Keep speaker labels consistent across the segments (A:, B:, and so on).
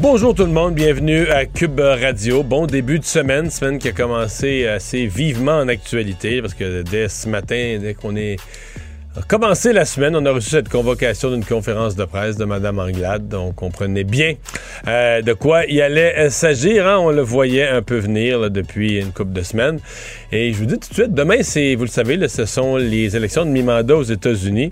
A: Bonjour tout le monde, bienvenue à Cube Radio. Bon début de semaine, semaine qui a commencé assez vivement en actualité parce que dès ce matin, dès qu'on est commencé la semaine, on a reçu cette convocation d'une conférence de presse de Mme Anglade, donc on comprenait bien euh, de quoi il allait s'agir. Hein? On le voyait un peu venir depuis une couple de semaines. Et je vous dis tout de suite, demain, c'est, vous le savez, ce sont les élections de mi-mandat aux États-Unis.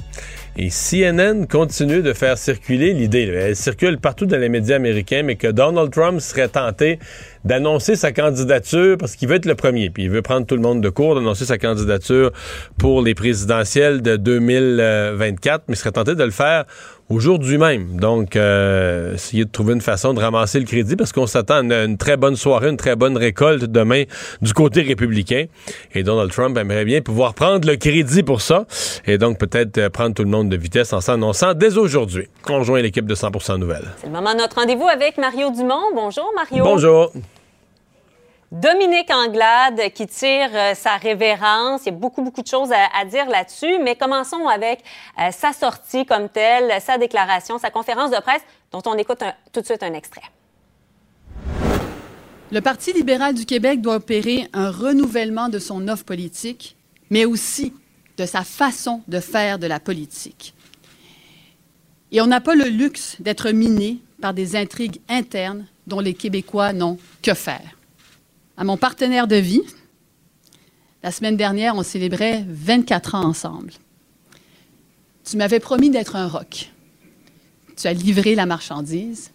A: Et CNN continue de faire circuler l'idée, elle circule partout dans les médias américains, mais que Donald Trump serait tenté d'annoncer sa candidature parce qu'il veut être le premier, puis il veut prendre tout le monde de court, d'annoncer sa candidature pour les présidentielles de 2024, mais serait tenté de le faire aujourd'hui même. Donc, euh, essayer de trouver une façon de ramasser le crédit parce qu'on s'attend à une, très bonne soirée, une très bonne récolte demain du côté républicain. Et Donald Trump aimerait bien pouvoir prendre le crédit pour ça et donc peut-être euh, prendre tout le monde de vitesse en s'annonçant dès aujourd'hui. Conjoint l'équipe de 100% Nouvelles.
B: C'est le moment de notre rendez-vous avec Mario Dumont. Bonjour, Mario.
A: Bonjour.
B: Dominique Anglade qui tire euh, sa révérence. Il y a beaucoup, beaucoup de choses à, dire là-dessus, mais commençons avec euh, sa sortie comme telle, sa déclaration, sa conférence de presse, dont on écoute tout de suite un extrait.
C: Le Parti libéral du Québec doit opérer un renouvellement de son offre politique, mais aussi de sa façon de faire de la politique. Et on n'a pas le luxe d'être miné par des intrigues internes dont les Québécois n'ont que faire à mon partenaire de vie. La semaine dernière, on célébrait 24 ans ensemble. Tu m'avais promis d'être un roc. Tu as livré la marchandise.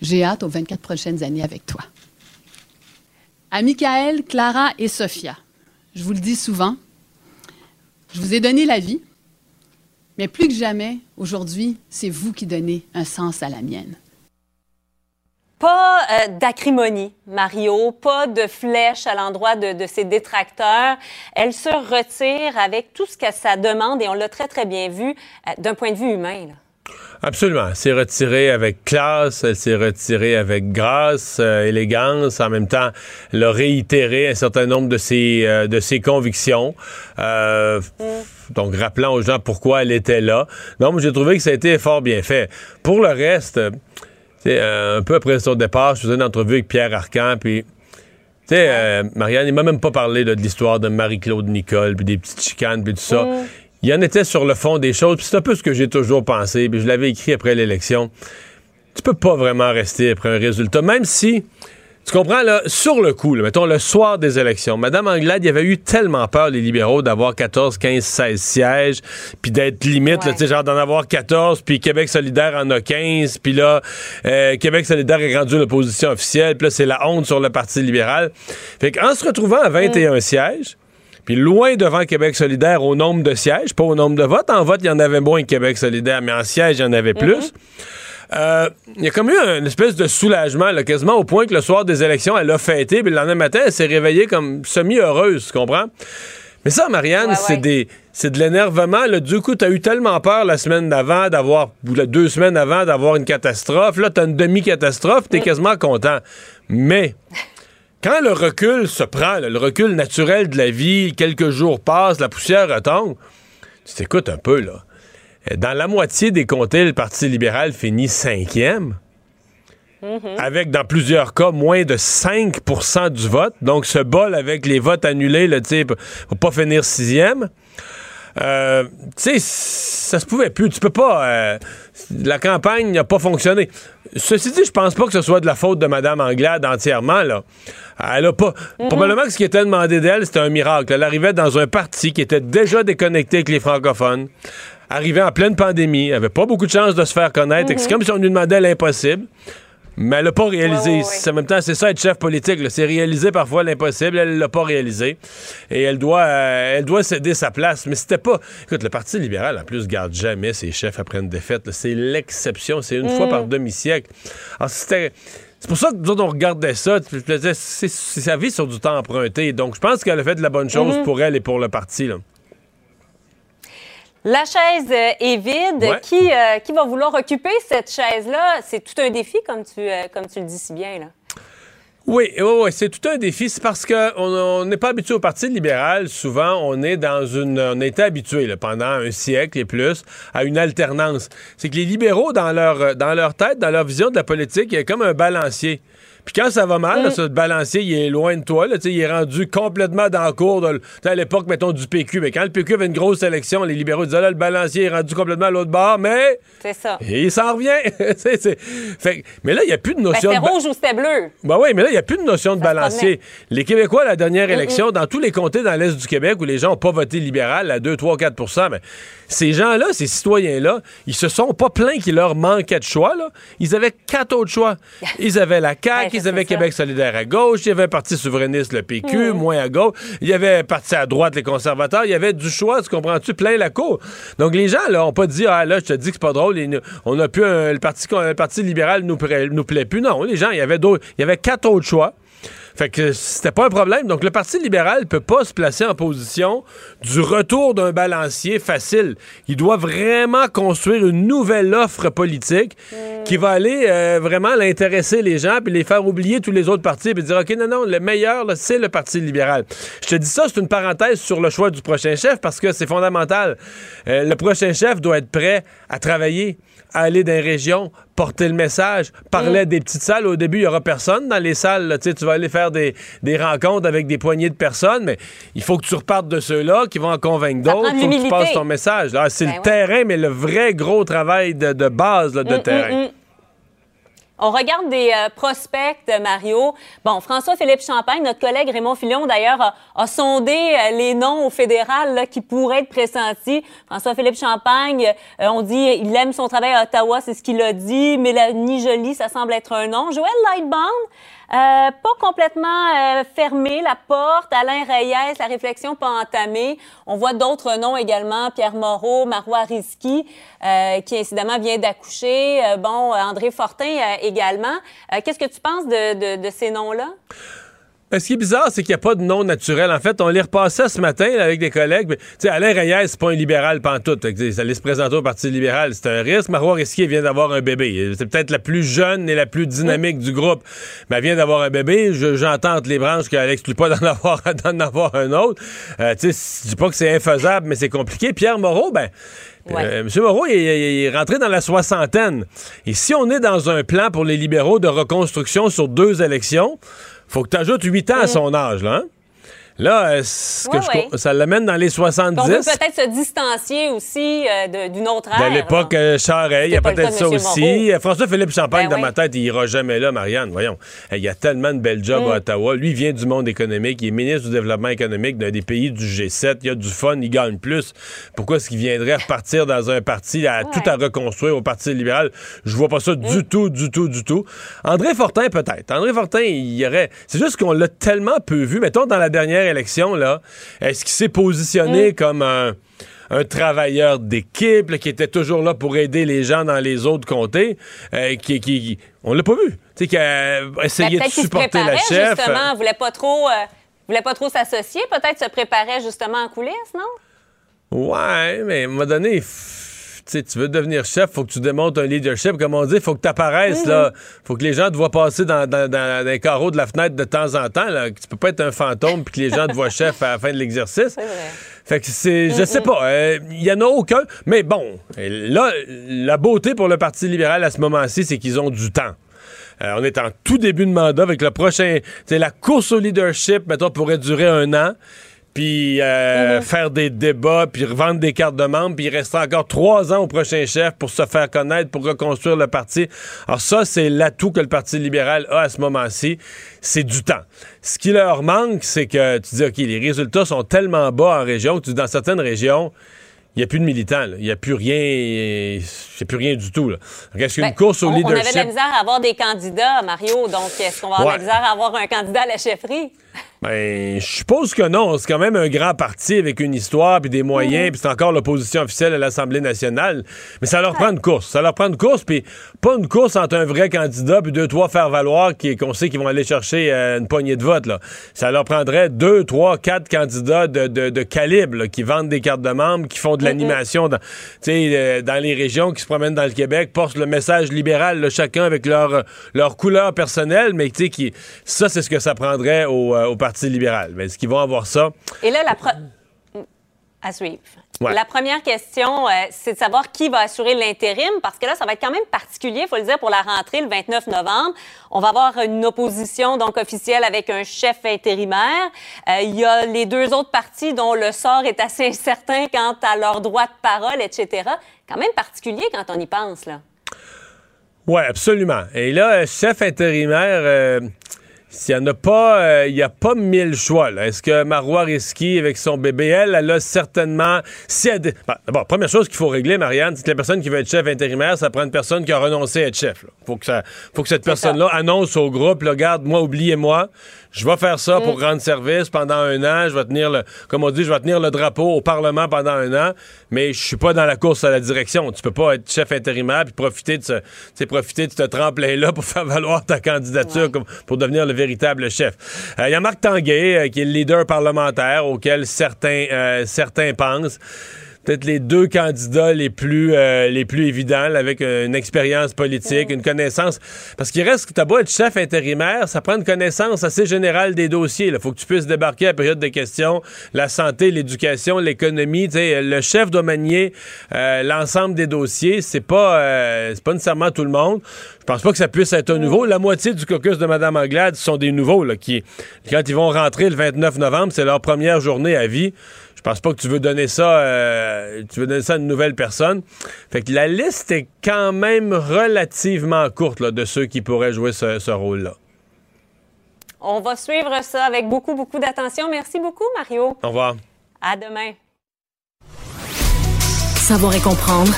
C: J'ai hâte aux 24 prochaines années avec toi. À Michael, Clara et Sophia, je vous le dis souvent, je vous ai donné la vie, mais plus que jamais, aujourd'hui, c'est vous qui donnez un sens à la mienne.
B: Pas euh, d'acrimonie, Mario, pas de flèche à l'endroit de, ses détracteurs. Elle se retire avec tout ce que ça demande, et on l'a très, très bien vu euh, d'un point de vue humain.
A: Absolument. Elle s'est retirée avec classe, elle s'est retirée avec grâce, euh, élégance. En même temps, elle a réitéré un certain nombre de ses, de ses convictions. Mm. Donc, rappelant aux gens pourquoi elle était là. Donc, j'ai trouvé que ça a été fort bien fait. Pour le reste euh, un peu après son départ, je faisais une entrevue avec Pierre Arcan, puis tu sais, euh, Marianne, il m'a même pas parlé de l'histoire de Marie-Claude Nicole, puis des petites chicanes, puis tout ça. Mm. Il en était sur le fond des choses, puis c'est un peu ce que j'ai toujours pensé, puis je l'avais écrit après l'élection. Tu peux pas vraiment rester après un résultat, même si tu comprends, là, sur le coup, mettons le soir des élections, Mme Anglade, il y avait eu tellement peur, les libéraux, d'avoir 14, 15, 16 sièges, puis d'être limite, tu sais, genre d'en avoir 14, puis Québec solidaire en a 15, puis là, euh, Québec solidaire est rendu l'opposition officielle, puis là, c'est la honte sur le Parti libéral. Fait qu'en se retrouvant à 21 mm. sièges, puis loin devant Québec solidaire au nombre de sièges, pas au nombre de votes, en vote, il y en avait moins que Québec solidaire, mais en sièges, il y en avait plus. Euh, il y a comme eu une espèce de soulagement, quasiment au point que le soir des élections, elle a fêté, puis le lendemain matin, elle s'est réveillée comme semi-heureuse, tu comprends? Mais ça, Marianne, c'est des c'est de l'énervement. Du coup, tu as eu tellement peur la semaine d'avant d'avoir, ou deux semaines avant d'avoir une catastrophe. Là, tu as une demi-catastrophe, tu es quasiment content. Mais quand le recul se prend, le recul naturel de la vie, quelques jours passent, la poussière retombe, tu t'écoutes un peu, là. Euh, dans la moitié des comtés, le Parti libéral finit cinquième. Mm-hmm. Avec, dans plusieurs cas, moins de 5% du vote. Donc, ce bol avec les votes annulés, le type, pour pas finir sixième. Euh, tu sais, ça se pouvait plus. Tu peux pas. Euh, la campagne n'a pas fonctionné. Ceci dit, je pense pas que ce soit de la faute de Mme Anglade entièrement, là. Elle a pas. Mm-hmm. Probablement que ce qui était demandé d'elle, c'était un miracle. Elle arrivait dans un parti qui était déjà déconnecté avec les francophones arrivait en pleine pandémie, elle avait pas beaucoup de chances de se faire connaître. C'est mhm. comme si on lui demandait l'impossible. Mais elle l'a pas réalisé. En même temps, c'est ça être chef politique. C'est réaliser parfois l'impossible. Elle l'a pas réalisé. Et elle doit, euh, elle doit céder sa place. Mais c'était pas. Écoute, le Parti libéral, en plus, garde jamais ses chefs après une défaite. C'est l'exception. C'est une fois mhm. par demi-siècle. Alors, c'était c'est pour ça que nous autres, on regardait ça. C'est sa vie sur du temps emprunté. Donc, je pense qu'elle a fait de la bonne chose mm-hmm. pour elle et pour le parti. Là.
B: La chaise euh, est vide. Qui, euh, qui va vouloir occuper cette chaise-là? C'est tout un défi, comme tu, euh, comme tu le dis si bien. Là.
A: Oui, oui, oui, c'est tout un défi. C'est parce qu'on n'est pas habitué au Parti libéral. Souvent, on est dans une. On était habitué pendant un siècle et plus à une alternance. C'est que les libéraux, dans leur, dans leur tête, dans leur vision de la politique, il y a comme un balancier. Puis quand ça va mal, ce balancier, il est loin de toi. Là, il est rendu complètement dans le cours. De, à l'époque, mettons, du PQ. Mais quand le PQ avait une grosse élection, les libéraux disaient là, le balancier est rendu complètement à l'autre bord, mais.
B: C'est ça.
A: Et il s'en revient. Fait, mais là, il n'y a plus de ben, notion.
B: Ben, c'était rouge ou c'était bleu.
A: Ben oui, mais là, il n'y a plus de notion de balancier. Les Québécois, la dernière élection, dans tous les comtés dans l'Est du Québec où les gens n'ont pas voté libéral à 2, 3, 4 mais ces gens-là, ces citoyens-là, ils se sont pas plaints qu'il leur manquait de choix. Là. Ils avaient quatre autres choix. Ils avaient la CAQ, ils avaient Québec solidaire à gauche, il y avait un parti souverainiste, le PQ, moins à gauche, il y avait parti à droite, les conservateurs, il y avait du choix, tu comprends-tu, plein la cour. Donc les gens, là, n'ont pas dit, ah là, je te dis que c'est pas drôle, on a pu, le, parti, le Parti libéral nous, nous plaît plus. Non, les gens, il y avait d'autres, il y avait quatre autres choix. Fait que c'était pas un problème. Donc, le Parti libéral peut pas se placer en position du retour d'un balancier facile. Il doit vraiment construire une nouvelle offre politique qui va aller euh, vraiment l'intéresser les gens puis les faire oublier tous les autres partis puis dire, OK, non, non, le meilleur, c'est le Parti libéral. Je te dis ça, c'est une parenthèse sur le choix du prochain chef parce que c'est fondamental. Euh, le prochain chef doit être prêt à travailler aller dans les régions, porter le message, parler mm. des petites salles. Au début, il n'y aura personne dans les salles. Tu vas aller faire des, rencontres avec des poignées de personnes, mais il faut que tu repartes de ceux-là qui vont en convaincre d'autres. Il faut que tu passes ton message. c'est ben le terrain, mais le vrai gros travail de, base de mm, mm, terrain.
B: On regarde des euh, prospects, Mario. Bon, François-Philippe Champagne, notre collègue Raymond Filion, d'ailleurs, a, sondé euh, les noms au fédéral qui pourraient être pressentis. François-Philippe Champagne, euh, on dit il aime son travail à Ottawa, c'est ce qu'il a dit. Mélanie Jolie, ça semble être un nom. Joël Lightbound, euh, pas complètement euh, fermé la porte. Alain Reyes, la réflexion pas entamée. On voit d'autres noms également. Pierre Moreau, Marois Risky, euh, qui incidemment vient d'accoucher. bon, André Fortin également. Qu'est-ce que tu penses de ces noms-là?
A: Ben, ce qui est bizarre, c'est qu'il n'y a pas de nom naturel. En fait, on les repassait ce matin avec des collègues. Tu sais, Alain Reyes, c'est pas un libéral pantoute. Ça allait se présenter au Parti libéral, c'est un risque. Marois Risquier vient d'avoir un bébé. C'est peut-être la plus jeune et la plus dynamique du groupe. Mais elle vient d'avoir un bébé. J'entends entre les branches qu'elle n'exclut pas d'en avoir, avoir un autre. Euh, tu sais, je dis pas que c'est infaisable, mais c'est compliqué. Pierre Moreau, ben... Euh, M. Moreau il, est rentré dans la soixantaine. Et si on est dans un plan pour les libéraux de reconstruction sur deux élections, faut que tu ajoutes 8 ans à son âge, là. Hein? Là, euh, ça l'amène dans les 70. On
B: peut peut-être se distancier aussi euh, d'une autre ère.
A: De l'époque euh, Charest, il y a peut-être ça aussi. François-Philippe Champagne, ben dans ma tête, il ira jamais là, Marianne. Voyons. Il y a tellement de belles jobs à mm. Ottawa. Lui, il vient du monde économique. Il est ministre du Développement économique d'un des pays du G7. Il y a du fun, il gagne plus. Pourquoi est-ce qu'il viendrait repartir dans un parti à tout à reconstruire au Parti libéral? Je vois pas ça du mm. tout, du tout, du tout. André Fortin, peut-être. André Fortin, il y aurait. C'est juste qu'on l'a tellement peu vu. Mettons, dans la dernière élection, là, est-ce qu'il s'est positionné mm. comme un, travailleur d'équipe qui était toujours là pour aider les gens dans les autres comtés? Euh, qui, qui, on l'a pas vu. Tu sais, qui a essayé ben, de supporter la chef.
B: Justement, voulait pas trop, euh, voulait pas trop s'associer. Peut-être se préparait justement en coulisses, non?
A: Ouais, mais à un moment donné, tu veux devenir chef, faut que tu démontres un leadership. Comme on dit, faut que tu apparaisses. là. Mhm. faut que les gens te voient passer dans, dans, les carreaux de la fenêtre de temps en temps. Là. Tu peux pas être un fantôme puis que les gens te voient chef à la fin de l'exercice. Fait que c'est, je sais pas, euh, il y en a aucun. Mais bon, là, la beauté pour le Parti libéral à ce moment-ci, c'est qu'ils ont du temps. Euh, on est en tout début de mandat avec le prochain. C'est la course au leadership, mettons, pourrait durer un an puis euh, mhm. faire des débats, puis revendre des cartes de membres, puis il restera encore trois ans au prochain chef pour se faire connaître, pour reconstruire le parti. Alors ça, c'est l'atout que le Parti libéral a à ce moment-ci, c'est du temps. Ce qui leur manque, c'est que tu dis, OK, les résultats sont tellement bas en région que tu, dans certaines régions, il n'y a plus de militants, il n'y a plus rien, c'est plus rien du tout. Est-ce qu'une ben, course au leadership... On
B: avait de la misère à avoir des candidats, Mario, donc est-ce qu'on va avoir de la misère à avoir un candidat à la chefferie?
A: Ben, je suppose que non. C'est quand même un grand parti avec une histoire puis des moyens, mhm. puis c'est encore l'opposition officielle à l'Assemblée nationale. Mais ça leur prend une course. Ça leur prend une course, puis pas une course entre un vrai candidat puis deux, trois faire valoir qu'on sait qu'ils vont aller chercher euh, une poignée de vote. Là. Ça leur prendrait deux, trois, quatre candidats de, de, calibre qui vendent des cartes de membres, qui font de mhm. l'animation dans, euh, dans les régions, qui se promènent dans le Québec, portent le message libéral, chacun avec leur, leur couleur personnelle, mais qui, ça, c'est ce que ça prendrait au, euh, au Parti libéral. Mais est-ce qu'ils vont avoir ça?
B: Et là, la à suivre. La première question, euh, c'est de savoir qui va assurer l'intérim, parce que là, ça va être quand même particulier, il faut le dire, pour la rentrée le 29 novembre. On va avoir une opposition donc officielle avec un chef intérimaire. Euh, il y a les deux autres partis dont le sort est assez incertain quant à leur droit de parole, etc. Quand même particulier quand on y pense, là.
A: Oui, absolument. Et là, chef intérimaire... Euh, s'il n'y en a pas, euh, il n'y a pas mille choix. Est-ce que Marois Risky, avec son bébé, elle, elle a certainement... Si elle... Bon, première chose qu'il faut régler, Marianne, c'est que la personne qui veut être chef intérimaire, ça prend une personne qui a renoncé à être chef. Il faut que, ça... faut que cette personne-là annonce au groupe, regarde, moi, oubliez-moi, je vais faire ça pour mm. rendre service pendant un an. Je vais tenir le, comme on dit, je vais tenir le drapeau au Parlement pendant un an, mais je suis pas dans la course à la direction. Tu peux pas être chef intérimaire puis profiter de ce, profiter de ce tremplin-là pour faire valoir ta candidature pour devenir le chef. Il euh, y a Marc Tanguay, euh, qui est le leader parlementaire auquel certains, euh, certains pensent peut-être les deux candidats les plus euh, les plus évidents, avec une expérience politique, une connaissance. Parce qu'il reste que t'as beau être chef intérimaire, ça prend une connaissance assez générale des dossiers. Il faut que tu puisses débarquer à la période de questions, la santé, l'éducation, l'économie. Le chef doit manier euh, l'ensemble des dossiers. C'est pas euh, c'est pas nécessairement tout le monde. Je pense pas que ça puisse être un nouveau. La moitié du caucus de Mme Anglade sont des nouveaux là, qui, quand ils vont rentrer le 29 novembre, c'est leur première journée à vie. Je pense pas que tu veux donner ça, euh, tu veux donner ça à une nouvelle personne. Fait que la liste est quand même relativement courte de ceux qui pourraient jouer ce, rôle-là.
B: On va suivre ça avec beaucoup, beaucoup d'attention. Merci beaucoup, Mario.
A: Au revoir.
B: À demain.
D: Savoir et comprendre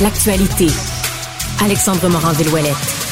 D: l'actualité. Alexandre Morand-Villouellette.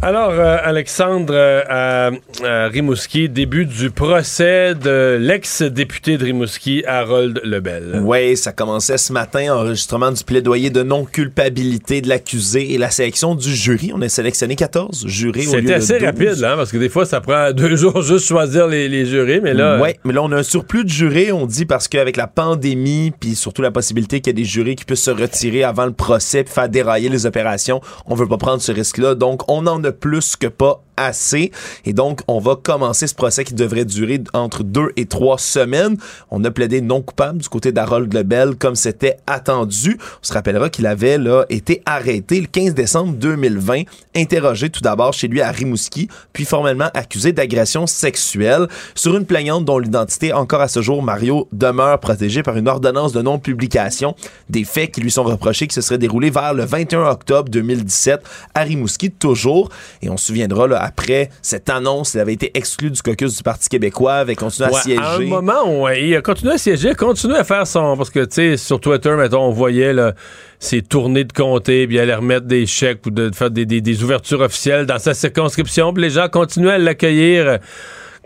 A: Alors, euh, Alexandre, euh, à, Rimouski, début du procès de l'ex-député de Rimouski, Harold Lebel.
E: Oui, ça commençait ce matin, enregistrement du plaidoyer de non-culpabilité de l'accusé et la sélection du jury. On a sélectionné 14 jurés au lieu
A: C'était assez rapide, hein, parce que des fois, ça prend deux jours juste choisir les, les jurés, mais là...
E: Oui, mais là, on a un surplus de jurés, on dit, parce qu'avec la pandémie, puis surtout la possibilité qu'il y ait des jurés qui puissent se retirer avant le procès puis faire dérailler les opérations, on veut pas prendre ce risque-là. Donc, on en a plus que pas assez. Et donc, on va commencer ce procès qui devrait durer entre deux et trois semaines. On a plaidé non coupable du côté d'Harold Lebel, comme c'était attendu. On se rappellera qu'il avait là été arrêté le 15 décembre 2020, interrogé tout d'abord chez lui à Rimouski, puis formellement accusé d'agression sexuelle sur une plaignante dont l'identité, encore à ce jour, Mario, demeure protégée par une ordonnance de non-publication des faits qui lui sont reprochés qui se seraient déroulés vers le 21 octobre 2017 à Rimouski, toujours. Et on se souviendra, là, après cette annonce, il avait été exclu du caucus du Parti québécois, avait continué à siéger. À
A: un moment, ouais, il a continué à siéger, continué à faire son. Parce que, tu sais, sur Twitter, mettons, on voyait là, ses tournées de comté, puis aller remettre des chèques ou de faire des, des ouvertures officielles dans sa circonscription, puis les gens continuaient à l'accueillir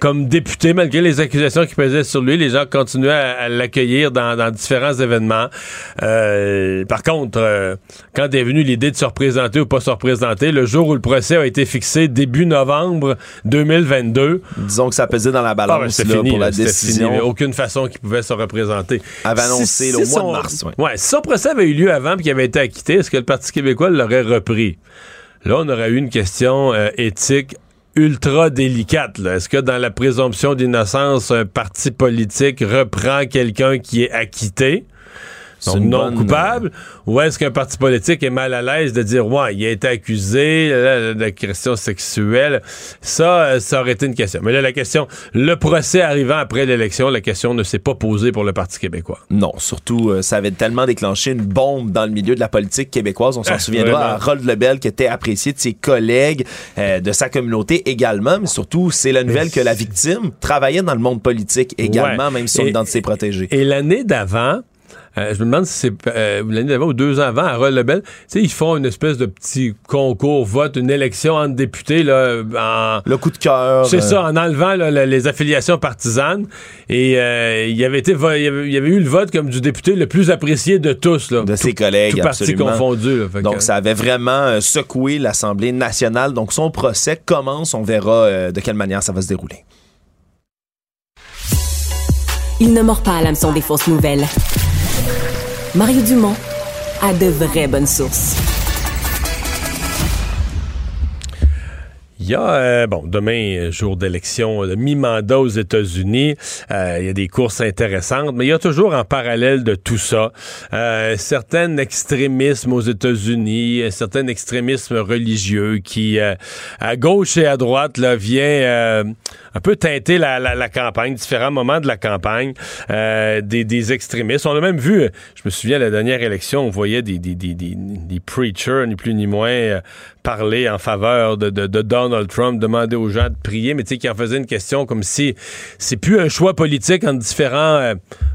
A: comme député, malgré les accusations qui pesaient sur lui, les gens continuaient à, l'accueillir dans, différents événements. Euh, par contre, euh, quand est venue l'idée de se représenter ou pas se représenter, le jour où le procès a été fixé début novembre 2022,
E: disons que ça pesait dans la balance ah, fini, pour la décision.
A: Fini, aucune façon qu'il pouvait se représenter.
E: Avait annoncé le mois de mars.
A: Ouais. si son procès avait eu lieu avant et qu'il avait été acquitté, est-ce que le Parti québécois l'aurait repris? Là, on aurait eu une question euh, éthique ultra délicate. Est-ce que dans la présomption d'innocence, un parti politique reprend quelqu'un qui est acquitté? Non coupable, ou est-ce qu'un parti politique est mal à l'aise de dire ouais, il a été accusé d'agression sexuelle, ça, euh, ça aurait été une question. Mais là, la question, le procès arrivant après l'élection, la question ne s'est pas posée pour le Parti québécois.
E: Non, surtout, euh, ça avait tellement déclenché une bombe dans le milieu de la politique québécoise. On s'en ah, souviendra à Rold Lebel qui était apprécié de ses collègues, euh, de sa communauté également, mais surtout, c'est la nouvelle que la victime travaillait dans le monde politique également, même si son identité protégée.
A: Et l'année d'avant, je me demande si c'est l'année d'avant ou deux ans avant, à Roll Lebel, tu sais, ils font une espèce de petit concours, vote, une élection entre députés, là, en...
E: Le coup de cœur.
A: C'est ça, en enlevant les affiliations partisanes. Et il y avait été, il y avait, eu le vote comme du député le plus apprécié de tous, là.
E: De ses collègues,
A: tout parti confondu.
E: Donc, ça avait vraiment secoué l'Assemblée nationale. Donc, son procès commence. On verra de quelle manière ça va se dérouler.
D: Il ne mord pas à l'hameçon des fausses nouvelles. Mario Dumont a de vraies bonnes sources.
A: Il y a, euh, bon, demain, jour d'élection, de mi-mandat aux États-Unis. Euh, il y a des courses intéressantes, mais il y a toujours en parallèle de tout ça euh, certain extrémisme aux États-Unis, un certain extrémisme religieux qui, à gauche et à droite, là, vient un peu teinter la, la, campagne, différents moments de la campagne, des, des, extrémistes. On a même vu, je me souviens, à la dernière élection, on voyait des, des, des, des preachers, ni plus ni moins, parler en faveur de, de, de Donald Trump demandait aux gens de prier, mais tu sais, qui en faisait une question comme si c'est plus un choix politique entre, différents, euh,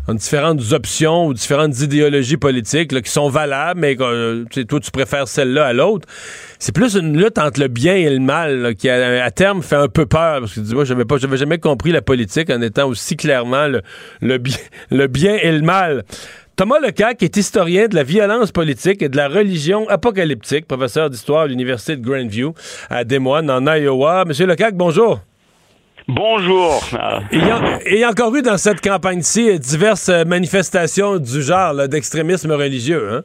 A: différentes options ou différentes idéologies politiques qui sont valables, mais euh, toi, tu préfères celle-là à l'autre. C'est plus une lutte entre le bien et le mal qui, à, terme, fait un peu peur. Parce que dis moi, j'avais pas, j'avais jamais compris la politique en étant aussi clairement le, le, bien, le bien et le mal. Thomas Lecaque est historien de la violence politique et de la religion apocalyptique, professeur d'histoire à l'Université de Grandview à Des Moines, en Iowa. Monsieur Lecaque, bonjour.
F: Bonjour.
A: Il y, a, encore eu dans cette campagne-ci diverses manifestations du genre d'extrémisme religieux. Hein?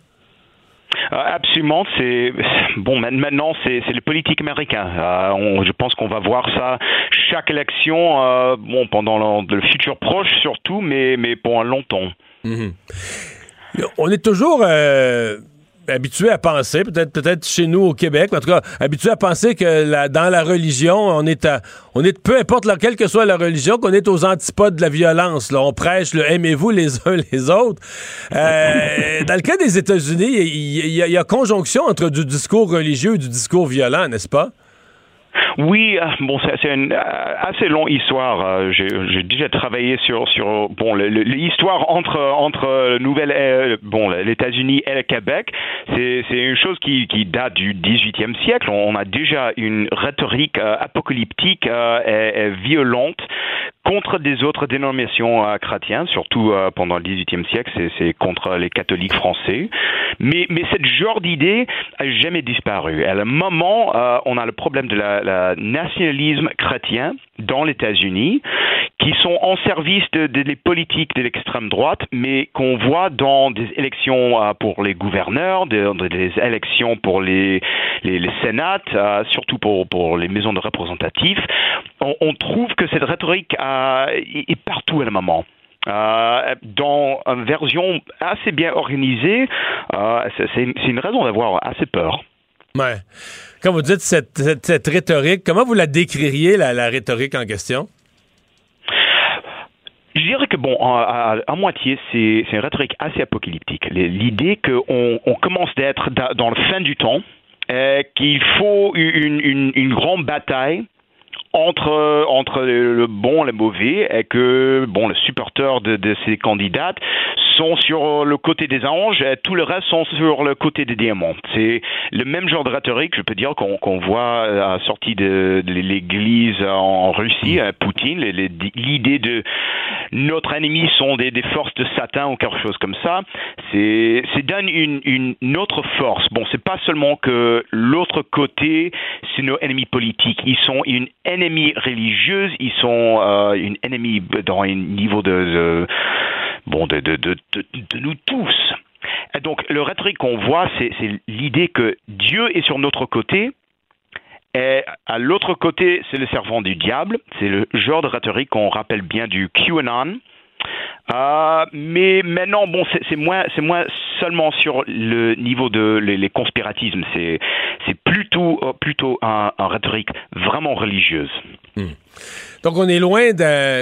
F: Euh, absolument, c'est bon. Maintenant, c'est le politique américain. Euh, je pense qu'on va voir ça chaque élection, euh, bon pendant le, futur proche surtout, mais mais pour un long temps. Mhm.
A: On est toujours habitué à penser, peut-être peut-être chez nous au Québec, en tout cas, habitué à penser que dans la religion, on est à, on est peu importe quelle que soit la religion, qu'on est aux antipodes de la violence. Là. On prêche le aimez-vous les uns les autres. Euh, dans le cas des États-Unis, il y, a conjonction entre du discours religieux et du discours violent, n'est-ce pas?
F: Oui, euh, bon, c'est une euh, assez longue histoire. Euh, j'ai déjà travaillé sur sur bon l'histoire entre entre Nouvelle bon les États-Unis et le Québec. C'est c'est une chose qui qui date du 18e siècle. On a déjà une rhétorique apocalyptique et, violente contre des autres dénominations chrétiennes, surtout pendant le 18e siècle, c'est contre les catholiques français. Mais, mais ce genre d'idée a jamais disparu. À un moment, on a le problème de la nationalisme chrétien dans les États-Unis, qui sont en service de, les politiques de l'extrême droite, mais qu'on voit dans des élections euh, pour les gouverneurs, des élections pour les, les, les sénats, euh, surtout pour, pour les maisons de représentatifs. On, trouve que cette rhétorique euh, est partout à le moment. dans une version assez bien organisée, c'est une raison d'avoir assez peur.
A: Ouais. Quand vous dites cette, cette, rhétorique, comment vous la décririez, la, la rhétorique en question?
F: Je dirais que, bon, à, moitié, c'est une rhétorique assez apocalyptique. L'idée qu'on on commence d'être dans le fin du temps, qu'il faut une, une, une grande bataille entre entre le bon et le mauvais et que bon les supporters de, de ces candidates sont sur le côté des anges tout le reste sont sur le côté des diamants. C'est le même genre de rhétorique, je peux dire, qu'on voit à la sortie de, l'église en Russie, à Poutine, l'idée de notre ennemi sont des, forces de Satan ou quelque chose comme ça. C'est donne une, autre force. Bon, c'est pas seulement que l'autre côté, c'est nos ennemis politiques. Ils sont une ennemie religieuse, ils sont euh, une ennemie dans un niveau de bon, de, de, nous tous. Donc, le rhétorique qu'on voit, c'est l'idée que Dieu est sur notre côté, et à l'autre côté, c'est le servant du diable. C'est le genre de rhétorique qu'on rappelle bien du QAnon. Euh, mais maintenant, bon, c'est moins, c'est moins seulement sur le niveau de les, conspiratismes. C'est, c'est plutôt, euh, plutôt un, rhétorique vraiment religieuse. Hmm.
A: Donc, on est loin,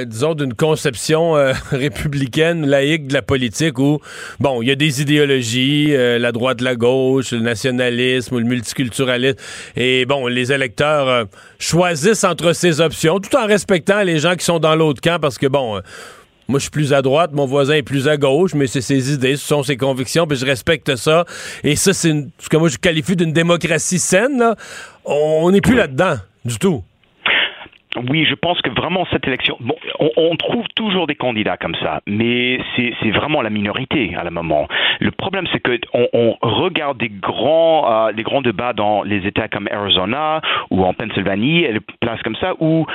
A: disons, d'une conception euh, républicaine, laïque de la politique où, bon, il y a des idéologies, la droite, la gauche, le nationalisme ou le multiculturalisme. Et, bon, les électeurs choisissent entre ces options tout en respectant les gens qui sont dans l'autre camp parce que, bon moi, je suis plus à droite, mon voisin est plus à gauche, mais c'est ses idées, ce sont ses convictions, puis je respecte ça. Et ça, c'est ce que moi, je qualifie d'une démocratie saine, là. On n'est plus là-dedans, du tout.
F: Oui, je pense que vraiment cette élection, bon, on, trouve toujours des candidats comme ça, mais c'est vraiment la minorité à la moment. Le problème, c'est que on, regarde des grands, euh, des grands débats dans les États comme Arizona ou en Pennsylvanie, et les places comme ça où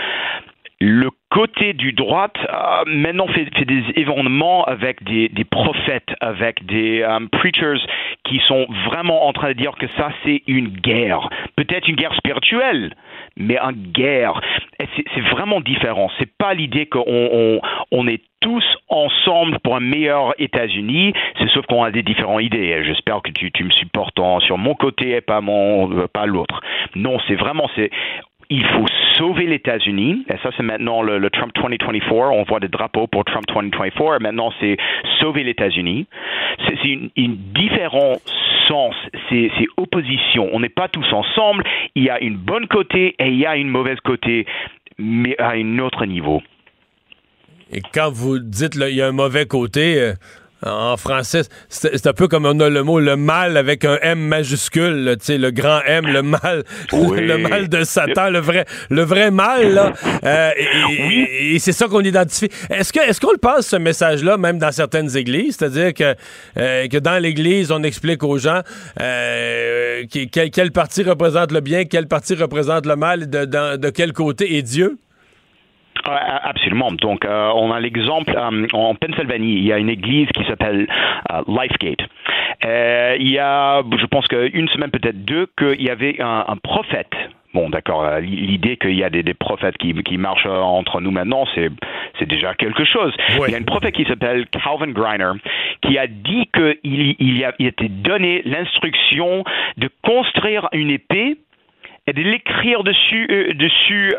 F: le côté du droite euh, maintenant fait, des événements avec des, prophètes, avec des euh, preachers qui sont vraiment en train de dire que ça c'est une guerre, peut-être une guerre spirituelle, mais une guerre. C'est vraiment différent. C'est pas l'idée qu'on on, est tous ensemble pour un meilleur États-Unis, c'est sauf qu'on a des différentes idées. J'espère que tu, me supportes sur mon côté et pas mon pas l'autre. Non, c'est vraiment c'est il faut sauver les États-Unis. Et ça, c'est maintenant le, Trump 2024. On voit des drapeaux pour Trump 2024. Et maintenant, c'est sauver les États-Unis. C'est une, une différent sens. C'est opposition. On n'est pas tous ensemble. Il y a une bonne côté et il y a une mauvaise côté, mais à un autre niveau.
A: Et quand vous dites qu'il y a un mauvais côté, euh, en français, c'est un peu comme on a le mot le mal avec un M majuscule, tu sais, le grand M, le mal, le mal de Satan, le vrai, le vrai mal, là. Euh, et, c'est ça qu'on identifie. Est-ce que, est-ce qu'on le passe ce message-là, même dans certaines églises, c'est-à-dire que euh, que dans l'Église, on explique aux gens euh, quel, quel, parti représente le bien, quel parti représente le mal, de, de quel côté est Dieu?
F: Absolument. Donc, euh, on a l'exemple euh, en Pennsylvanie, il y a une église qui s'appelle euh, Lifegate. il y a, je pense qu'une semaine, peut-être deux, qu'il y avait un, prophète Bon, d'accord. L'idée qu'il y a des, prophètes qui, qui, marchent entre nous maintenant, c'est, c'est déjà quelque chose. Il y a un prophète qui s'appelle Calvin Griner qui a dit qu'il il, a, il était donné l'instruction de construire une épée et de l'écrire dessus, dessus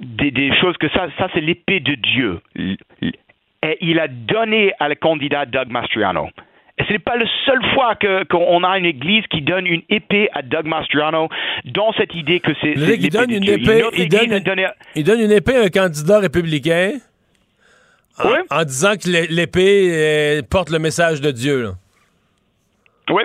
F: des, choses que ça, ça c'est l'épée de Dieu. Et il a donné à le candidat Doug Mastriano. Et ce n'est pas la seule fois qu'on a une église qui donne une épée à Doug Mastriano dans cette idée que c'est.
A: Il donne une épée. Il donne, une épée à un candidat républicain. En, disant que l'épée euh, porte le message de Dieu.
F: Oui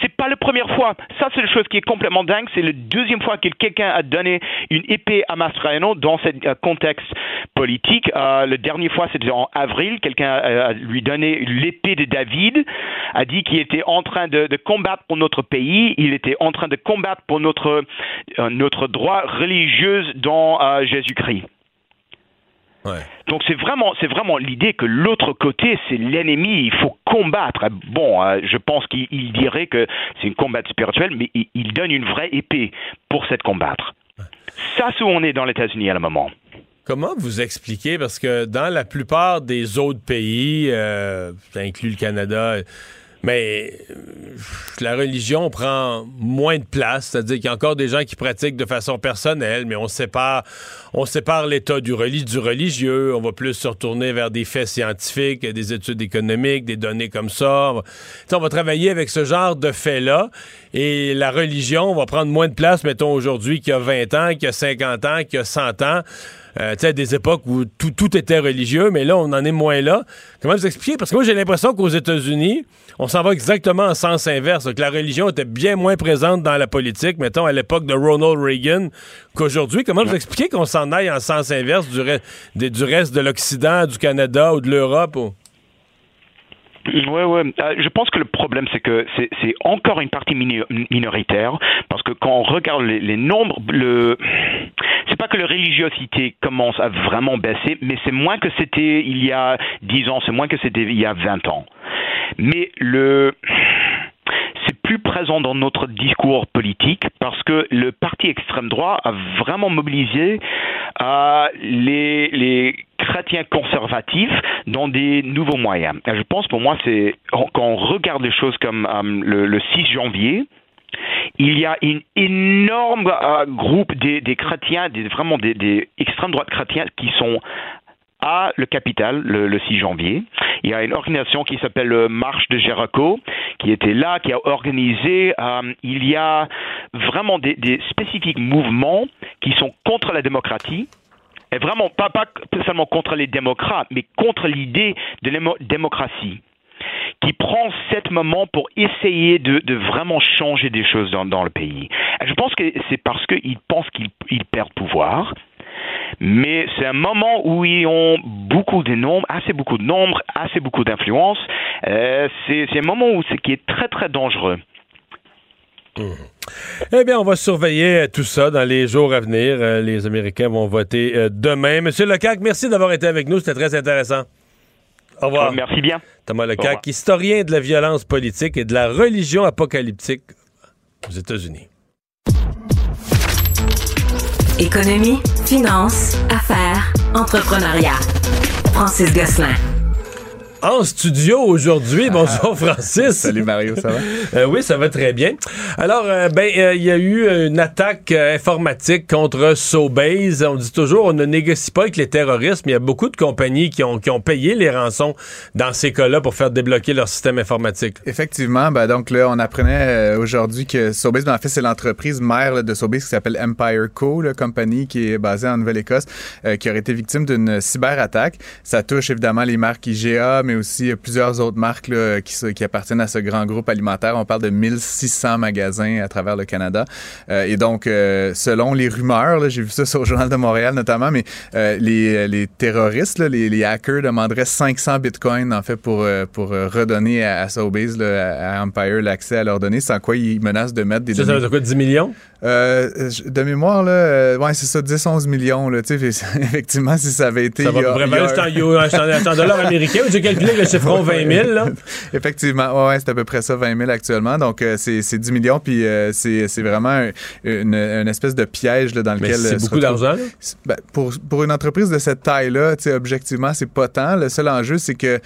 F: c'est pas la première fois. Ça, c'est la chose qui est complètement dingue. C'est la deuxième fois que quelqu'un a donné une épée à Mastrano dans ce euh, contexte politique. Euh, la dernière fois, c'était en avril. Quelqu'un a, lui donné l'épée de David, a dit qu'il était en train de, combattre pour notre pays. Il était en train de combattre pour notre, euh, notre droit religieux dans Jésus-Christ. Donc c'est vraiment, c'est vraiment l'idée que l'autre côté, c'est l'ennemi, il faut combattre. Bon, euh, je pense qu'il dirait que c'est une combat spirituelle, mais il, donne une vraie épée pour cette combattre. Ça, c'est où on est dans les États-Unis à le moment.
A: Comment vous expliquez, parce que dans la plupart des autres pays, euh, ça inclut le Canada, mais euh, la religion prend moins de place, c'est-à-dire qu'il y a encore des gens qui pratiquent de façon personnelle, mais on sépare, on sépare l'État du, du religieux, on va plus se retourner vers des faits scientifiques, des études économiques, des données comme ça. On va, travailler avec ce genre de faits-là, et la religion va prendre moins de place, mettons, aujourd'hui qu'il y a 20 ans, qu'il y a 50 ans, qu'il y a 100 ans. Euh, tu sais, des époques où tout, tout, était religieux, mais là, on en est moins là. Comment vous expliquer? Parce que moi, j'ai l'impression qu'aux États-Unis, on s'en va exactement en sens inverse, que la religion était bien moins présente dans la politique, mettons, à l'époque de Ronald Reagan, qu'aujourd'hui. Comment vous expliquer qu'on s'en aille en sens inverse du, du reste de l'Occident, du Canada ou de l'Europe?
F: Oui, oui. Euh, je pense que le problème, c'est que c'est encore une partie minoritaire, parce que quand on regarde les, nombres, le c'est pas que la religiosité commence à vraiment baisser, mais c'est moins que c'était il y a 10 ans, c'est moins que c'était il y a 20 ans. Mais le plus présent dans notre discours politique parce que le parti extrême droit a vraiment mobilisé euh, les, chrétiens conservatifs dans des nouveaux moyens. Je pense pour moi, c'est quand on regarde les choses comme euh, le, 6 janvier, il y a un énorme euh, groupe des, chrétiens, vraiment des, des extrêmes droites chrétiens qui sont à le capital le, 6 janvier. Il y a une organisation qui s'appelle Marche de Jericho qui était là, qui a organisé. Euh, il y a vraiment des, des, spécifiques mouvements qui sont contre la démocratie Et vraiment, pas, seulement contre les démocrates, mais contre l'idée de la démocratie qui prend cet moment pour essayer de, vraiment changer des choses dans, le pays. Je pense que c'est parce qu'ils pensent qu'ils perdent pouvoir. Mais c'est un moment où ils ont beaucoup de nombres, assez beaucoup de nombres, assez beaucoup d'influence. Euh, c'est un moment où c'est qui est très très dangereux.
A: Eh bien, on va surveiller tout ça dans les jours à venir. Euh, les Américains vont voter euh, demain. Monsieur Lecac, merci d'avoir été avec nous. C'était très intéressant. Au revoir.
F: merci bien.
A: Thomas Lecac, historien de la violence politique et de la religion apocalyptique aux États-Unis.
D: Économie, finance, affaires, entrepreneuriat. Francis Gosselin
A: en studio aujourd'hui. Bonjour Francis.
G: Salut Mario, ça va?
A: Euh, oui, ça va très bien. Alors, euh, ben, euh, il y a eu une attaque informatique contre Sobase. On dit toujours, on ne négocie pas avec les terroristes, mais il y a beaucoup de compagnies qui ont, qui ont payé les rançons dans ces cas-là pour faire débloquer leur système informatique.
G: Effectivement, ben, donc là, on apprenait aujourd'hui que Sobase, ben, en fait, c'est l'entreprise mère de Sobase qui s'appelle Empire Co, la compagnie qui est basée en Nouvelle-Écosse, qui aurait été victime d'une cyberattaque. Ça touche évidemment les marques IGA, mais aussi plusieurs autres marques qui, qui, appartiennent à ce grand groupe alimentaire. On parle de 1600 magasins à travers le Canada. Euh, et donc, euh, selon les rumeurs, j'ai vu ça sur le Journal de Montréal notamment, mais euh, les, les, terroristes, les, les, hackers demanderaient 500 bitcoins en fait pour, pour redonner à, à Sobeys, à Empire, l'accès à leurs données, sans quoi ils menacent de mettre des
A: ça,
G: données.
A: Ça veut dire quoi, 10 millions?
G: Euh, de mémoire, là, euh, ouais, c'est ça, 10-11 millions. Là, effectivement, si ça avait été.
A: Ça va en dollars américains. J'ai calculé le chiffron 20 000. Là?
G: effectivement, ouais, c'est à peu près ça, 20 000 actuellement. Donc, euh, c'est 10 millions. Puis, euh, c'est vraiment une, une, espèce de piège là, dans lequel.
A: C'est beaucoup d'argent.
G: Ben, pour, pour une entreprise de cette taille-là, objectivement, c'est pas tant. Le seul enjeu, c'est que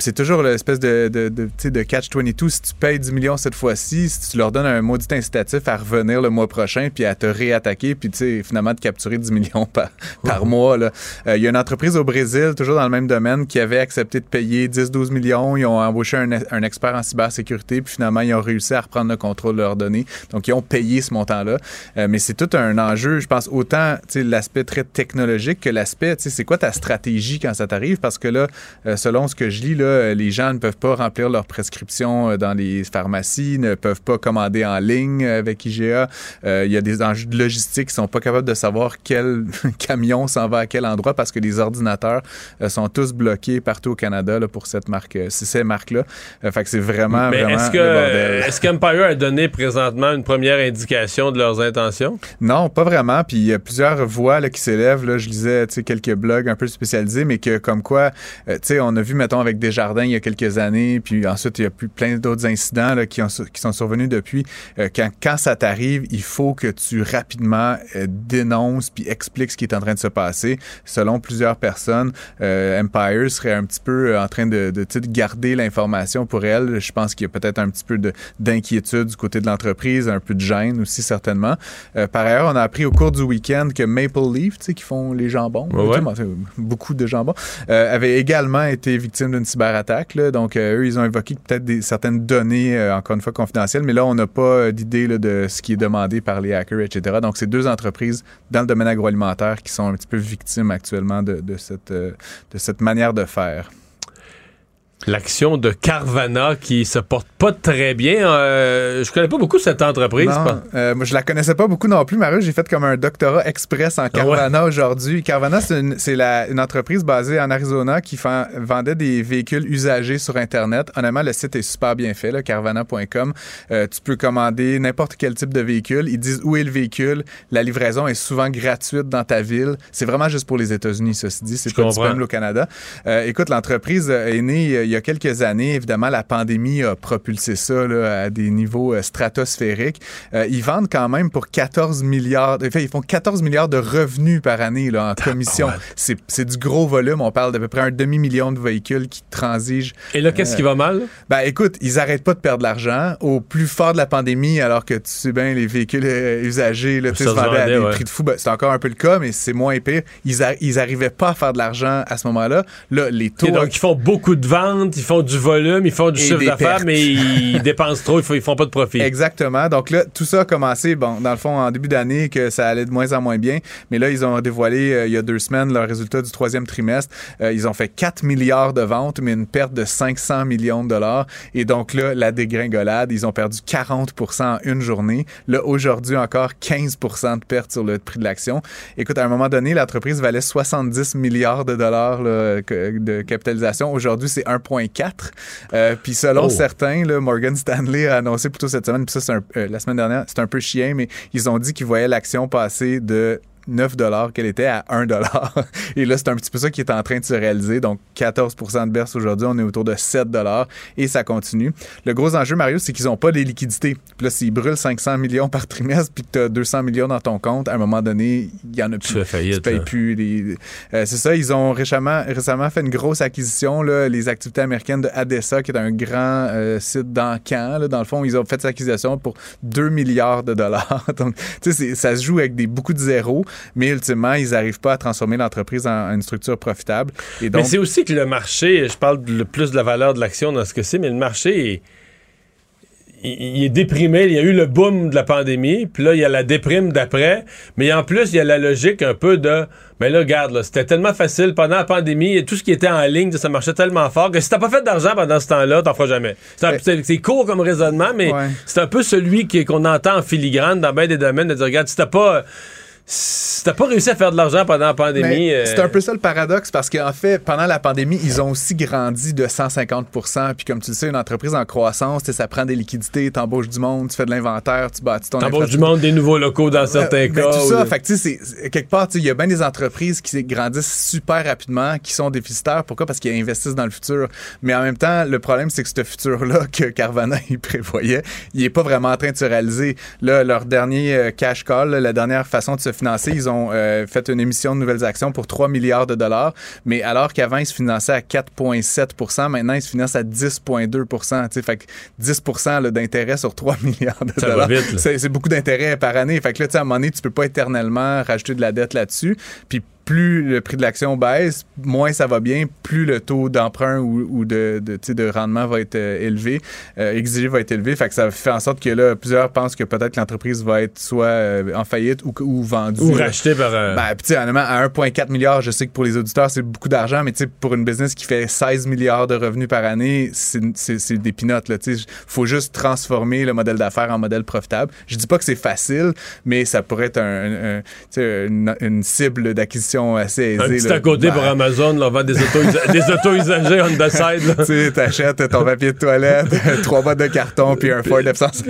G: c'est toujours l'espèce de, de, de, de catch-22. Si tu payes 10 millions cette fois-ci, si tu leur donnes un maudit incitatif à revenir le mois prochain, puis à te réattaquer, puis tu sais, finalement de capturer 10 millions par, par mois. Euh, il y a une entreprise au Brésil, toujours dans le même domaine, qui avait accepté de payer 10-12 millions. Ils ont embauché un, expert en cybersécurité, puis finalement, ils ont réussi à reprendre le contrôle de leurs données. Donc, ils ont payé ce montant-là. Euh, mais c'est tout un enjeu, je pense, autant l'aspect très technologique que l'aspect, c'est quoi ta stratégie quand ça t'arrive? Parce que là, euh, selon ce que je lis, là, les gens ne peuvent pas remplir leurs prescriptions dans les pharmacies, ne peuvent pas commander en ligne avec IGA. Euh, il y a des enjeux de logistique qui sont pas capables de savoir quel camion s'en va à quel endroit parce que les ordinateurs euh, sont tous bloqués partout au Canada là, pour cette marque, euh, ces marques-là. fait que c'est vraiment,
A: Mais
G: vraiment
A: est-ce que, Est-ce qu'Empire a donné présentement une première indication de leurs intentions?
G: Non, pas vraiment. Puis il y a plusieurs voix là, qui s'élèvent. Là, je lisais quelques blogs un peu spécialisés, mais que comme quoi, tu sais, on a vu, mettons, avec Desjardins il y a quelques années, puis ensuite, il y a plus plein d'autres incidents là, qui, ont, qui sont survenus depuis. quand, quand ça t'arrive, il faut que tu rapidement euh, dénonces puis expliques ce qui est en train de se passer. Selon plusieurs personnes, euh, Empire serait un petit peu euh, en train de, de, de garder l'information pour elle. Je pense qu'il y a peut-être un petit peu d'inquiétude du côté de l'entreprise, un peu de gêne aussi certainement. par ailleurs, on a appris au cours du week-end que Maple Leaf, tu sais, qui font les jambons, beaucoup de jambons, avait également été victime d'une cyberattaque. Là. Donc, eux, ils ont évoqué peut-être certaines données, encore une fois, confidentielles, mais là, on n'a pas d'idée de ce qui est demandé par les hackers, etc. Donc, c'est deux entreprises dans le domaine agroalimentaire qui sont un petit peu victimes actuellement de, de cette, euh, de cette manière de faire
A: l'action de Carvana qui se porte pas très bien. Euh, je connais pas beaucoup cette entreprise.
G: Non, euh, moi, je la connaissais pas beaucoup non plus, Marie. J'ai fait comme un doctorat express en ah Carvana aujourd'hui. Carvana, c'est une, une, entreprise basée en Arizona qui vendait des véhicules usagés sur Internet. Honnêtement, le site est super bien fait, carvana.com. Euh, tu peux commander n'importe quel type de véhicule. Ils disent où est le véhicule. La livraison est souvent gratuite dans ta ville. C'est vraiment juste pour les États-Unis, ceci dit. C'est pas disponible au Canada. Écoute, l'entreprise est née il y a quelques années, évidemment, la pandémie a propulsé ça à des niveaux euh, stratosphériques. Euh, ils vendent quand même pour 14 milliards. Enfin, ils font 14 milliards de revenus par année là, en commission. C'est du gros volume. On parle d'à peu près un demi-million de véhicules qui transigent.
A: Et là, qu'est-ce qui va mal?
G: Ben, écoute, ils arrêtent pas de perdre de l'argent. Au plus fort de la pandémie, alors que tu sais bien, les véhicules euh, usagés là, se vendaient à des prix de fou. Ben, c'est encore un peu le cas, mais c'est moins pire. Ils, ils arrivaient pas à faire de l'argent à ce moment-là. Là, les taux.
A: donc, ils font beaucoup de ventes ils font du volume, ils font du
G: Et
A: chiffre d'affaires, mais ils dépensent trop, ils font, pas de profit.
G: Exactement. Donc là, tout ça a commencé, bon, dans le fond, en début d'année, que ça allait de moins en moins bien. Mais là, ils ont dévoilé, euh, il y a deux semaines, leurs résultats du troisième trimestre. Euh, ils ont fait 4 milliards de ventes, mais une perte de 500 millions de dollars. Et donc là, la dégringolade, ils ont perdu 40% en une journée. Là, aujourd'hui, encore 15% de perte sur le prix de l'action. Écoute, à un moment donné, l'entreprise valait 70 milliards de dollars là, de capitalisation. Aujourd'hui, c'est 1,4. Euh, puis selon
A: Oh.
G: certains, là, Morgan Stanley a annoncé plutôt cette semaine, puis ça, c'est un- euh, la semaine dernière, c'est un peu chien, mais ils ont dit qu'ils voyaient l'action passer de 9 dollars qu'elle était à 1 dollar. Et là, c'est un petit peu ça qui est en train de se réaliser. Donc, 14% de baisse aujourd'hui. On est autour de 7 dollars et ça continue. Le gros enjeu, Mario, c'est qu'ils n'ont pas les liquidités. Puis là, s'ils brûlent 500 millions par trimestre puis que tu as 200 millions dans ton compte, à un moment donné, il y en a plus.
A: fais faillite,
G: Tu payes plus. les- euh, c'est ça, ils ont récemment, récemment fait une grosse acquisition, là, les activités américaines de Adessa, qui est un grand euh, site dans Caen. là. Dans le fond, ils ont fait cette acquisition pour 2 milliards de dollars. Donc, tu sais, ça se joue avec des, beaucoup de zéros, mais ultimement, ils n'arrivent pas à transformer l'entreprise en, en une structure profitable. Et donc,
A: Mais c'est aussi que le marché, je parle le plus de la valeur de l'action dans ce que c'est, mais le marché est, il, est déprimé. Il y a eu le boom de la pandémie, puis là, il y a la déprime d'après. Mais en plus, il y a la logique un peu de. Mais là, regarde, là, c'était tellement facile pendant la pandémie, tout ce qui était en ligne, ça marchait tellement fort que si t'as pas fait d'argent pendant ce temps-là, t'en feras jamais. C'est un-
G: Ouais.
A: C'est c'est court comme raisonnement, mais
G: Ouais.
A: c'est un peu celui qui- qu'on entend en filigrane dans bien des domaines de dire, regarde, si t'as pas. Si t'as pas réussi à faire de l'argent pendant la pandémie. Euh,
G: C'est un peu ça le paradoxe parce qu'en fait, pendant la pandémie, ils ont aussi grandi de 150% Puis comme tu le sais, une entreprise en croissance, ça prend des liquidités, t'embauches du monde, tu fais de l'inventaire, tu bâtis ton
A: T'embauches du monde, des nouveaux locaux dans certains
G: Euh, ben,
A: cas.
G: tout
A: ou
G: ça,
A: de-
G: fait que, quelque part, il y a bien des entreprises qui grandissent super rapidement, qui sont déficitaires. Pourquoi? Parce qu'ils investissent dans le futur. Mais en même temps, le problème, c'est que ce futur-là que Carvana il prévoyait, il est pas vraiment en train de se réaliser. Là, leur dernier euh, cash call, là, la dernière façon de se financer, ils ont euh, fait une émission de nouvelles actions pour 3 milliards de dollars. Mais alors qu'avant, ils se finançaient à 4,7% maintenant, ils se financent à 10,2 tu sais, Fait que 10 là, d'intérêt sur 3 milliards de
A: Ça
G: dollars. C'est beaucoup d'intérêt par année. Fait que là, à un moment donné, tu peux pas éternellement rajouter de la dette là-dessus. Puis plus le prix de l'action baisse, moins ça va bien, plus le taux d'emprunt ou, ou de, de, de rendement va être euh, élevé, euh, exigé va être élevé. Fait que ça fait en sorte que là, plusieurs pensent que peut-être l'entreprise va être soit euh, en faillite ou, ou vendue.
A: Ou
G: là.
A: racheté par un.
G: Ben, puis tu sais, honnêtement, à 1,4 milliard, je sais que pour les auditeurs, c'est beaucoup d'argent, mais tu sais, pour une business qui fait 16 milliards de revenus par année, c'est des pinottes, là. Tu sais, faut juste transformer le modèle d'affaires en modèle profitable. Je dis pas que c'est facile, mais ça pourrait être un, un- sais, une, une cible d'acquisition assez aisée. là.
A: à côté
G: Ben,
A: pour Amazon, là, on vend des autos, des autos usagées on the side.
G: tu sais, t'achètes ton papier de toilette, trois boîtes de carton, puis un Ford F-150.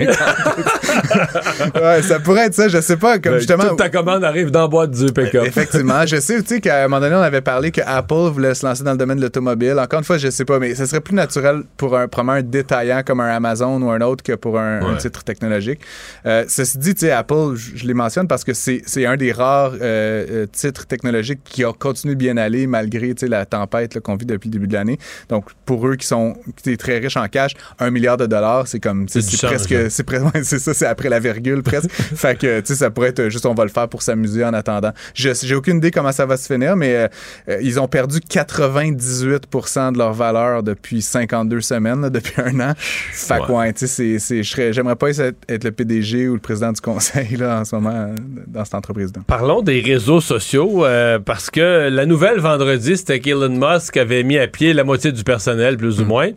G: ouais, ça pourrait être ça, je sais pas, comme justement...
A: Toute ta commande arrive dans la boîte du pick-up.
G: Effectivement, je sais, tu sais, qu'à un moment donné, on avait parlé que Apple voulait se lancer dans le domaine de l'automobile. Encore une fois, je sais pas, mais ce serait plus naturel pour un, un détaillant comme un Amazon ou un autre que pour un, titre technologique. Euh, ceci dit, tu sais, Apple, je les mentionne parce que c'est c'est un des rares euh, euh, titres technologiques qui a continué de bien aller malgré, la tempête qu'on vit depuis le début de l'année. Donc, pour eux qui sont très riches en cash, un milliard de dollars, c'est comme,
A: C'est
G: presque, c'est ouais, ça, c'est après la virgule presque. fait que, tu sais, ça pourrait être juste, on va le faire pour s'amuser en attendant. J'ai aucune idée comment ça va se finir, mais euh, euh, ils ont perdu 98% de leur valeur depuis 52 semaines, là, depuis un an. Fait que,
A: Ouais.
G: tu sais, j'aimerais pas être, être le PDG ou le président du conseil, là, en ce moment, dans cette entreprise-là.
A: Parlons des réseaux sociaux, euh, parce que la nouvelle vendredi, c'était qu'Elon Musk avait mis à pied la moitié du personnel, plus ou moins.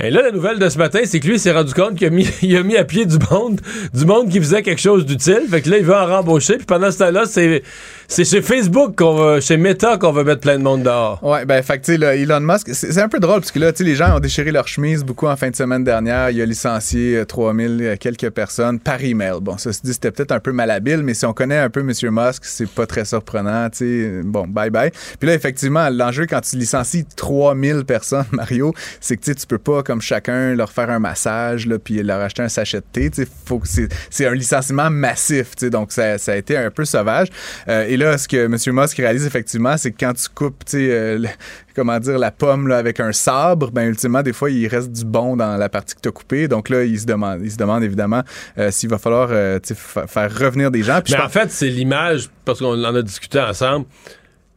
A: Et là, la nouvelle de ce matin, c'est que lui, il s'est rendu compte qu'il a mis, il a mis à pied du monde, du monde qui faisait quelque chose d'utile. Fait que là, il veut en rembaucher. Puis pendant ce temps-là, c'est, c'est chez Facebook qu'on va, chez Meta qu'on va mettre plein de monde dehors.
G: Ouais, ben, fait tu sais, Elon Musk, c'est un peu drôle parce que là, tu sais, les gens ont déchiré leur chemise beaucoup en fin de semaine dernière. Il a licencié euh, 3000 euh, quelques personnes par email. Bon, ça se dit, c'était peut-être un peu malhabile, mais si on connaît un peu M. Musk, c'est pas très surprenant, tu sais. Bon, bye bye. Puis là, effectivement, l'enjeu quand tu licencies 3000 personnes, Mario, c'est que, tu tu peux pas, comme chacun, leur faire un massage, là, puis leur acheter un sachet de thé, tu sais. C'est un licenciement massif, tu sais. Donc, ça, ça a été un peu sauvage. Euh, et là, ce que M. Musk réalise effectivement, c'est que quand tu coupes, tu sais, euh, comment dire, la pomme là, avec un sabre, ben ultimement, des fois, il reste du bon dans la partie que tu as coupée. Donc là, il se demande, il se demande évidemment euh, s'il va falloir euh, fa- faire revenir des gens. Puis
A: Mais
G: je
A: en fait, c'est l'image, parce qu'on en a discuté ensemble.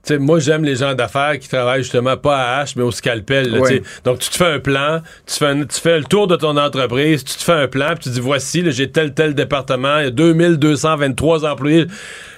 A: Tu sais, moi, j'aime les gens d'affaires qui travaillent justement pas à hache, mais au scalpel. là,
G: Oui.
A: Donc, tu te fais un plan, tu fais, un- tu fais le tour de ton entreprise, tu te fais un plan, puis tu dis, voici, j'ai tel, tel département, il y a 2223 employés.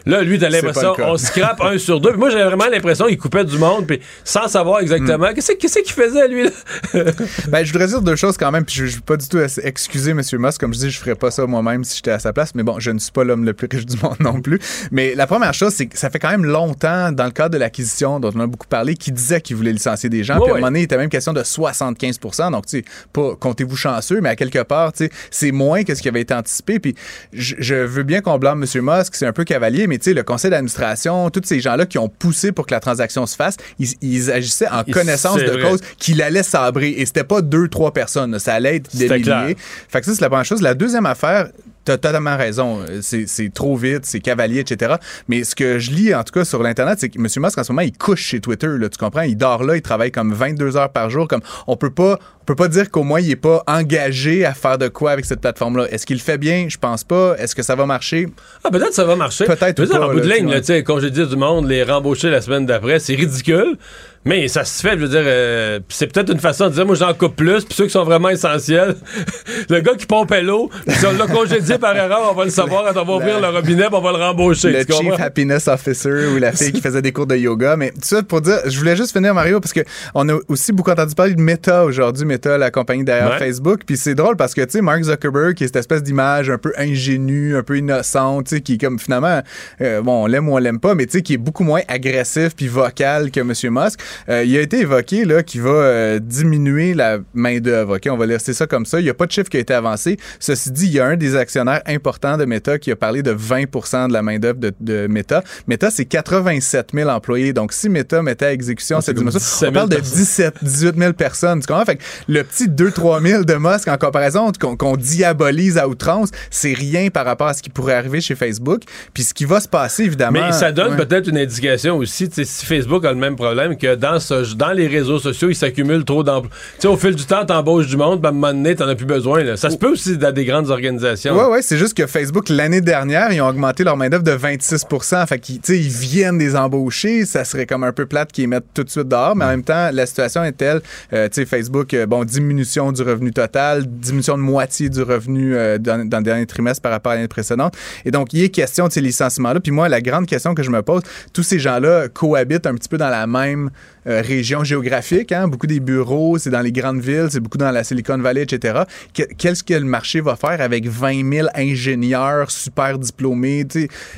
A: Là, lui, t'as l'impression, on scrape un sur deux. Puis moi, j'avais vraiment l'impression qu'il coupait du monde, puis sans savoir exactement.
G: Hmm.
A: Qu'est-ce qu'il faisait, lui, là?
G: Ben, je voudrais dire deux choses quand même, puis je ne veux pas du tout excuser M. Musk. Comme je dis, je ferais pas ça moi-même si j'étais à sa place, mais bon, je ne suis pas l'homme le plus riche du monde non plus. Mais la première chose, c'est que ça fait quand même longtemps, dans le cadre de l'acquisition dont on a beaucoup parlé, qu'il disait qu'il voulait licencier des gens. Puis à un moment donné, il était même question de 75% Donc, tu sais, pas comptez-vous chanceux, mais à quelque part, tu sais, c'est moins que ce qui avait été anticipé. Puis je, je veux bien qu'on blâme M. Musk, c'est un peu cavalier, mais tu sais, le conseil d'administration, tous ces gens-là qui ont poussé pour que la transaction se fasse, ils, ils agissaient en connaissance de
A: vrai.
G: cause qu'il allait sabrer. Et c'était pas deux, trois personnes. Ça allait être des milliers.
A: clair.
G: Fait que ça, c'est la première chose. La deuxième affaire, T'as totalement raison. C'est c'est trop vite, c'est cavalier, etc. Mais ce que je lis, en tout cas, sur l'Internet, c'est que M. Musk, en ce moment, il couche chez Twitter. Là, tu comprends? Il dort là, il travaille comme 22 heures par jour. Comme On peut pas on peut pas dire qu'au moins, il est pas engagé à faire de quoi avec cette plateforme-là. Est-ce qu'il le fait bien? Je pense pas. Est-ce que ça va marcher?
A: Ah, peut-être que ça va marcher.
G: Peut-être pas,
A: en bout de ligne, là, sais, congédier du monde, les rembaucher la semaine d'après, c'est ridicule. Mais ça se fait, je veux dire, euh, c'est peut-être une façon de dire, moi j'en coupe plus, puis ceux qui sont vraiment essentiels, le gars qui pompait l'eau, si on l'a congédié par erreur, on va le savoir quand on va ouvrir le robinet, puis on va le rembaucher.
G: le Chief? Happiness Officer ou la fille qui faisait des cours de yoga. Mais tout ça pour dire, je voulais juste finir, Mario, parce que on a aussi beaucoup entendu parler de Meta aujourd'hui, Meta, la compagnie derrière
A: Ouais.
G: Facebook. Puis c'est drôle parce que, tu sais, Mark Zuckerberg, qui est cette espèce d'image un peu ingénue, un peu innocente, tu sais, qui est comme finalement, euh, bon, on l'aime ou on l'aime pas, mais tu sais, qui est beaucoup moins agressif puis vocal que M. Musk. Euh, il a été évoqué, là, qu'il va euh, diminuer la main-d'œuvre. OK, on va laisser ça comme ça. Il n'y a pas de chiffre qui a été avancé. Ceci dit, il y a un des actionnaires importants de Meta qui a parlé de 20% de la main-d'œuvre de, de Meta. Meta, c'est 87 000 employés. Donc, si Meta mettait à exécution
A: Ah,
G: cette dimension,
A: 17 000
G: on parle de
A: personnes.
G: 17, 18 000 personnes. Tu comprends? Fait que le petit 2-3 000 de Musk en comparaison qu'on qu'on diabolise à outrance, c'est rien par rapport à ce qui pourrait arriver chez Facebook. Puis ce qui va se passer, évidemment.
A: Mais ça donne
G: ouais.
A: peut-être une indication aussi, si Facebook a le même problème, que dans, ce, dans les réseaux sociaux, il s'accumule trop d'emplois. Au fil du temps, t'embauches du monde, puis à un moment donné, t'en as plus besoin. là. Ça se peut aussi dans des grandes organisations.
G: Ouais, ouais, c'est juste que Facebook, l'année dernière, ils ont augmenté leur main-d'œuvre de 26% Fait qu'ils, ils viennent des embaucher. Ça serait comme un peu plate qu'ils mettent tout de suite dehors. Mais en même temps, la situation est telle, euh, tu sais, Facebook, euh, bon, diminution du revenu total, diminution de moitié du revenu euh, dans, dans le dernier trimestre par rapport à l'année précédente. Et donc, il est question de ces licenciements-là. Puis moi, la grande question que je me pose, tous ces gens-là cohabitent un petit peu dans la même euh, région géographique. Hein? Beaucoup des bureaux, c'est dans les grandes villes, c'est beaucoup dans la Silicon Valley, etc. Que- Qu'est-ce que le marché va faire avec 20 000 ingénieurs super diplômés?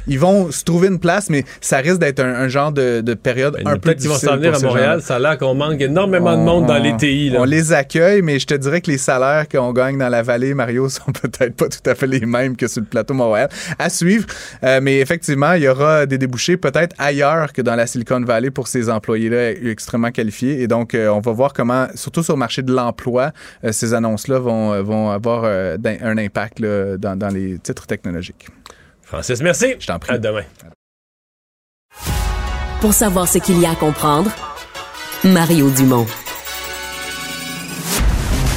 G: Ils vont se trouver une place, mais ça risque d'être un, un genre de, de période
A: Ben,
G: un peu
A: Peut-être qu'ils vont
G: difficile
A: s'en venir à Montréal. Ça a l'air qu'on manque énormément de monde dans les TI. là.
G: On les accueille, mais je te dirais que les salaires qu'on gagne dans la vallée, Mario, sont peut-être pas tout à fait les mêmes que sur le plateau Montréal. À suivre. Euh, mais effectivement, il y aura des débouchés peut-être ailleurs que dans la Silicon Valley pour ces employés-là extrêmement qualifiés. Et donc, euh, on va voir comment, surtout sur le marché de l'emploi, euh, ces annonces-là vont, vont avoir euh, un impact là, dans, dans les titres technologiques.
A: Francis, merci.
G: Je t'en prie.
A: À demain.
D: Pour savoir ce qu'il y a à comprendre, Mario Dumont.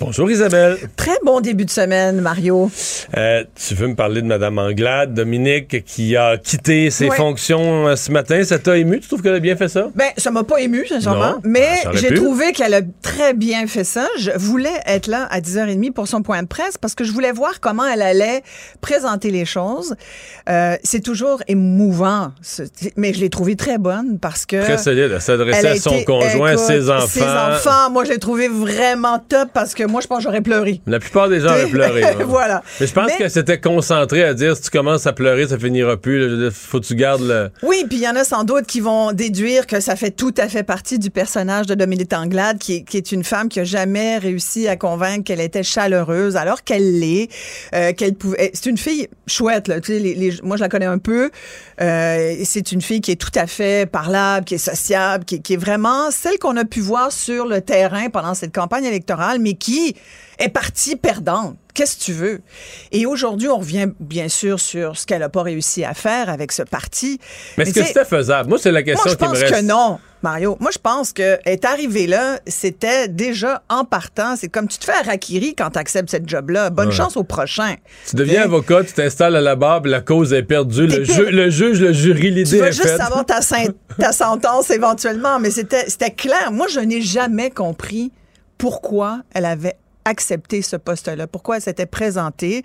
A: Bonjour Isabelle.
H: Très bon début de semaine, Mario.
A: Euh, tu veux me parler de Mme Anglade, Dominique, qui a quitté ses fonctions euh, ce matin? Ça t'a ému? Tu trouves qu'elle a bien fait ça?
H: Ben, ça m'a pas ému, sincèrement,
A: Non,
H: mais
A: aurait
H: j'ai trouvé qu'elle a très bien fait ça. Je voulais être là à 10h30 pour son point de presse parce que je voulais voir comment elle allait présenter les choses. Euh, c'est toujours émouvant, ce- mais je l'ai trouvée très bonne parce que...
A: Très solide. Elle s'adressait à son
H: été-
A: conjoint,
H: écoute,
A: ses enfants.
H: Ses enfants, moi, je l'ai trouvé vraiment top parce que moi, je pense que j'aurais pleuré.
A: La plupart des gens avaient pleuré.
H: voilà.
A: Mais je pense
H: Mais-
A: qu'elle s'était concentrée à dire si tu commences à pleurer, ça finira plus. là. Faut que tu gardes le.
H: Oui, puis il y en a sans doute qui vont déduire que ça fait tout à fait partie du personnage de Dominique Anglade, qui est, qui est une femme qui a jamais réussi à convaincre qu'elle était chaleureuse, alors qu'elle l'est, euh, qu'elle pouvait. C'est une fille chouette, là. Tu sais, les, les- moi je la connais un peu. Euh, c'est une fille qui est tout à fait parlable, qui est sociable, qui, qui est vraiment celle qu'on a pu voir sur le terrain pendant cette campagne électorale, mais qui est partie perdante qu'est-ce que tu veux? Et aujourd'hui, on revient bien sûr sur ce qu'elle n'a pas réussi à faire avec ce parti.
A: Mais est-ce que c'était faisable? Moi, c'est la question
H: qui
A: me reste.
H: Je pense que non. Mario, moi je pense que est arrivé là, c'était déjà en partant. C'est comme tu te fais à Rakiri quand tu acceptes cette job-là. Bonne chance au prochain.
A: Tu deviens avocat, tu t'installes à la barre, la cause est perdue. Le, le, juge, le jury, l'idée est faite.
H: Tu vas juste savoir ta, ta sentence éventuellement, mais c'était clair. Moi, je n'ai jamais compris pourquoi elle avait accepté ce poste-là? Pourquoi elle s'était présentée?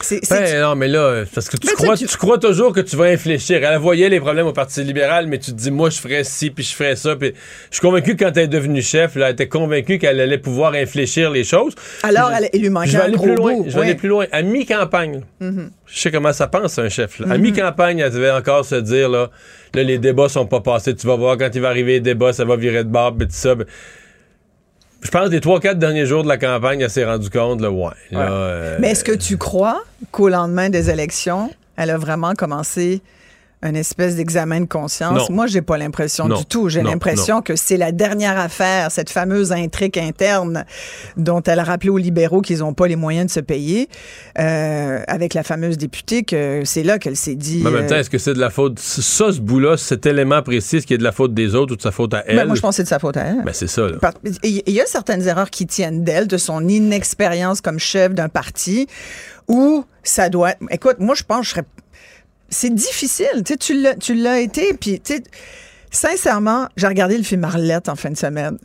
A: C'est, ben, non, mais là, parce que tu crois, tu... crois toujours que tu vas infléchir. Elle voyait les problèmes au Parti libéral, mais tu te dis, moi, je ferais ci, puis je ferais ça. Puis je suis convaincu que quand elle est devenue chef, là, elle était convaincue qu'elle allait pouvoir infléchir les choses.
H: Alors, elle, lui manquait je vais aller
A: plus
H: loin.
A: Je vais aller plus loin. À mi-campagne, mm-hmm. je sais comment ça pense, un chef. À mm-hmm. mi-campagne, elle devait encore se dire, là, là, les débats sont pas passés. Tu vas voir, quand il va arriver les débats, ça va virer de barbe, et tout ça. Je pense des trois, quatre derniers jours de la campagne, elle s'est rendue compte, là, ouais.
H: Euh, Mais est-ce que tu crois qu'au lendemain des élections, elle a vraiment commencé un espèce d'examen de conscience. Moi, j'ai pas l'impression du tout. J'ai l'impression que c'est la dernière affaire, cette fameuse intrigue interne dont elle a rappelé aux libéraux qu'ils n'ont pas les moyens de se payer, euh, avec la fameuse députée, que c'est là qu'elle s'est dit.
A: Mais en même temps, euh, est-ce que c'est de la faute, ça, ce bout-là, cet élément précis, qu'il est de la faute des autres ou de sa faute à ben, elle?
H: moi, je pense que c'est de sa faute à elle.
A: Ben, c'est ça.
H: Il y a certaines erreurs qui tiennent d'elle, de son inexpérience comme chef d'un parti, où ça doit. Écoute, moi, je pense que je serais c'est difficile. Tu, l'as, tu l'as été. Puis, sincèrement, j'ai regardé le film Arlette en fin de semaine.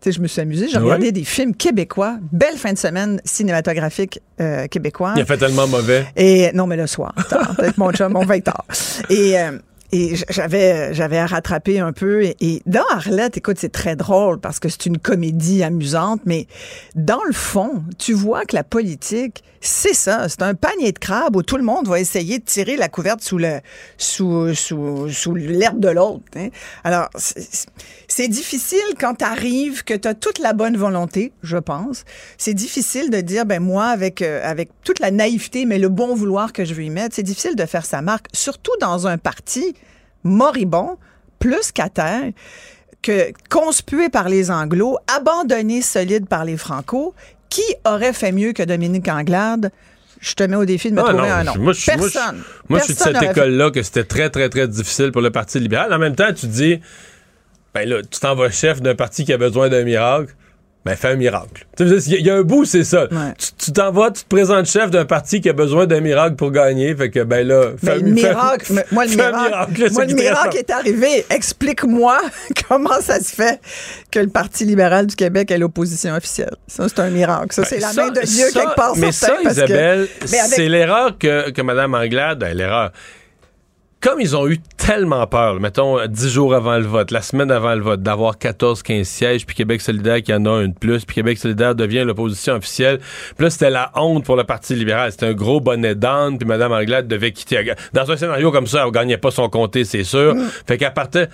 H: sais, je me suis amusée. J'ai regardé des films québécois. Belle fin de semaine cinématographique euh, québécois.
A: Il a fait tellement mauvais.
H: Et non, mais le soir. Peut-être mon chum, on va être tard. Et euh, et j'avais j'avais à rattraper un peu. Et, dans Arlette, écoute, c'est très drôle parce que c'est une comédie amusante, mais dans le fond, tu vois que la politique, c'est ça, c'est un panier de crabes où tout le monde va essayer de tirer la couverte sous le sous sous, sous l'herbe de l'autre. Hein. Alors c'est difficile quand tu arrives que tu as toute la bonne volonté, je pense. C'est difficile de dire ben moi avec euh, avec toute la naïveté mais le bon vouloir que je veux y mettre, c'est difficile de faire sa marque, surtout dans un parti moribond, plus qu'à terre, que conspué par les Anglo, abandonné solide par les Franco, qui aurait fait mieux que Dominique Anglade? Je te mets au défi de me ah, trouver un nom.
A: Moi, je, Personne. Moi, je suis de cette école-là que c'était très, très, très difficile pour le Parti libéral. En même temps, tu dis, ben là, tu t'en vas chef d'un parti qui a besoin d'un miracle ben, fais un miracle. Il y a un bout, c'est ça. Tu t'en vas, tu te présentes chef d'un parti qui a besoin d'un miracle pour gagner. Fait que, ben là,
H: fais, un miracle. moi, le miracle, moi, le miracle est arrivé. Explique-moi comment ça se fait que le Parti libéral du Québec est l'opposition officielle. Ça, c'est un miracle. Ça, ben, c'est la main de Dieu quelque part.
A: Mais ça, Isabelle, c'est l'erreur que, que Mme Anglade, ben, l'erreur comme ils ont eu tellement peur, mettons dix jours avant le vote, la semaine avant le vote, d'avoir 14-15 sièges, puis Québec solidaire qui en a un de plus, puis Québec solidaire devient l'opposition officielle. Puis là, c'était la honte pour le Parti libéral. C'était un gros bonnet d'âne, puis Mme Anglade devait quitter. Dans un scénario comme ça, elle gagnait pas son comté, c'est sûr. Mm. Fait qu'elle partait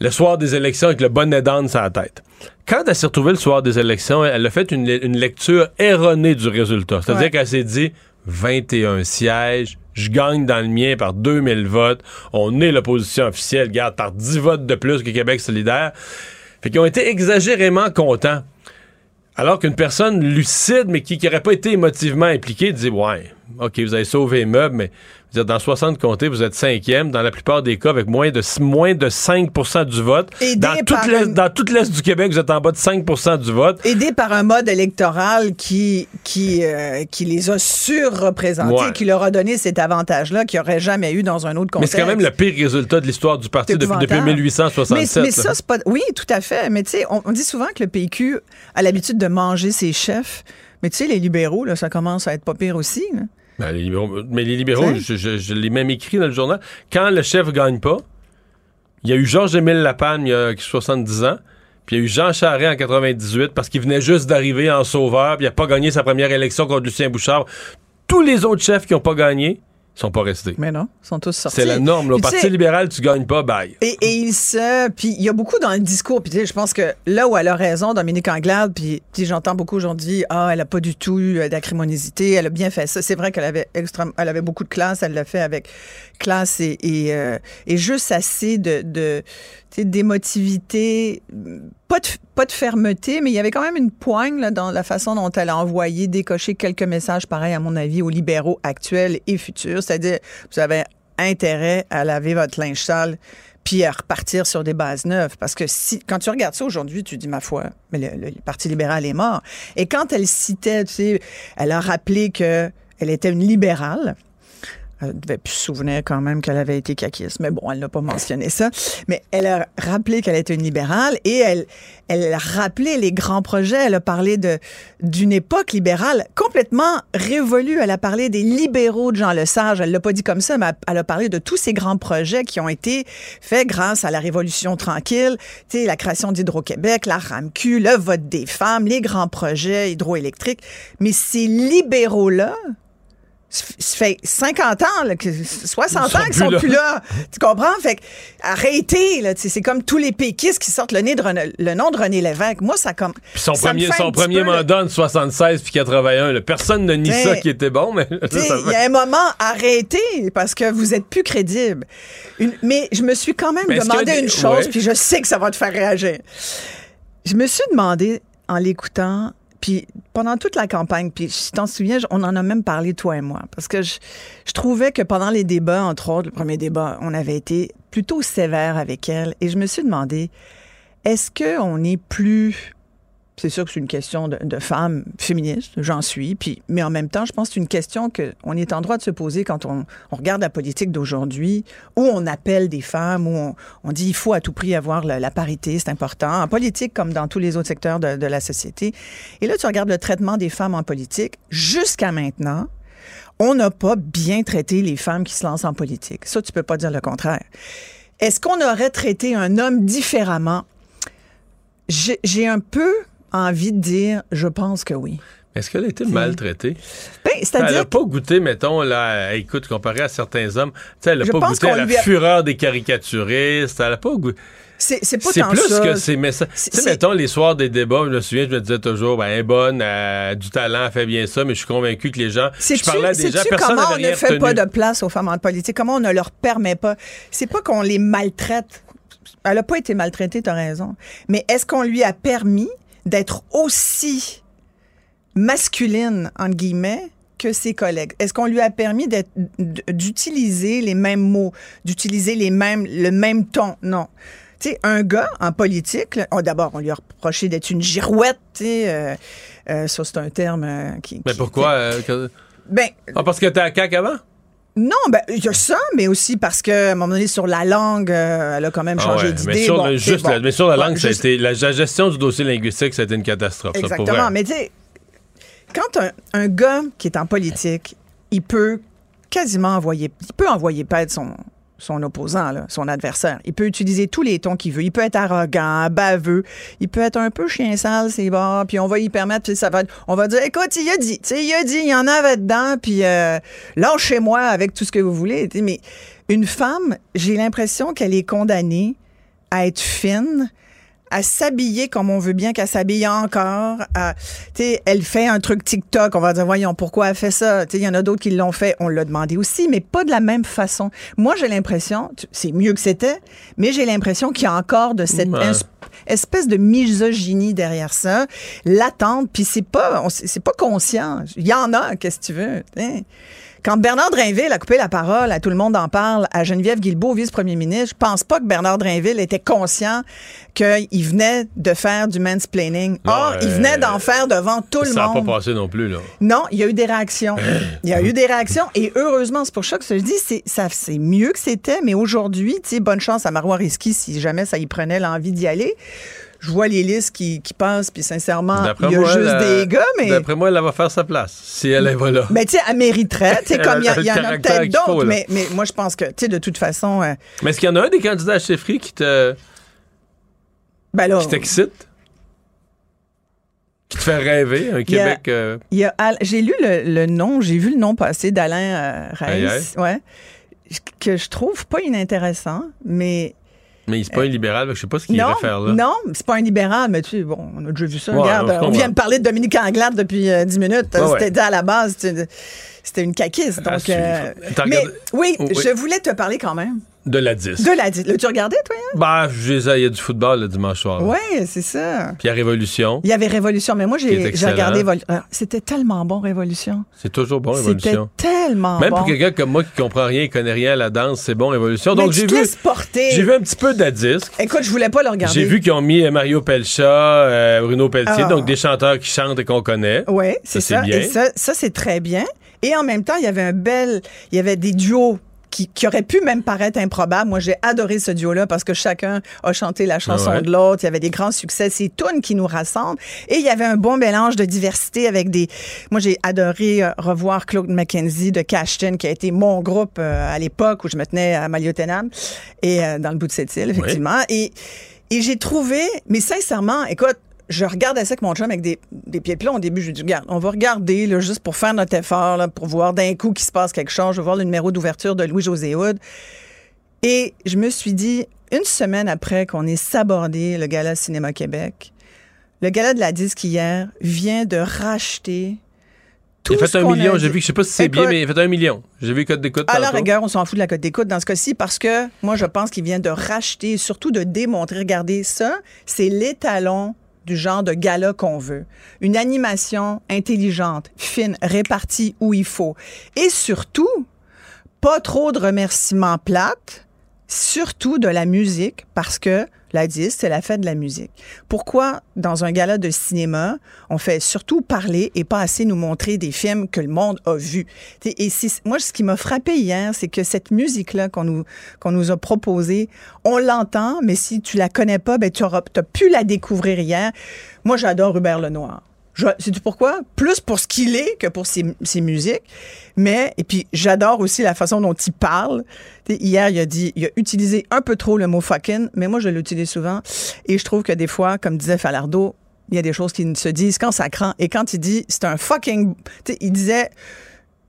A: le soir des élections avec le bonnet d'âne sur la tête. Quand elle s'est retrouvée le soir des élections, elle a fait une, lecture erronée du résultat. C'est-à-dire qu'elle s'est dit 21 sièges, je gagne dans le mien par 2000 votes. On est l'opposition officielle, garde par 10 votes de plus que Québec solidaire. Fait qu'ils ont été exagérément contents. Alors qu'une personne lucide, mais qui n'aurait pas été émotivement impliquée, dit Ouais, OK, vous avez sauvé les meubles, mais dans 60 comtés, vous êtes cinquième, dans la plupart des cas, avec moins de, moins de 5 du vote. dans, toute l'Est, du Québec, vous êtes en bas de 5 du vote.
H: Aidé par un mode électoral qui, qui, euh, qui les a surreprésentés, qui leur a donné cet avantage-là qu'il n'y aurait jamais eu dans un autre contexte.
A: Mais c'est quand même le pire résultat de l'histoire du parti depuis, 1867.
H: Mais, ça, c'est pas... Oui, tout à fait. Mais tu sais, on, dit souvent que le PQ a l'habitude de manger ses chefs. Mais tu sais, les libéraux, là, ça commence à être pas pire aussi.
A: Ben, les libéraux, mais les libéraux, je, l'ai même écrit dans le journal. Quand le chef gagne pas, il y a eu Georges-Émile Lapanne il y a 70 ans, puis il y a eu Jean Charest en 98 parce qu'il venait juste d'arriver en sauveur, puis il n'a pas gagné sa première élection contre Lucien Bouchard. Tous les autres chefs qui n'ont pas gagné, sont pas restés.
H: Mais non, ils sont tous sortis.
A: C'est la norme. Au Parti libéral, tu gagnes pas, bye.
H: Et, et il se... Puis il y a beaucoup dans le discours. Puis je pense que là où elle a raison, Dominique Anglade, puis j'entends beaucoup aujourd'hui, ah, elle a pas du tout eu d'acrimonisité, elle a bien fait ça. C'est vrai qu'elle avait extrême, elle avait beaucoup de classe, elle l'a fait avec classe et, et, euh, et juste assez de, de d'émotivité pas de, fermeté, mais il y avait quand même une poigne dans la façon dont elle a envoyé décocher quelques messages pareils, à mon avis, aux libéraux actuels et futurs. C'est-à-dire, vous avez intérêt à laver votre linge sale puis à repartir sur des bases neuves. Parce que si, quand tu regardes ça aujourd'hui, tu dis, ma foi, mais le, le Parti libéral est mort. Et quand elle citait, tu sais, elle a rappelé que elle était une libérale, elle devait plus se souvenir quand même qu'elle avait été caquiste, mais bon, elle n'a pas mentionné ça. Mais elle a rappelé qu'elle était une libérale et elle, elle a rappelé les grands projets. Elle a parlé de d'une époque libérale complètement révolue. Elle a parlé des libéraux de Jean Lesage. Elle l'a pas dit comme ça, mais elle a parlé de tous ces grands projets qui ont été faits grâce à la Révolution tranquille, tu sais, la création d'Hydro-Québec, la RAMQ, le vote des femmes, les grands projets hydroélectriques. Mais ces libéraux-là, ça fait 50 ans, là, que- 60 ans qu'ils sont plus là. Tu comprends? Fait que, arrêtez, là. C'est comme tous les péquistes qui sortent le, nez de René- le nom de René Lévesque. Moi, ça comme.
A: Puis son
H: ça
A: premier, son premier
H: peu,
A: mandat en 76 puis 81, là, personne ne nie
H: T'sais,
A: ça qui était bon, mais
H: Il y a un moment, arrêtez, parce que vous êtes plus crédible. Une- mais je me suis quand même demandé
A: que-
H: une chose,
A: ouais.
H: puis je sais que ça va te faire réagir. Je me suis demandé, en l'écoutant, puis pendant toute la campagne, puis si t'en souviens, on en a même parlé, toi et moi, parce que je, je trouvais que pendant les débats, entre autres, le premier débat, on avait été plutôt sévère avec elle, et je me suis demandé, est-ce qu'on est plus c'est sûr que c'est une question de, de femme féministe, j'en suis. Puis, mais en même temps, je pense que c'est une question qu'on est en droit de se poser quand on, regarde la politique d'aujourd'hui, où on appelle des femmes, où on, dit il faut à tout prix avoir la, parité, c'est important, en politique comme dans tous les autres secteurs de, de la société. Et là, tu regardes le traitement des femmes en politique. Jusqu'à maintenant, on n'a pas bien traité les femmes qui se lancent en politique. Ça, tu peux pas dire le contraire. Est-ce qu'on aurait traité un homme différemment? J'ai un peu envie de dire, je pense que oui.
A: Est-ce qu'elle a été maltraitée?
H: Ben,
A: Elle
H: C'est-à-dire
A: n'a pas goûté, mettons, là, écoute, comparé à certains hommes, tu sais, elle n'a pas goûté à la
H: a-
A: fureur des caricaturistes, elle n'a pas goûté.
H: c'est c'est pas
A: C'est
H: tant
A: plus
H: ça.
A: que ces messages.
H: C'est-
A: Tu sais,
H: c'est-
A: mettons, les soirs des débats, je me souviens, je me disais toujours, ben, elle est bonne, elle a du talent, elle fait bien ça, mais je suis convaincu que les gens. Je
H: Sais-tu
A: parlais à des gens, personne
H: comment on ne fait
A: retenu.
H: pas de place aux femmes en politique? Comment on ne leur permet pas? C'est pas qu'on les maltraite. Elle n'a pas été maltraitée, tu as raison. Mais est-ce qu'on lui a permis d'être aussi masculine, entre guillemets, que ses collègues? Est-ce qu'on lui a permis d'utiliser les mêmes mots, d'utiliser les mêmes, le même ton? Non. Tu sais, un gars en politique, oh, d'abord, on lui a reproché d'être une girouette, tu sais, euh, euh, ça c'est un terme euh, qui...
A: Mais
H: qui-
A: pourquoi? que-
H: Ben,
A: Ah, parce que t'es à CAQ avant?
H: Non, ben, il y a ça, mais aussi parce que, à un moment donné, sur la langue, euh, elle a quand même
A: Ah
H: changé
A: ouais,
H: d'idée.
A: mais, sur,
H: Bon,
A: le-
H: c'est
A: juste
H: bon.
A: la, mais sur la
H: Ouais,
A: langue, ça a été, la, la gestion du dossier linguistique, ça a été une catastrophe. ça, pour
H: Exactement.
A: vrai.
H: Mais tu sais, quand un, un gars qui est en politique, il peut quasiment envoyer, il peut envoyer perdre son, son opposant, son adversaire. Il peut utiliser tous les tons qu'il veut. Il peut être arrogant, baveux. Il peut être un peu chien sale, c'est bon. Puis on va y permettre, puis ça va être- on va dire, écoute, il a dit, tu sais, il a dit, il y en avait dedans, puis euh, lâchez-moi avec tout ce que vous voulez. Mais une femme, j'ai l'impression qu'elle est condamnée à être fine, à s'habiller comme on veut bien qu'elle s'habille encore. à- tu sais, elle fait un truc TikTok, on va dire, voyons, pourquoi elle fait ça? Tu sais, Il y en a d'autres qui l'ont fait, on l'a demandé aussi, mais pas de la même façon. Moi, j'ai l'impression, c'est mieux que c'était, mais j'ai l'impression qu'il y a encore de cette
A: Ouais.
H: espèce de misogynie derrière ça, latente, puis c'est pas, c'est pas conscient. Il y en a, qu'est-ce que tu veux? Quand Bernard Drinville a coupé la parole, à tout le monde en parle, à Geneviève Guilbeault, vice-premier ministre, je pense pas que Bernard Drinville était conscient qu'il venait de faire du mansplaining.
A: Non,
H: Or, il
A: euh,
H: venait d'en faire devant tout le
A: ça n'a pas
H: monde.
A: passé non plus, là.
H: Non, il y a eu des réactions. Il y a eu des réactions et heureusement, c'est pour ça que je dis, c'est ça, c'est mieux que c'était, mais aujourd'hui, tu sais, bonne chance à Marois Risky si jamais ça y prenait l'envie d'y aller. Je vois les listes qui, qui passent, puis sincèrement, il y a
A: moi,
H: juste des gars, mais...
A: D'après moi, elle va faire sa place, si elle est pas là.
H: Mais tu sais, elle mériterait. Tu sais, comme il y, a- y en a peut-être d'autres, mais, mais moi, je pense que, tu sais, de toute façon, euh,
A: Mais est-ce qu'il y en a un des candidats à chefferie qui te
H: ben là,
A: qui t'excite? Qui te fait rêver, un Québec... euh,
H: il y a Al- j'ai lu le, le nom, j'ai vu le nom passer d'Alain euh, ouais, que je trouve pas inintéressant, mais
A: Mais il c'est pas un libéral, fait que je sais pas ce qu'il faire là.
H: non, c'est pas un libéral, mais tu sais, bon, on a déjà vu ça.
A: Ouais,
H: regarde, on vient de parler de Dominique Anglade depuis euh, 10 minutes.
A: Ouais,
H: C'était
A: ouais.
H: à la base, c'était une caquiste. Donc,
A: suivre.
H: euh, mais
A: regardé-
H: oui,
A: Oh, oui.
H: je voulais te parler quand même
A: De la 10.
H: De la 10. L'as-tu regardé, toi? Hein?
A: Bah, il y a du football le dimanche soir.
H: Oui, c'est ça.
A: Puis il y a Révolution.
H: Il y avait Révolution, mais moi, j'ai regardé. Ah, c'était tellement bon, Révolution.
A: C'est toujours bon, Révolution.
H: C'était tellement
A: Même
H: bon.
A: pour quelqu'un comme moi qui comprend rien, qui connaît rien à la danse, c'est bon, Révolution. Donc, j'ai vu. J'ai vu un petit peu de la disque.
H: Écoute, je voulais pas le regarder.
A: J'ai vu qu'ils ont mis Mario Pelcha, euh, Bruno Pelletier,
H: Ah.
A: donc des chanteurs qui chantent et qu'on connaît.
H: Oui, c'est
A: Ça,
H: ça.
A: c'est bien.
H: Et ça, ça c'est très bien. Et en même temps, il y avait un bel. Il y avait des duos. Qui, qui auraient pu même paraître improbables. Moi, j'ai adoré ce duo-là parce que chacun a chanté la chanson
A: ouais.
H: de l'autre. Il y avait des grands succès. C'est tunes qui nous rassemblent. Et il y avait un bon mélange de diversité avec des... Moi, j'ai adoré euh, revoir Claude McKenzie de Cashton, qui a été mon groupe euh, à l'époque où je me tenais à Maliotenam et euh, dans le bout de cette île, effectivement. Et, et j'ai trouvé... Mais sincèrement, écoute, je regardais ça avec mon chum avec des, des pieds plats. Au début, je lui dis, regarde, on va regarder là, juste pour faire notre effort, là, pour voir d'un coup qu'il se passe quelque chose. Je vais voir le numéro d'ouverture de Louis-José Hood. Et je me suis dit, une semaine après qu'on ait sabordé le Gala Cinéma Québec, le Gala de la disque hier vient de racheter tout
A: Il a fait un million. J'ai vu je sais pas si c'est bien, mais il a fait un million. J'ai vu code d'écoute.
H: à la rigueur, on s'en fout de la cote d'écoute dans ce cas-ci parce que moi, je pense qu'il vient de racheter et surtout de démontrer. Regardez ça, c'est l'étalon du genre de gala qu'on veut. Une animation intelligente, fine, répartie où il faut. Et surtout, pas trop de remerciements plates, surtout de la musique, parce que la 10, c'est la fête de la musique. Pourquoi, dans un gala de cinéma, on fait surtout parler et pas assez nous montrer des films que le monde a vus? Et c'est- moi, ce qui m'a frappé hier, c'est que cette musique-là qu'on nous, nous a proposée, on l'entend, mais si tu la connais pas, ben, tu t'as pu la découvrir hier. Moi, j'adore Hubert Lenoir. Je- Sais-tu pourquoi? Plus pour ce qu'il est que pour ses, ses musiques. Mais, et puis, j'adore aussi la façon dont il parle. T'sais, hier, il a dit, il a utilisé un peu trop le mot fucking, mais moi, je l'utilise souvent. Et je trouve que des fois, comme disait Falardeau, il y a des choses qui ne se disent qu'en sacrant. Et quand il dit, c'est un fucking. Il disait,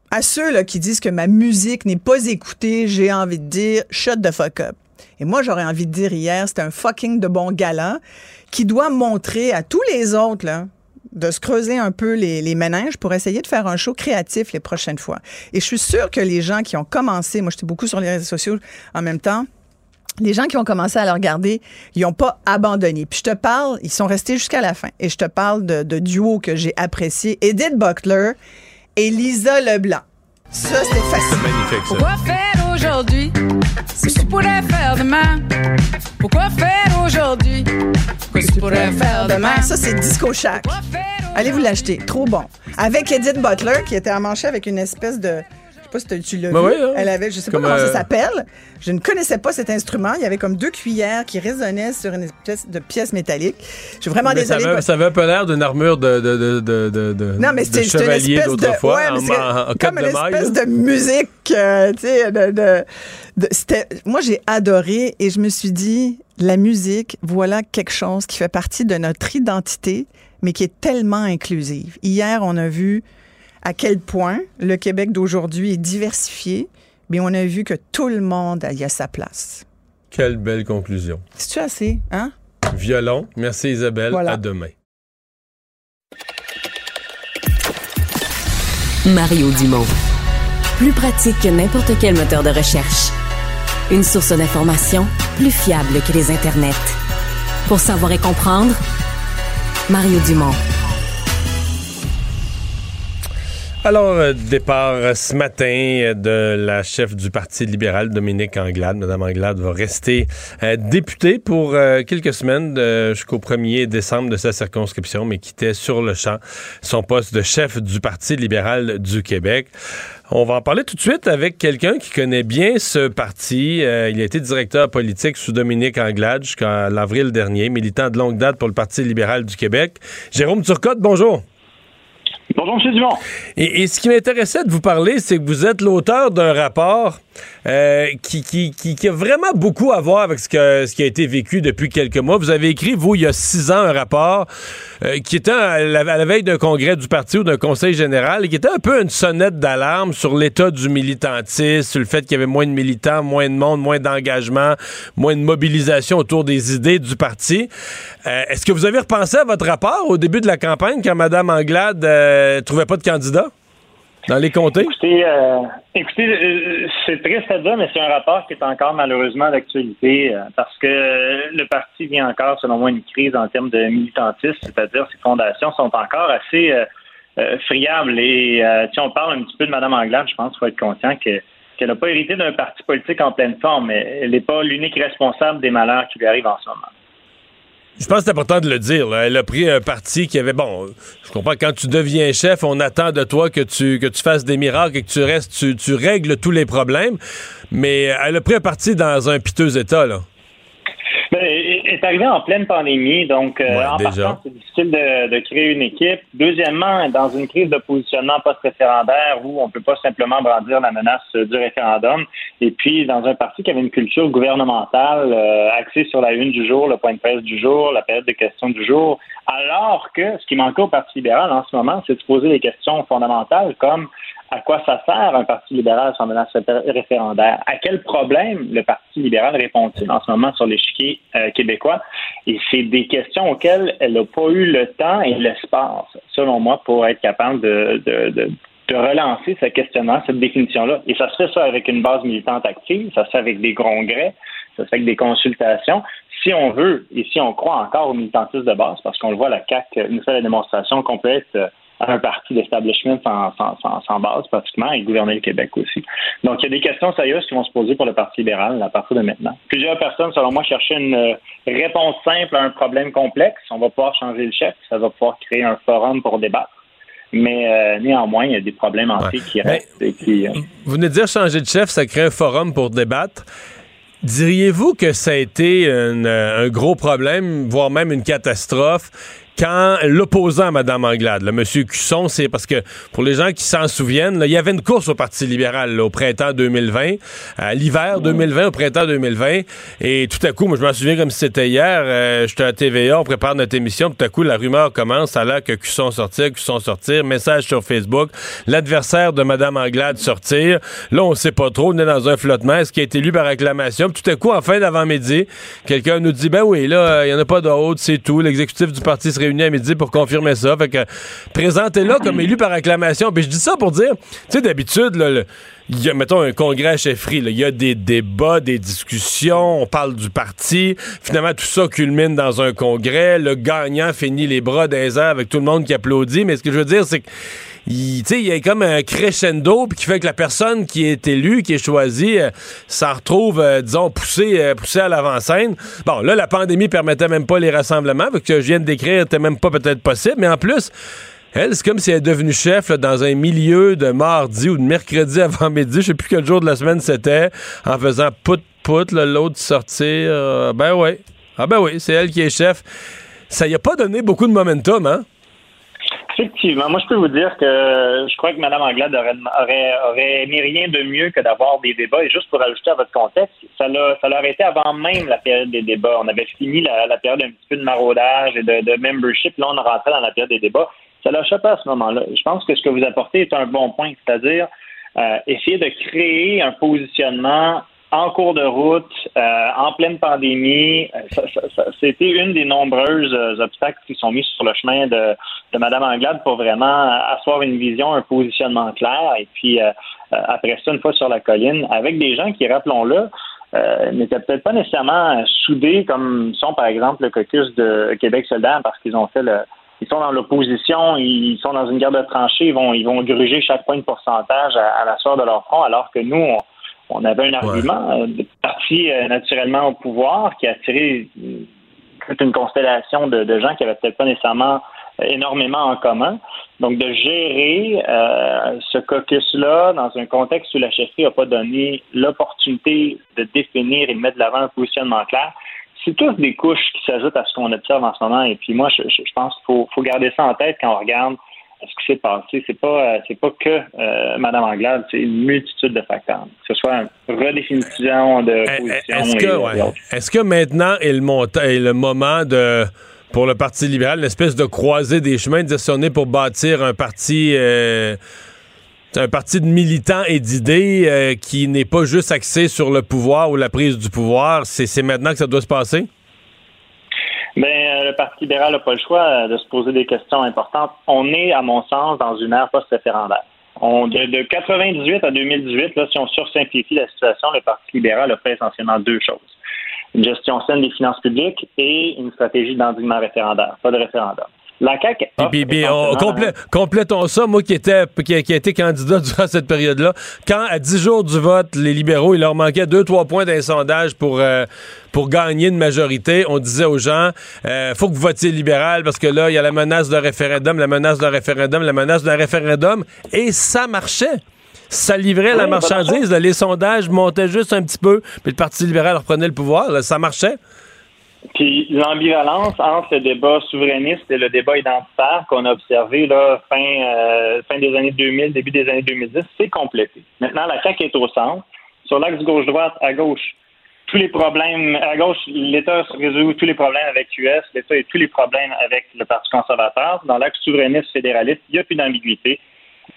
H: à ceux là, qui disent que ma musique n'est pas écoutée, j'ai envie de dire, shut the fuck up. Et moi, j'aurais envie de dire hier, c'est un fucking de bon gala qui doit montrer à tous les autres, là, de se creuser un peu les, les méninges pour essayer de faire un show créatif les prochaines fois. Et je suis sûre que les gens qui ont commencé, moi j'étais beaucoup sur les réseaux sociaux en même temps, les gens qui ont commencé à le regarder, ils n'ont pas abandonné. Puis je te parle, ils sont restés jusqu'à la fin. Et je te parle de, de duos que j'ai appréciés. Edith Butler et Lisa Leblanc. Ça, c'était facile.
A: Magnifique, ça.
I: Aujourd'hui que tu pourrais faire demain? Pourquoi faire aujourd'hui? Que tu pourrais faire demain?
H: Ça, c'est Disco Shack. Allez vous l'acheter. Trop bon. Avec Edith Butler, qui était amanchée avec une espèce de. Je sais pas si tu l'as
A: Ben
H: vu.
A: oui, hein.
H: Elle avait, je sais
A: Comme,
H: pas comment
A: euh,
H: ça s'appelle. Je ne connaissais pas cet instrument. Il y avait comme deux cuillères qui résonnaient sur une espèce de pièce métallique. Je suis vraiment
A: Mais ça,
H: désolée.
A: avait, ça avait un peu l'air d'une armure de, de, de, de,
H: Non, mais
A: de chevalier d'autrefois,
H: ouais, comme une espèce de musique, euh, tu sais, de. de- de- c'était- moi, j'ai adoré et je me suis dit, la musique, voilà quelque chose qui fait partie de notre identité, mais qui est tellement inclusive. Hier, on a vu à quel point le Québec d'aujourd'hui est diversifié, mais on a vu que tout le monde y a sa place.
A: Quelle belle conclusion.
H: C'est-tu assez, hein?
A: Violon. Merci Isabelle.
H: Voilà.
A: À demain.
D: Mario Dumont. Plus pratique que n'importe quel moteur de recherche. Une source d'information plus fiable que les internets. Pour savoir et comprendre, Mario Dumont.
A: Alors, euh, départ euh, ce matin euh, de la chef du Parti libéral, Dominique Anglade. Madame Anglade va rester députée pour quelques semaines jusqu'au 1er décembre de sa circonscription, mais quittait sur le champ son poste de chef du Parti libéral du Québec. On va en parler tout de suite avec quelqu'un qui connaît bien ce parti. Il a été directeur politique sous Dominique Anglade jusqu'à l'avril dernier, militant de longue date pour le Parti libéral du Québec. Jérôme Turcotte, bonjour.
J: Bonjour, M. Dumont.
A: Et, et ce qui m'intéressait de vous parler, c'est que vous êtes l'auteur d'un rapport euh, qui, a vraiment beaucoup à voir avec ce, qui a été vécu depuis quelques mois. Vous avez écrit, vous, il y a six ans, un rapport euh, qui était à la, veille d'un congrès du parti ou d'un conseil général et qui était un peu une sonnette d'alarme sur l'état du militantisme, sur le fait qu'il y avait moins de militants, moins de monde, moins d'engagement, moins de mobilisation autour des idées du parti. Euh, Est-ce que vous avez repensé à votre rapport au début de la campagne quand Mme Anglade euh, trouvait pas de candidat? Dans les comtés?
J: Écoutez, euh, écoutez euh, c'est triste à dire, mais c'est un rapport qui est encore malheureusement d'actualité euh, parce que le parti vient encore, selon moi, une crise en termes de militantisme, c'est-à-dire ses fondations sont encore assez friables. Et si on parle un petit peu de Mme Anglade, je pense qu'il faut être conscient que qu'elle n'a pas hérité d'un parti politique en pleine forme, mais elle n'est pas l'unique responsable des malheurs qui lui arrivent en ce moment.
A: Je pense que c'est important de le dire. Elle a pris un parti qui avait, bon, je comprends, quand tu deviens chef, on attend de toi que tu, que tu fasses des miracles et que tu restes, tu, tu règles tous les problèmes. Mais elle a pris un parti dans un piteux état, là.
J: Ben, est arrivé en pleine pandémie, donc euh, en partant, c'est difficile de, créer une équipe. Deuxièmement, dans une crise de positionnement post-référendaire où on ne peut pas simplement brandir la menace du référendum. Et puis, dans un parti qui avait une culture gouvernementale euh, axée sur la une du jour, le point de presse du jour, la période de questions du jour, alors que ce qui manquait au Parti libéral en ce moment, c'est de poser des questions fondamentales comme à quoi ça sert un Parti libéral sans menace référendaire? À quel problème le Parti libéral répond-il en ce moment sur l'échiquier euh, québécois? Et c'est des questions auxquelles elle n'a pas eu le temps et l'espace, selon moi, pour être capable de, de, relancer ce questionnement, cette définition-là. Et ça se fait ça avec une base militante active, ça se fait avec des congrès, ça se fait avec des consultations. Si on veut et si on croit encore au militantisme de base, parce qu'on le voit, la CAQ nous fait la démonstration qu'on peut être un parti d'establishment sans, sans, base, pratiquement, et gouverner le Québec aussi. Donc, il y a des questions sérieuses qui vont se poser pour le Parti libéral à partir de maintenant. Plusieurs personnes, selon moi, cherchaient une euh, réponse simple à un problème complexe. On va pouvoir changer le chef, ça va pouvoir créer un forum pour débattre. Mais euh, néanmoins, il y a des problèmes entiers qui restent. Euh,
A: vous venez de dire changer de chef, ça crée un forum pour débattre. Diriez-vous que ça a été un gros problème, voire même une catastrophe? Quand l'opposant à Mme Anglade, le M. Cusson, c'est parce que pour les gens qui s'en souviennent, il y avait une course au Parti libéral au printemps 2020, à l'hiver 2020, au printemps 2020, et tout à coup, moi je m'en souviens comme si c'était hier, euh, j'étais à TVA, on prépare notre émission, tout à coup la rumeur commence, à l'heure que Cusson sortir, Cusson sortir, message sur Facebook, l'adversaire de Mme Anglade sortir, là on sait pas trop, on est dans un flottement, est-ce qu'il a été élu par acclamation, tout à coup, en fin d'avant-midi, quelqu'un nous dit, ben oui, là, il y en a pas d'autre, c'est tout, l'exécutif du parti serait réunis à midi pour confirmer ça. Fait que présentez-le comme élu par acclamation. Puis je dis ça pour dire, tu sais, d'habitude, il y a, mettons, un congrès à chefferie. Il y a des débats, des discussions, on parle du parti. Finalement, tout ça culmine dans un congrès. Le gagnant finit les bras airs avec tout le monde qui applaudit. Mais ce que je veux dire, c'est que il, il y a comme un crescendo qui fait que la personne qui est élue, qui est choisie, euh, s'en retrouve, euh, disons, poussée, euh, poussée à l'avant-scène. Bon, là, la pandémie permettait même pas les rassemblements, que je viens de décrire n'était même pas peut-être possible, mais en plus, elle, c'est comme si elle est devenue chef dans un milieu de mardi ou de mercredi avant midi, je sais plus quel jour de la semaine c'était, en faisant pout-pout, l'autre sortir. ben oui. Ah ben oui, c'est elle qui est chef. Ça y a pas donné beaucoup de momentum, hein?
J: Effectivement. Moi, je peux vous dire que je crois que Mme Anglade aurait, aurait, aurait mis rien de mieux que d'avoir des débats. Et juste pour ajouter à votre contexte, ça l'a, ça été avant même la période des débats. On avait fini la, période un petit peu de maraudage et de, membership. Là, on rentrait dans la période des débats. Ça l'a chopé à ce moment-là. Je pense que ce que vous apportez est un bon point, c'est-à-dire euh, essayer de créer un positionnement en cours de route, euh, en pleine pandémie. Euh, c'était une des nombreuses euh, obstacles qui sont mis sur le chemin de, Mme Anglade pour vraiment asseoir une vision, un positionnement clair. Et puis, après ça, une fois sur la colline, avec des gens qui, rappelons-le, n'étaient peut-être pas nécessairement soudés comme sont, par exemple, le caucus de Québec solidaire parce qu'ils ont fait le, ils sont dans l'opposition, ils sont dans une guerre de tranchées, ils vont, ils vont gruger chaque point de pourcentage à, à la soeur de leur front, alors que nous, on, on avait un argument euh, de parti euh, naturellement au pouvoir qui a attiré toute une constellation de, gens qui avaient peut-être pas nécessairement euh, énormément en commun. Donc, de gérer ce caucus-là dans un contexte où la chefferie n'a pas donné l'opportunité de définir et de mettre de l'avant un positionnement clair, c'est tous des couches qui s'ajoutent à ce qu'on observe en ce moment. Et puis moi, je, pense qu'il faut, faut, garder ça en tête quand on regarde ce qui s'est passé. C'est pas euh, c'est pas que euh, Mme Anglade, c'est une multitude de facteurs. Que ce soit une redéfinition de
A: eh, eh, position. Est-ce que, est que maintenant est le, le moment de pour le Parti libéral, une espèce de croisée des chemins, de dire pour bâtir un parti euh, un parti de militants et d'idées qui n'est pas juste axé sur le pouvoir ou la prise du pouvoir. C'est maintenant que ça doit se passer?
J: Ben, euh, le Parti libéral n'a pas le choix euh, de se poser des questions importantes. On est, à mon sens, dans une ère post-référendaire. On, de, de 98 à 2018, là, si on sursimplifie la situation, le Parti libéral a fait essentiellement deux choses. Une gestion saine des finances publiques et une stratégie d'endiguement référendaire, pas de référendum. La CAQ.
A: Puis, puis, on, complé, complétons ça, moi qui, était, qui, qui a été candidat durant cette période-là, quand à 10 jours du vote, les libéraux, il leur manquait 2-3 points d'un sondage pour, euh, pour gagner une majorité, on disait aux gens, euh, faut que vous votiez libéral parce que là, il y a la menace d'un référendum, la menace d'un référendum, la menace d'un référendum, et ça marchait ça livrait la marchandise. les sondages montaient juste un petit peu, puis le Parti libéral reprenait le pouvoir. ça marchait.
J: Puis l'ambivalence entre le débat souverainiste et le débat identitaire qu'on a observé là, fin, euh, fin des années 2000, début des années 2010, c'est complété. Maintenant, la CAQ est au centre. Sur l'axe gauche-droite, à gauche, tous les problèmes, à gauche, l'État résout tous les problèmes avec l'US, l'État a tous les problèmes avec le Parti conservateur. Dans l'axe souverainiste fédéraliste, il n'y a plus d'ambiguïté.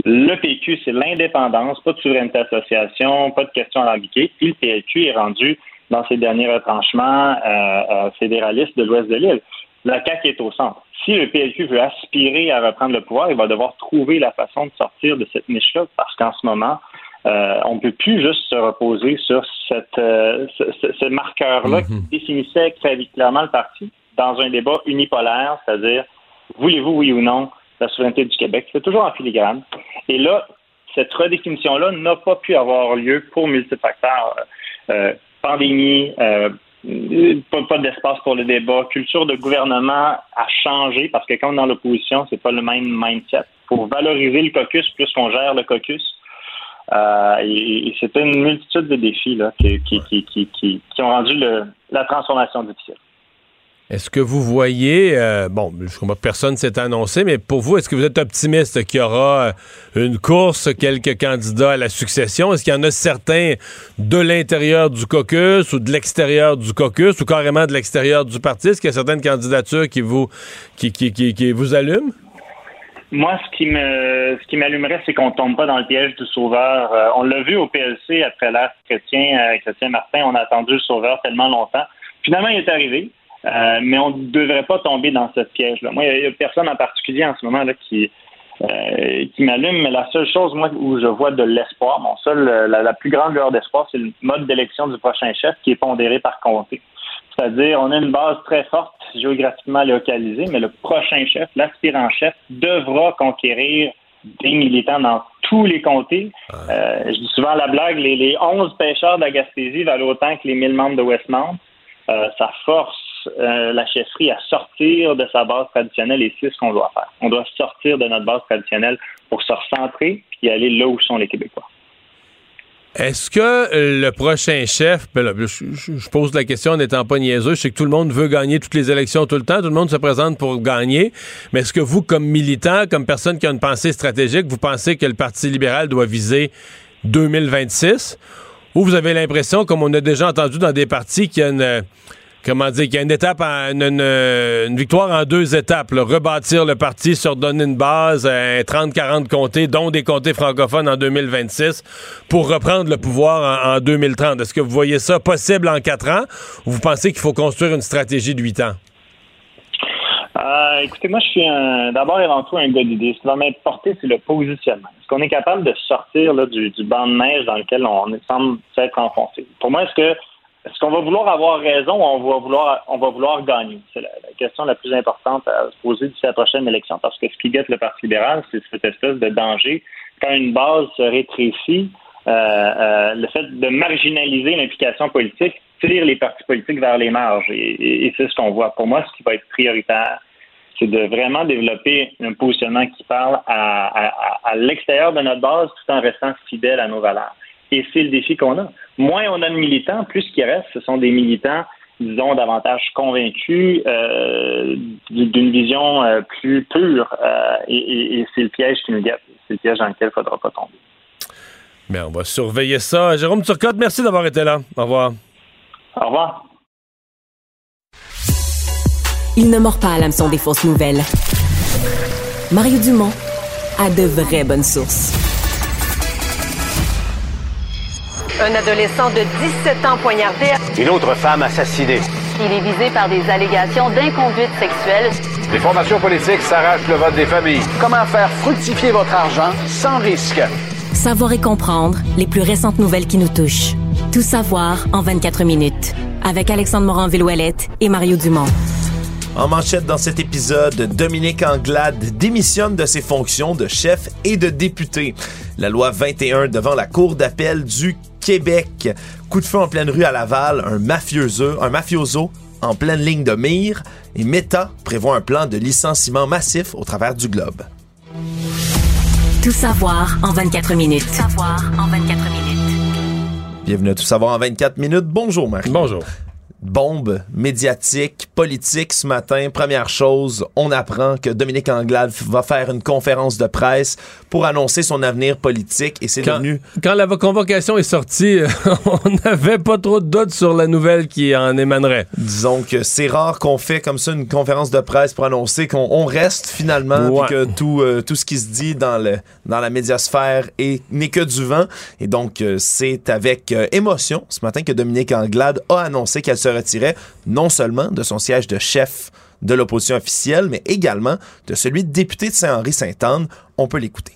J: Le PQ, c'est l'indépendance, pas de souveraineté association, pas de questions alambiquées. Puis le PQ est rendu dans ses derniers retranchements euh, euh, fédéralistes de l'ouest de l'île. La CAQ est au centre. Si le PLQ veut aspirer à reprendre le pouvoir, il va devoir trouver la façon de sortir de cette niche-là, parce qu'en ce moment, euh, on ne peut plus juste se reposer sur cette, ce, marqueur-là qui mhm. définissait très clairement le parti dans un débat unipolaire, c'est-à-dire voulez-vous, oui ou non, la souveraineté du Québec? C'est toujours en filigrane. Et là, cette redéfinition-là n'a pas pu avoir lieu pour multifacteurs. Euh, pandémie, euh, pas, d'espace pour le débat, culture de gouvernement a changé parce que quand on est dans l'opposition, c'est pas le même mindset. Pour valoriser le caucus plus qu'on gère le caucus. Euh, et, c'était une multitude de défis là, qui, qui, qui, qui, ont rendu le, la transformation difficile.
A: Est-ce que vous voyez, euh, bon, je crois que personne s'est annoncé, mais pour vous, est-ce que vous êtes optimiste qu'il y aura euh, une course, quelques candidats à la succession? Est-ce qu'il y en a certains de l'intérieur du caucus ou de l'extérieur du caucus ou carrément de l'extérieur du parti? Est-ce qu'il y a certaines candidatures qui, vous allument?
J: Moi, ce qui me, ce qui m'allumerait, c'est qu'on tombe pas dans le piège du sauveur. Euh, on l'a vu au PLC après l'ère chrétien, Chrétien Martin, on a attendu le sauveur tellement longtemps. Finalement, il est arrivé. Euh, mais on ne devrait pas tomber dans ce piège-là. Moi, il n'y a, personne en particulier en ce moment là qui, euh, qui m'allume, mais la seule chose, moi, où je vois de l'espoir, mon seul, euh, la, plus grande lueur d'espoir, c'est le mode d'élection du prochain chef qui est pondéré par comté. C'est-à-dire, on a une base très forte géographiquement localisée, mais le prochain chef, l'aspirant chef, devra conquérir des militants dans tous les comtés. je dis souvent la blague, les, les 11 pêcheurs de la Gaspésie valent autant que les 1000 membres de Westmount. ça force euh, la chefferie à sortir de sa base traditionnelle et c'est ce qu'on doit faire. On doit sortir de notre base traditionnelle pour se recentrer et aller là où sont les Québécois.
A: Est-ce que le prochain chef, ben je, pose la question en n'étant pas niaiseux, je sais que tout le monde veut gagner toutes les élections tout le temps, tout le monde se présente pour gagner, mais est-ce que vous, comme militant, comme personne qui a une pensée stratégique, vous pensez que le Parti libéral doit viser 2026? Ou vous avez l'impression, comme on a déjà entendu dans des partis, qu'il y a une comment dire, qu'il y a une étape, une, victoire en deux étapes. Rebâtir le parti, se redonner une base, 30-40 comtés, dont des comtés francophones en 2026, pour reprendre le pouvoir en, 2030. Est-ce que vous voyez ça possible en quatre ans ou vous pensez qu'il faut construire une stratégie de huit ans?
J: Euh, écoutez, moi, je suis d'abord et avant tout un gars d'idées. Ce qui va m'importer, c'est le positionnement. Est-ce qu'on est capable de sortir du banc de neige dans lequel on semble s'être enfoncé? Pour moi, est-ce que est-ce qu'on va vouloir avoir raison ou on va vouloir, on va vouloir gagner? C'est la, question la plus importante à se poser d'ici la prochaine élection. Parce que ce qui guette le Parti libéral, c'est cette espèce de danger. Quand une base se rétrécit, euh, euh, le fait de marginaliser l'implication politique tire les partis politiques vers les marges. Et, c'est ce qu'on voit. Pour moi, ce qui va être prioritaire, c'est de vraiment développer un positionnement qui parle à l'extérieur de notre base tout en restant fidèle à nos valeurs. Et c'est le défi qu'on a. Moins on a de militants, plus ce qui reste, ce sont des militants, disons, davantage convaincus euh, d'une vision euh, plus pure. Euh, et, c'est le piège qui nous guette. C'est le piège dans lequel il ne faudra pas tomber.
A: Bien, on va surveiller ça. Jérôme Turcotte, merci d'avoir été là. Au revoir.
J: Au revoir.
D: Il ne mord pas à l'hameçon des fausses nouvelles. Mario Dumont a de vraies bonnes sources.
K: Un adolescent de 17 ans poignardé.
L: Une autre femme assassinée.
K: Il est visé par des allégations d'inconduite sexuelle.
L: Les formations politiques s'arrachent le vote des familles. Comment faire fructifier votre argent sans risque?
D: Savoir et comprendre les plus récentes nouvelles qui nous touchent. Tout savoir en 24 minutes. Avec Alexandre Morin-Villouellette et Mario Dumont.
E: En manchette dans cet épisode, Dominique Anglade démissionne de ses fonctions de chef et de député. La loi 21 devant la Cour d'appel du Québec. Coup de feu en pleine rue à Laval, un mafioso, un mafioso en pleine ligne de mire et Meta prévoit un plan de licenciement massif au travers du globe.
D: Tout savoir en 24 minutes. Tout savoir en 24 minutes.
E: Bienvenue à Tout savoir en 24 minutes. Bonjour Marie.
A: Bonjour
E: bombe médiatique, politique ce matin. Première chose, on apprend que Dominique Anglade va faire une conférence de presse pour annoncer son avenir politique et c'est devenu...
A: Quand la convocation est sortie, on n'avait pas trop de doutes sur la nouvelle qui en émanerait.
E: Disons que c'est rare qu'on fait comme ça une conférence de presse pour annoncer qu'on reste finalement et que tout, euh, tout ce qui se dit dans, le, dans la médiasphère n'est que du vent. Et donc, euh, c'est avec euh, émotion ce matin que Dominique Anglade a annoncé qu'elle se retirait non seulement de son siège de chef de l'opposition officielle, mais également de celui de député de Saint-Henri-Sainte-Anne. On peut l'écouter.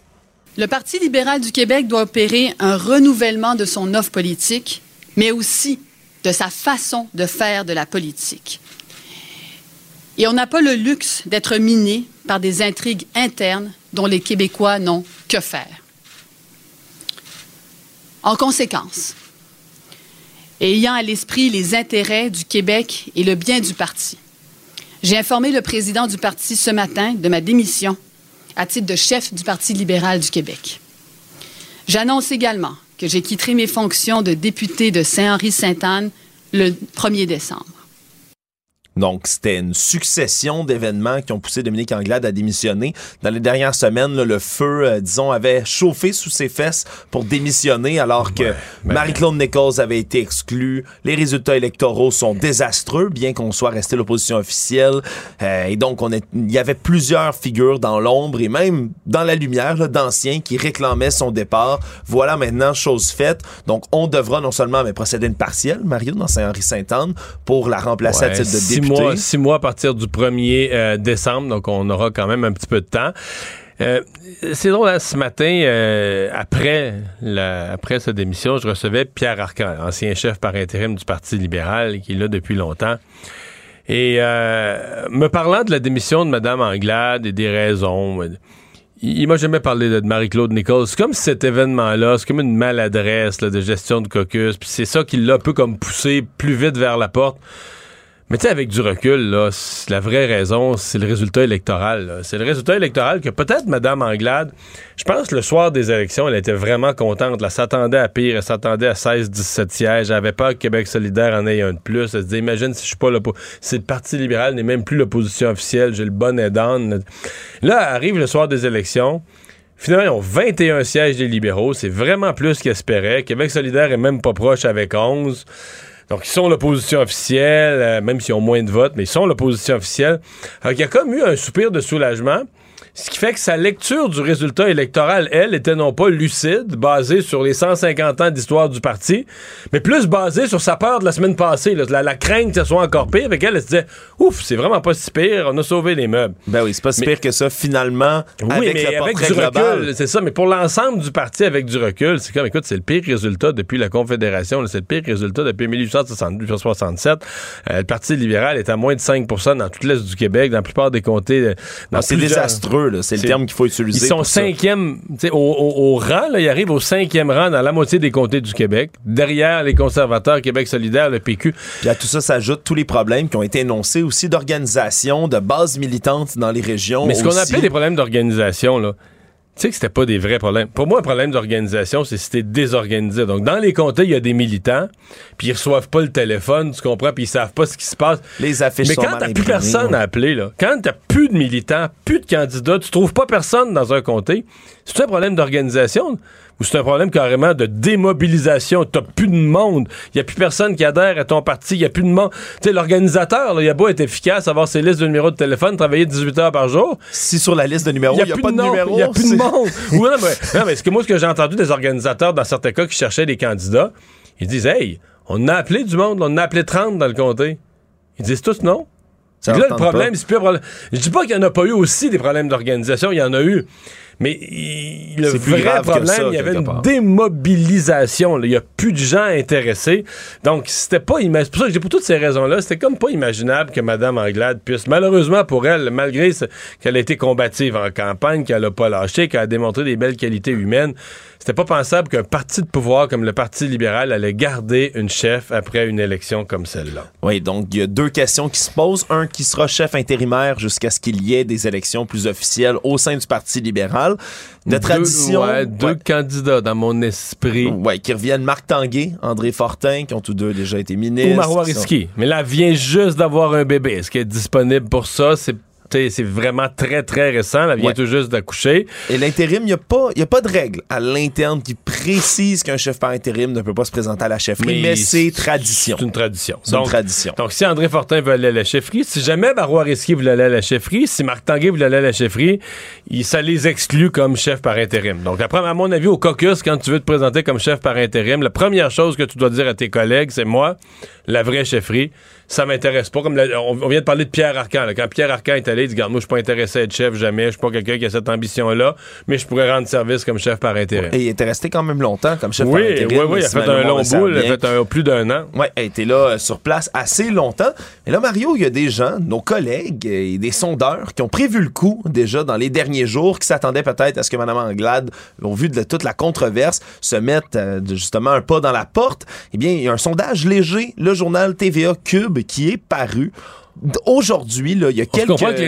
C: Le Parti libéral du Québec doit opérer un renouvellement de son offre politique, mais aussi de sa façon de faire de la politique. Et on n'a pas le luxe d'être miné par des intrigues internes dont les Québécois n'ont que faire. En conséquence, et ayant à l'esprit les intérêts du Québec et le bien du parti. J'ai informé le président du parti ce matin de ma démission à titre de chef du Parti libéral du Québec. J'annonce également que j'ai quitté mes fonctions de député de Saint-Henri-Sainte-Anne le 1er décembre.
E: Donc, c'était une succession d'événements qui ont poussé Dominique Anglade à démissionner. Dans les dernières semaines, le feu, euh, disons, avait chauffé sous ses fesses pour démissionner alors que ben Marie-Claude Nichols avait été exclue. Les résultats électoraux sont désastreux, bien qu'on soit resté l'opposition officielle. Euh, et donc, on il y avait plusieurs figures dans l'ombre et même dans la lumière d'anciens qui réclamaient son départ. Voilà maintenant chose faite. Donc, on devra non seulement mais procéder une partielle, Mario, dans Saint-Henri-Sainte-Anne, pour la remplacer à titre de député
A: six mois, à partir du 1er euh, décembre, donc on aura quand même un petit peu de temps. Euh, c'est drôle, hein, ce matin, euh, après, la, après sa démission, je recevais Pierre Arcan, ancien chef par intérim du Parti libéral, qui est là depuis longtemps. Et me parlant de la démission de Mme Anglade et des raisons, il, m'a jamais parlé de, Marie-Claude Nichols. C'est comme cet événement-là, c'est comme une maladresse de gestion de caucus. Puis c'est ça qui l'a un peu comme poussé plus vite vers la porte. Mais tu sais, avec du recul, là, la vraie raison, c'est le résultat électoral. C'est le résultat électoral que peut-être Mme Anglade, je pense le soir des élections, elle était vraiment contente. Elle s'attendait à pire, elle s'attendait à 16-17 sièges. Elle avait peur que Québec solidaire en ait un de plus. Elle se disait, imagine si je suis pas si le Parti libéral n'est même plus l'opposition officielle, j'ai le bon aidant. Là, arrive le soir des élections. Finalement, ils ont 21 sièges des libéraux. C'est vraiment plus qu'espérait. Québec solidaire est même pas proche avec 11. Donc, ils sont l'opposition officielle, euh, même s'ils ont moins de votes, mais ils sont l'opposition officielle. Alors, il y a comme eu un soupir de soulagement. Ce qui fait que sa lecture du résultat électoral, elle, était non pas lucide, basée sur les 150 ans d'histoire du parti, mais plus basée sur sa peur de la semaine passée, la, crainte que ce soit encore pire. Avec elle, elle se disait Ouf, c'est vraiment pas si pire, on a sauvé les meubles.
E: Ben oui, c'est pas si pire que ça, finalement.
A: Oui, avec mais avec du recul, c'est ça. Mais pour l'ensemble du parti, avec du recul, c'est comme, écoute, c'est le pire résultat depuis la Confédération, c'est le pire résultat depuis 1867. Euh, le Parti libéral est à moins de 5% dans toute l'Est du Québec, dans la plupart des comtés. Euh,
E: ah, c'est C'est le terme qu'il faut utiliser.
A: Ils sont cinquième, au, au, rang, là, ils arrivent au cinquième rang dans la moitié des comtés du Québec, derrière les conservateurs, Québec solidaire, le PQ.
E: Puis à tout ça s'ajoutent tous les problèmes qui ont été énoncés aussi d'organisation, de base militante dans les régions.
A: Mais ce qu'on appelait des problèmes d'organisation, là, tu sais que c'était pas des vrais problèmes. Pour moi, un problème d'organisation, c'est si c'était désorganisé. Donc, dans les comtés, il y a des militants, puis ils reçoivent pas le téléphone, tu comprends, puis ils savent pas ce qui se passe.
E: Les affiches
A: Mais quand t'as plus personne à appeler, là, quand t'as plus de militants, plus de candidats, tu trouves pas personne dans un comté, c'est un problème d'organisation ou c'est un problème carrément de démobilisation? T'as plus de monde. Il y a plus personne qui adhère à ton parti. Il y a plus de monde. Tu sais, l'organisateur, il a beau être efficace, avoir ses listes de numéros de téléphone, travailler 18 heures par jour.
E: Si sur la liste de numéros, il n'y a, pas de, numéros.
A: Il n'y a plus de monde. non, mais, non, mais ce que moi, ce que j'ai entendu des organisateurs, dans certains cas, qui cherchaient des candidats, ils disent, hey, on a appelé du monde, on a appelé 30 dans le comté. Ils disent tous non.
E: Ça
A: Là, le problème, c'est plus un problème. Je dis pas qu'il n'y en a pas eu aussi des problèmes d'organisation, il y en a eu. Mais il- le vrai problème,
E: ça,
A: il y avait une
E: part.
A: démobilisation. là. Il n'y a plus de gens intéressés. Donc, c'était pas imaginable. C'est pour ça que j'ai pour toutes ces raisons-là, c'était comme pas imaginable que Mme Anglade puisse, malheureusement pour elle, malgré qu'elle a été combative en campagne, qu'elle a pas lâché, qu'elle a démontré des belles qualités humaines, c'était pas pensable qu'un parti de pouvoir comme le Parti libéral allait garder une chef après une élection comme celle-là.
E: Oui, donc il y a deux questions qui se posent. Un qui sera chef intérimaire jusqu'à ce qu'il y ait des élections plus officielles au sein du Parti libéral. De
A: Deux-
E: tradition.
A: ouais, deux
E: ouais.
A: candidats dans mon esprit.
E: Ouais, qui reviennent Marc Tanguay, André Fortin, qui ont tous deux déjà été ministres.
A: Ou Marois
E: sont-.
A: Mais là, vient juste d'avoir un bébé. Est-ce qu'elle est disponible pour ça? C'est c'est vraiment très, très récent. Elle vient
E: Ouais.
A: tout juste d'accoucher.
E: Et l'intérim, il n'y a, pas- y a pas de règle à l'interne qui précise qu'un chef par intérim ne peut pas se présenter à la chefferie, mais, c'est tradition.
A: C'est une tradition.
E: C'est une
A: Donc,
E: tradition.
A: donc, si André Fortin veut aller à la chefferie, si jamais Marois Risky voulait aller à la chefferie, si Marc Tanguay voulait aller à la chefferie, il, ça les exclut comme chef par intérim. Donc, après, à mon avis, au caucus, quand tu veux te présenter comme chef par intérim, la première chose que tu dois dire à tes collègues, c'est moi, la vraie chefferie, ça m'intéresse pas. Comme la- on, on vient de parler de Pierre Arcan. là. Quand Pierre Arcan est allé, il dit, Regarde, moi, je suis pas intéressé à être chef jamais, je suis pas quelqu'un qui a cette ambition-là, mais je pourrais rendre service comme chef par intérim.
E: Et il était resté quand même longtemps comme chef
A: oui,
E: par intérim.
A: oui, oui, il a
E: si
A: fait un long bout, il a fait un- plus d'un an.
E: Ouais, elle était là euh, sur place assez longtemps. Et là, Mario, il y a des gens, nos collègues euh, et des sondeurs qui ont prévu le coup déjà dans les derniers jours, qui s'attendaient peut-être à ce que Mme Anglade, au vu de toute la controverse, se mette euh, justement un pas dans la porte. Eh bien, il y a un sondage léger, le journal TVA Cube, qui est paru. Aujourd'hui, il y a
A: On
E: quelques...
A: comprend que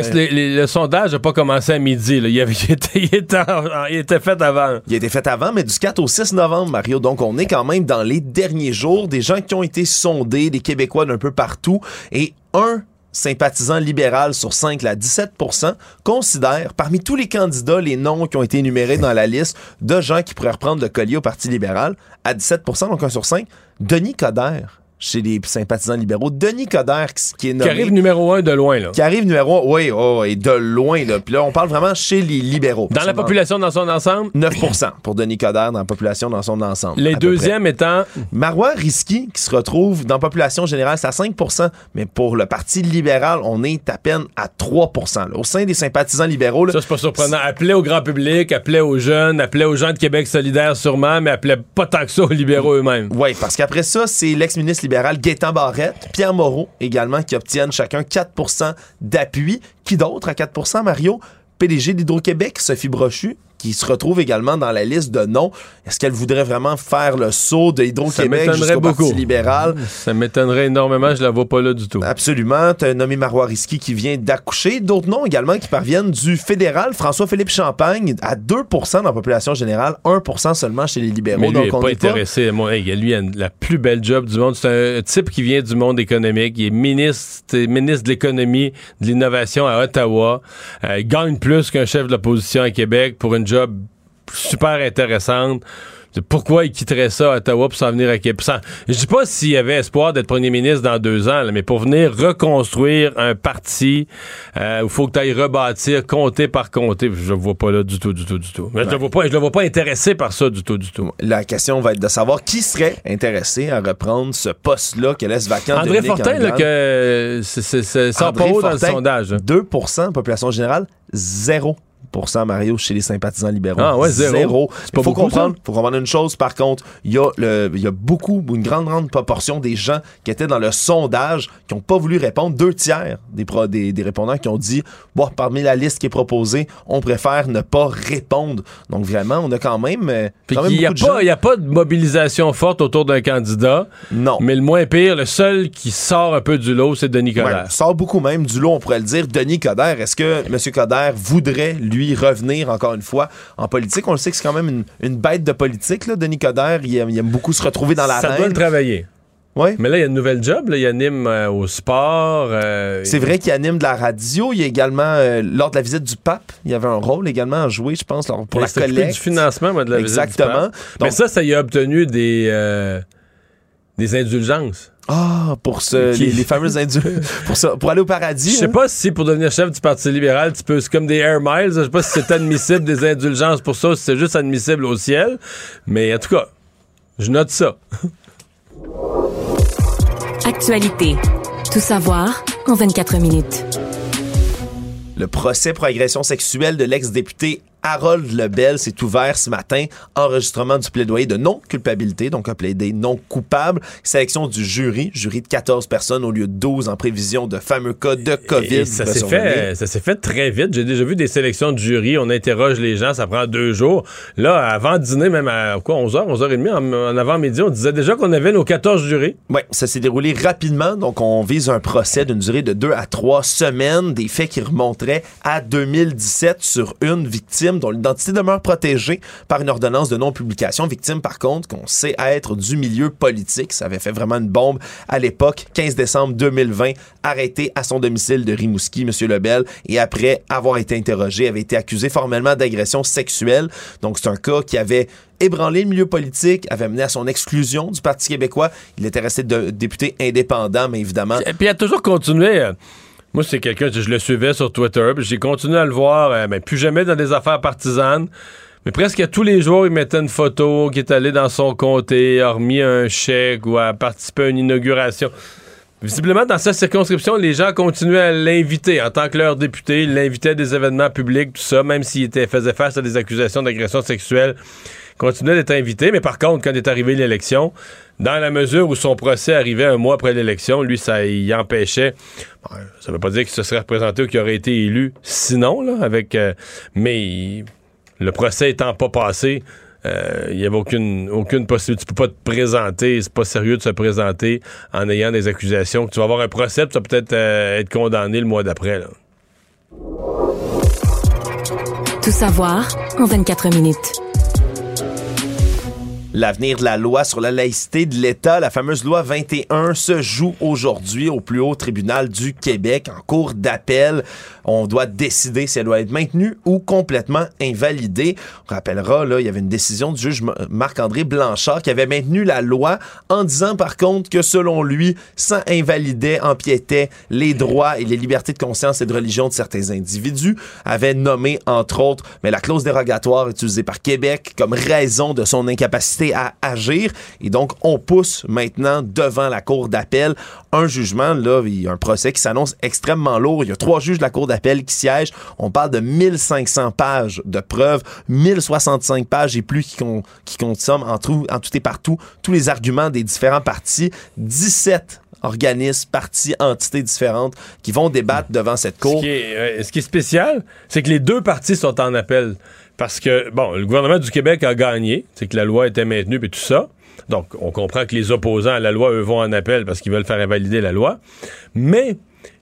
A: le sondage n'a pas commencé à midi. Là. Il, avait- il était, il était en- il était fait avant.
E: Il été fait avant, mais du 4 au 6 novembre, Mario. Donc, on est quand même dans les derniers jours. Des gens qui ont été sondés, des Québécois d'un peu partout. Et un sympathisant libéral sur 5, là, 17% considère, parmi tous les candidats, les noms qui ont été énumérés dans la liste de gens qui pourraient reprendre le collier au Parti libéral, à 17% donc un sur 5, Denis Coderre, chez les sympathisants libéraux. Denis Coderre, qui, qui est
A: Qui
E: nommé
A: arrive numéro un de loin. Là.
E: qui arrive numéro 1, oui, oh, et de loin. Là. Puis là, on parle vraiment chez les libéraux.
A: Dans la population dans son ensemble,
E: 9% pour Denis Coderre dans la population dans son ensemble.
A: les deuxièmes étant.
E: Marois Risky, qui se retrouve dans la population générale, c'est à 5% mais pour le Parti libéral, on est à peine à 3 là. Au sein des sympathisants libéraux, là,
A: Ça, c'est pas surprenant. Appelait au grand public, appelait aux jeunes, appelait aux gens de Québec solidaire sûrement, mais appelait pas tant que ça aux libéraux eux-mêmes.
E: Oui, parce qu'après ça, c'est l'ex-ministre libéral Gaétan Barrette, Pierre Moreau également, qui obtiennent chacun 4% d'appui. Qui d'autre à 4% Mario? PDG d'Hydro-Québec, Sophie Brochu, qui se retrouve également dans la liste de noms. Est-ce qu'elle voudrait vraiment faire le saut de Hydro-Québec jusqu'au
A: beaucoup.
E: Parti libéral?
A: Ça m'étonnerait énormément, je la vois pas là du tout.
E: Absolument. Tu as nommé Marois Risky qui vient d'accoucher. D'autres noms également qui parviennent du fédéral. François-Philippe Champagne à 2% dans la population générale, 1% seulement chez les libéraux.
A: Mais lui, il est
E: on
A: pas
E: pas-
A: intéressé. Moi, hey, lui, il a la plus belle job du monde. C'est un type qui vient du monde économique. Il est ministre, ministre de l'économie, de l'innovation à Ottawa. Euh, il gagne plus qu'un chef de l'opposition à Québec pour une job super intéressante. Pourquoi il quitterait ça à Ottawa pour s'en venir à Québec? Je dis pas s'il y avait espoir d'être premier ministre dans deux ans, là, mais pour venir reconstruire un parti euh, où il faut que tu ailles rebâtir comté par comté, je le vois pas là du tout, du tout, du tout. Mais Je le vois pas, je le vois pas intéressé par ça du tout, du tout.
E: La question va être de savoir qui serait intéressé à reprendre ce poste-là que laisse vacant
A: André Fortin, là, que c'est- c'est- c'est- sort
E: André
A: pas haut dans le sondage. hein.
E: 2 population générale, 0 Mario chez les sympathisants libéraux.
A: Ah ouais, zéro. C'est pas
E: Il faut comprendre, faut comprendre une chose par contre, il y a le il y a beaucoup une grande grande proportion des gens qui étaient dans le sondage qui ont pas voulu répondre, deux tiers des pro- des, des répondants qui ont dit bon parmi la liste qui est proposée, on préfère ne pas répondre. Donc vraiment, on a quand même euh,
A: Puis
E: quand même
A: il n'y a, pas- a de mobilisation forte autour d'un candidat.
E: Non.
A: Mais le moins pire, le seul qui sort un peu du lot, c'est Denis Coderre.
E: Ouais, sort beaucoup même du lot, on pourrait le dire. Denis Coderre, est-ce que M. Coderre voudrait, lui, revenir encore une fois en politique? On le sait que c'est quand même une, une bête de politique, là, Denis Coderre. Il aime, il aime beaucoup se retrouver dans la
A: Ça doit le travailler.
E: Ouais.
A: Mais là, il y a une nouvelle job. Là. Il anime euh, au sport. euh,
E: C'est vrai qu'il anime de la radio. Il y a également, euh, lors de la visite du pape, il y avait un rôle également à jouer, je pense, pour
A: il
E: la collecte.
A: du financement moi, de la visite du
E: Exactement.
A: Mais ça, ça y a obtenu des, des indulgences.
E: Ah, pour ce, les, les fameuses indus. pour, ça, pour aller au paradis.
A: Je sais
E: hein?
A: pas si pour devenir chef du Parti libéral, tu peux, c'est comme des air miles. Je sais pas si c'est admissible des indulgences pour ça, ou si c'est juste admissible au ciel. Mais en tout cas, je note ça.
D: Actualité. Tout savoir en 24 minutes.
E: Le procès pour agression sexuelle de l'ex-député Harold Lebel s'est ouvert ce matin. Enregistrement du plaidoyer de non-culpabilité, donc un plaidoyer non coupable. Sélection du jury, jury de 14 personnes au lieu de 12 en prévision de fameux cas de COVID.
A: Et ça s'est fait, ça s'est fait très vite. J'ai déjà vu des sélections de jury. On interroge les gens, ça prend deux jours. Là, avant dîner, même à quoi, 11h, 11h30, en, en avant-midi, on disait déjà qu'on avait nos 14 jurys.
E: Oui, ça s'est déroulé rapidement. Donc, on vise un procès d'une durée de deux à trois semaines. Des faits qui remonteraient à 2017 sur une victime dont l'identité demeure protégée par une ordonnance de non-publication. Victime, par contre, qu'on sait être du milieu politique. Ça avait fait vraiment une bombe à l'époque. 15 décembre 2020, arrêté à son domicile de Rimouski, M. Lebel, et après avoir été interrogé, avait été accusé formellement d'agression sexuelle. Donc, c'est un cas qui avait ébranlé le milieu politique, avait mené à son exclusion du Parti québécois. Il était resté député indépendant, mais évidemment...
A: Et puis, il a toujours continué... Moi, c'est quelqu'un, je le suivais sur Twitter, puis j'ai continué à le voir, euh, mais plus jamais dans des affaires partisanes. Mais presque à tous les jours, il mettait une photo qui est allé dans son comté, a remis un chèque ou a participé à une inauguration. Visiblement, dans sa circonscription, les gens continuaient à l'inviter. En tant que leur député, il l'invitait à des événements publics, tout ça, même s'il faisait face à des accusations d'agression sexuelle continuait d'être invité, mais par contre, quand est arrivée l'élection, dans la mesure où son procès arrivait un mois après l'élection, lui, ça y empêchait. ça ne veut pas dire qu'il se serait représenté ou qu'il aurait été élu sinon, là, avec. Euh, mais le procès étant pas passé, euh, il n'y avait aucune, aucune possibilité. Tu peux pas te présenter, c'est pas sérieux de se présenter en ayant des accusations. Tu vas avoir un procès, tu vas peut-être euh, être condamné le mois d'après.
D: Tout savoir en 24 minutes.
E: L'avenir de la loi sur la laïcité de l'État, la fameuse loi 21, se joue aujourd'hui au plus haut tribunal du Québec en cours d'appel. On doit décider si elle doit être maintenue ou complètement invalidée. On rappellera, là, il y avait une décision du juge Marc-André Blanchard qui avait maintenu la loi en disant par contre que selon lui, ça invalidait, empiétait les droits et les libertés de conscience et de religion de certains individus, avait nommé entre autres, mais la clause dérogatoire utilisée par Québec comme raison de son incapacité à agir. Et donc, on pousse maintenant devant la Cour d'appel un jugement, là, il y a un procès qui s'annonce extrêmement lourd. Il y a trois juges de la Cour d'appel qui siègent. On parle de 1500 pages de preuves, 1065 pages et plus qui, qui consomment en tout, en tout et partout tous les arguments des différents partis. 17 organismes, partis, entités différentes qui vont débattre devant cette cour.
A: Ce qui est, ce qui est spécial, c'est que les deux partis sont en appel. Parce que, bon, le gouvernement du Québec a gagné, c'est que la loi était maintenue et tout ça. Donc, on comprend que les opposants à la loi, eux, vont en appel parce qu'ils veulent faire invalider la loi. Mais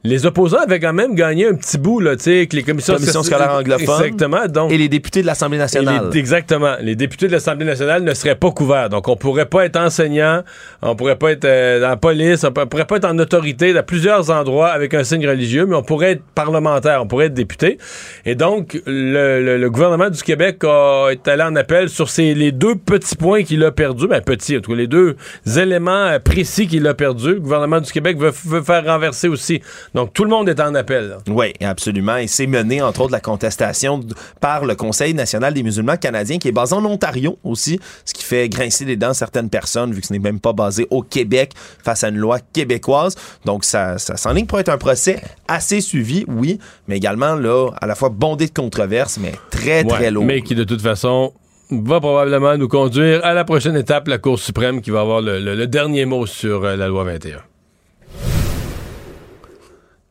A: les opposants avaient quand même gagné un petit bout, là, tu sais, que les commissions,
E: scolaires anglophones.
A: Exactement. Donc,
E: et les députés de l'Assemblée nationale.
A: exactement. Les députés de l'Assemblée nationale ne seraient pas couverts. Donc, on pourrait pas être enseignant, on pourrait pas être euh, dans la police, on pourrait pas être en autorité dans plusieurs endroits avec un signe religieux, mais on pourrait être parlementaire, on pourrait être député. Et donc, le, le, gouvernement du Québec a, est allé en appel sur ces, les deux petits points qu'il a perdus, ben petits, en tout cas, les deux éléments euh, précis qu'il a perdus. Le gouvernement du Québec veut, veut faire renverser aussi donc, tout le monde est en appel.
E: Oui, absolument. Et c'est mené, entre autres, la contestation par le Conseil national des musulmans canadiens, qui est basé en Ontario aussi, ce qui fait grincer les dents certaines personnes, vu que ce n'est même pas basé au Québec face à une loi québécoise. Donc, ça, ça s'enligne pour être un procès assez suivi, oui, mais également, là, à la fois bondé de controverses, mais très, très lourd.
A: Mais qui, de toute façon, va probablement nous conduire à la prochaine étape, la Cour suprême, qui va avoir le, dernier mot sur euh, la loi 21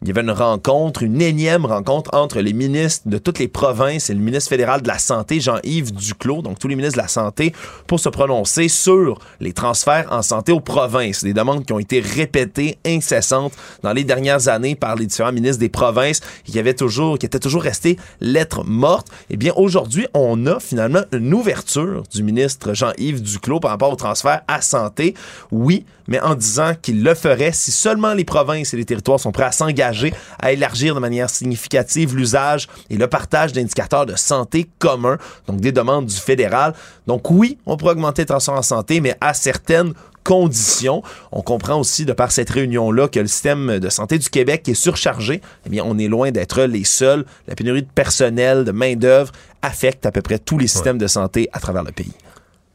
E: il y avait une rencontre, une énième rencontre entre les ministres de toutes les provinces et le ministre fédéral de la Santé, Jean-Yves Duclos, donc tous les ministres de la Santé, pour se prononcer sur les transferts en santé aux provinces. Des demandes qui ont été répétées, incessantes dans les dernières années par les différents ministres des provinces, qui avaient toujours, qui étaient toujours restés lettres mortes. Eh bien, aujourd'hui, on a finalement une ouverture du ministre Jean-Yves Duclos par rapport au transfert à santé. Oui, mais en disant qu'il le ferait si seulement les provinces et les territoires sont prêts à s'engager à élargir de manière significative l'usage et le partage d'indicateurs de santé communs, donc des demandes du fédéral. Donc oui, on pourrait augmenter les transferts en santé, mais à certaines conditions. On comprend aussi de par cette réunion-là que le système de santé du Québec est surchargé. Eh bien, on est loin d'être les seuls. La pénurie de personnel, de main-d'œuvre affecte à peu près tous les systèmes de santé à travers le pays.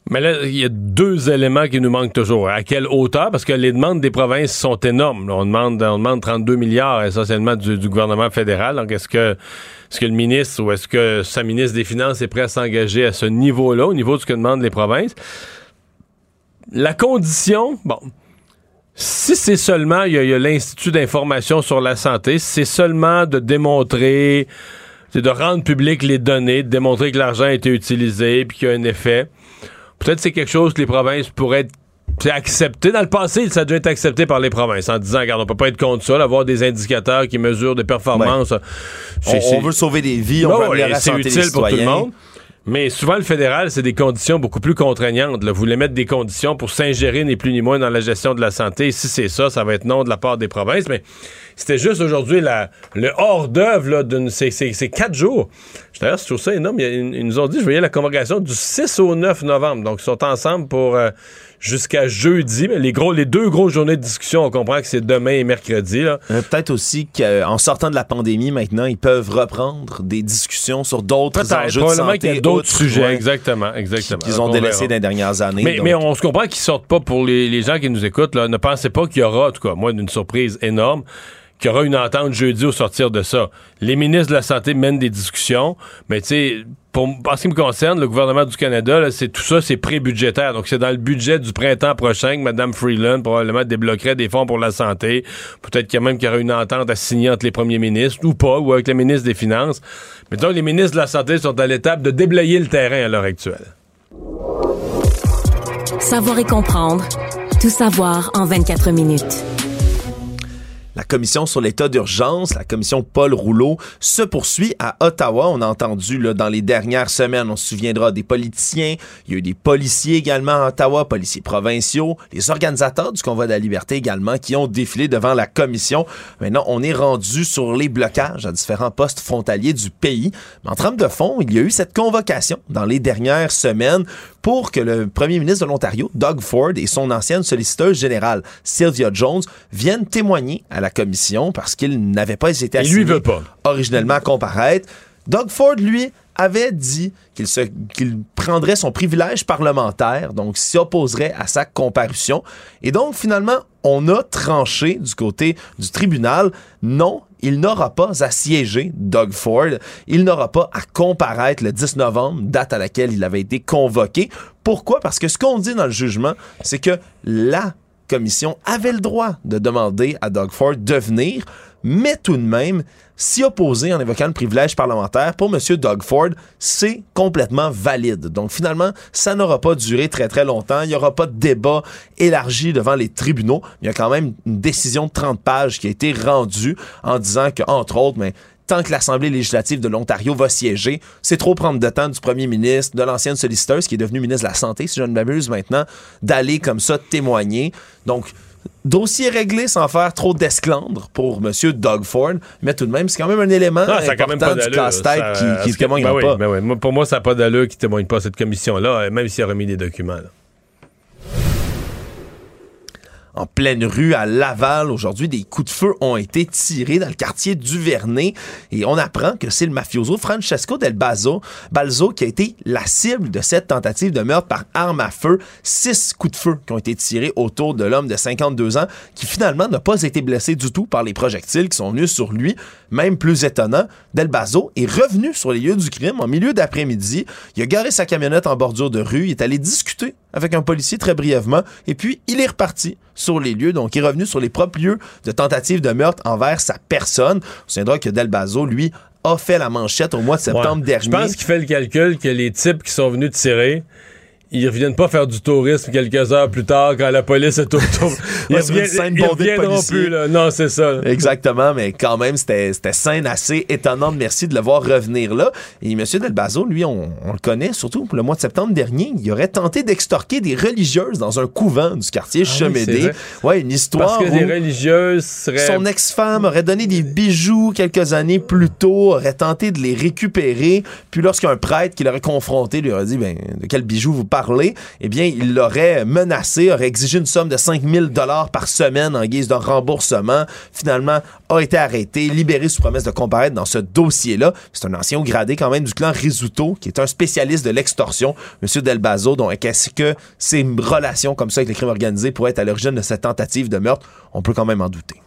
A: Mais là, il y a deux éléments qui nous manquent toujours. À quelle hauteur? Parce que les demandes des provinces sont énormes. On demande, on demande 32 milliards essentiellement du, gouvernement fédéral. Donc, est-ce que, est-ce que le ministre ou est-ce que sa ministre des Finances est prêt à s'engager à ce niveau-là, au niveau de ce que demandent les provinces? La condition, bon, si c'est seulement, il y a, a l'Institut d'information sur la santé, c'est seulement de démontrer, c'est de rendre public les données, de démontrer que l'argent a été utilisé puis qu'il y a un effet. Peut-être c'est quelque chose que les provinces pourraient être c'est accepté. Dans le passé, ça a déjà été accepté par les provinces en disant, regarde, on peut pas être contre ça, avoir des indicateurs qui mesurent des performances.
E: On, on, veut sauver des vies, on
A: Ouais,
E: veut améliorer la
A: c'est
E: santé des
A: utile pour tout le monde. Mais souvent, le fédéral, c'est des conditions beaucoup plus contraignantes. Là. Vous voulez mettre des conditions pour s'ingérer, ni plus ni moins, dans la gestion de la santé. Si c'est ça, ça va être non de la part des provinces. Mais c'était juste aujourd'hui le hors-d'œuvre d'une. C'est, quatre jours. D'ailleurs, je trouve ça énorme. Il y a- Ils, nous ont dit, je voyais la convocation du 6 au 9 novembre. Donc, ils sont ensemble pour. euh, Jusqu'à jeudi, mais les gros, les deux grosses journées de discussion, on comprend que c'est demain et mercredi. Là.
E: Euh, Peut-être aussi qu'en sortant de la pandémie, maintenant, ils peuvent reprendre des discussions sur d'autres
A: Peut-être,
E: enjeux de
A: probablement
E: santé.
A: qu'il y a d'autres sujets,
E: ouais,
A: exactement, exactement.
E: qu'ils ont
A: On
E: délaissés
A: verra.
E: dans les dernières années.
A: Mais, mais on se comprend qu'ils sortent pas pour les, les gens qui nous écoutent. Là. Ne pensez pas qu'il y aura, en tout cas, moi, une surprise énorme, qu'il y aura une entente jeudi au sortir de ça. Les ministres de la Santé mènent des discussions, mais tu sais, pour, en ce qui me concerne, le gouvernement du Canada, c'est tout ça, c'est pré-budgétaire. Donc, c'est dans le budget du printemps prochain que Mme Freeland probablement débloquerait des fonds pour la santé. Peut-être qu'il y a même qu'il y aura une entente à signer entre les premiers ministres, ou pas, ou avec le ministre des Finances. Mais donc, les ministres de la Santé sont à l'étape de déblayer le terrain à l'heure actuelle.
D: Savoir et comprendre. Tout savoir en 24 minutes.
E: La commission sur l'état d'urgence, la commission Paul Rouleau, se poursuit à Ottawa. On a entendu là, dans les dernières semaines, on se souviendra des politiciens, il y a eu des policiers également à Ottawa, policiers provinciaux, les organisateurs du convoi de la liberté également qui ont défilé devant la commission. Maintenant, on est rendu sur les blocages à différents postes frontaliers du pays. Mais en trame de fond, il y a eu cette convocation dans les dernières semaines pour que le premier ministre de l'Ontario, Doug Ford, et son ancienne solliciteuse générale, Sylvia Jones, viennent témoigner à la commission parce qu'ils n'avaient pas été
A: Il lui
E: assignés
A: veut pas.
E: originellement à comparaître. Doug Ford, lui, avait dit qu'il prendrait son privilège parlementaire, donc s'y opposerait à sa comparution. Et donc, finalement, on a tranché du côté du tribunal. Non, il n'aura pas à siéger, Doug Ford. Il n'aura pas à comparaître le 10 novembre, date à laquelle il avait été convoqué. Pourquoi? Parce que ce qu'on dit dans le jugement, c'est que la commission avait le droit de demander à Doug Ford de venir, mais tout de même, s'y opposer en évoquant le privilège parlementaire, pour M. Doug Ford, c'est complètement valide. Donc finalement, ça n'aura pas duré très très longtemps. Il n'y aura pas de débat élargi devant les tribunaux. Il y a quand même une décision de 30 pages qui a été rendue en disant que, entre autres, mais tant que l'Assemblée législative de l'Ontario va siéger, c'est trop prendre de temps du premier ministre, de l'ancienne solliciteuse qui est devenue ministre de la Santé, si je ne m'abuse maintenant, d'aller comme ça témoigner. Donc, dossier réglé sans faire trop d'esclandre pour M. Doug Ford, mais tout de même, c'est quand même un élément
A: quand même
E: important
A: pas
E: du casse-tête qui, qui
A: parce
E: ne
A: que-
E: témoignera
A: ben oui,
E: pas.
A: ben oui. Moi, pour moi, ça n'a pas d'allure qui ne témoigne pas cette commission-là, même s'il a remis des documents. là.
E: En pleine rue à Laval. Aujourd'hui, des coups de feu ont été tirés dans le quartier du Vernet et on apprend que c'est le mafioso Francesco Del Bazo, Balzo qui a été la cible de cette tentative de meurtre par arme à feu. Six coups de feu qui ont été tirés autour de l'homme de 52 ans qui finalement n'a pas été blessé du tout par les projectiles qui sont venus sur lui. Même plus étonnant, Del Bazo est revenu sur les lieux du crime en milieu d'après-midi. Il a garé sa camionnette en bordure de rue, il est allé discuter avec un policier très brièvement et puis il est reparti sur les lieux. Donc, il est revenu sur les propres lieux de tentative de meurtre envers sa personne. On se que Del Bazo, lui, a fait la manchette au mois de septembre
A: Ouais.
E: dernier.
A: Je pense qu'il fait le calcul que les types qui sont venus tirer, ils reviennent pas faire du tourisme quelques heures plus tard quand la police est autour. Ils,
E: Ouais, une
A: reviennent- ils reviendront plus. Là. Non, c'est ça.
E: Exactement, mais quand même, c'était scène assez étonnante. Merci de le voir revenir là. Et M. Delbazo, lui, on, on le connaît, surtout pour le mois de septembre dernier, il aurait tenté d'extorquer des religieuses dans un couvent du quartier
A: Ah oui,
E: Chemédé.
A: vrai.
E: ouais, une histoire
A: Parce que
E: où
A: les religieuses seraient.
E: son ex-femme aurait donné des bijoux quelques années plus tôt, aurait tenté de les récupérer, puis lorsqu'un prêtre qui l'aurait confronté lui aurait dit, ben, de quel bijou vous parlez? Eh bien, il l'aurait menacé, aurait exigé une somme de 5000 dollars par semaine en guise de remboursement. Finalement, a été arrêté, libéré sous promesse de comparaître dans ce dossier-là. C'est un ancien gradé quand même du clan Risuto, qui est un spécialiste de l'extorsion, Monsieur Delbazo, donc est-ce que ces relations comme ça avec les crimes organisés pourraient être à l'origine de cette tentative de meurtre? On peut quand même en douter.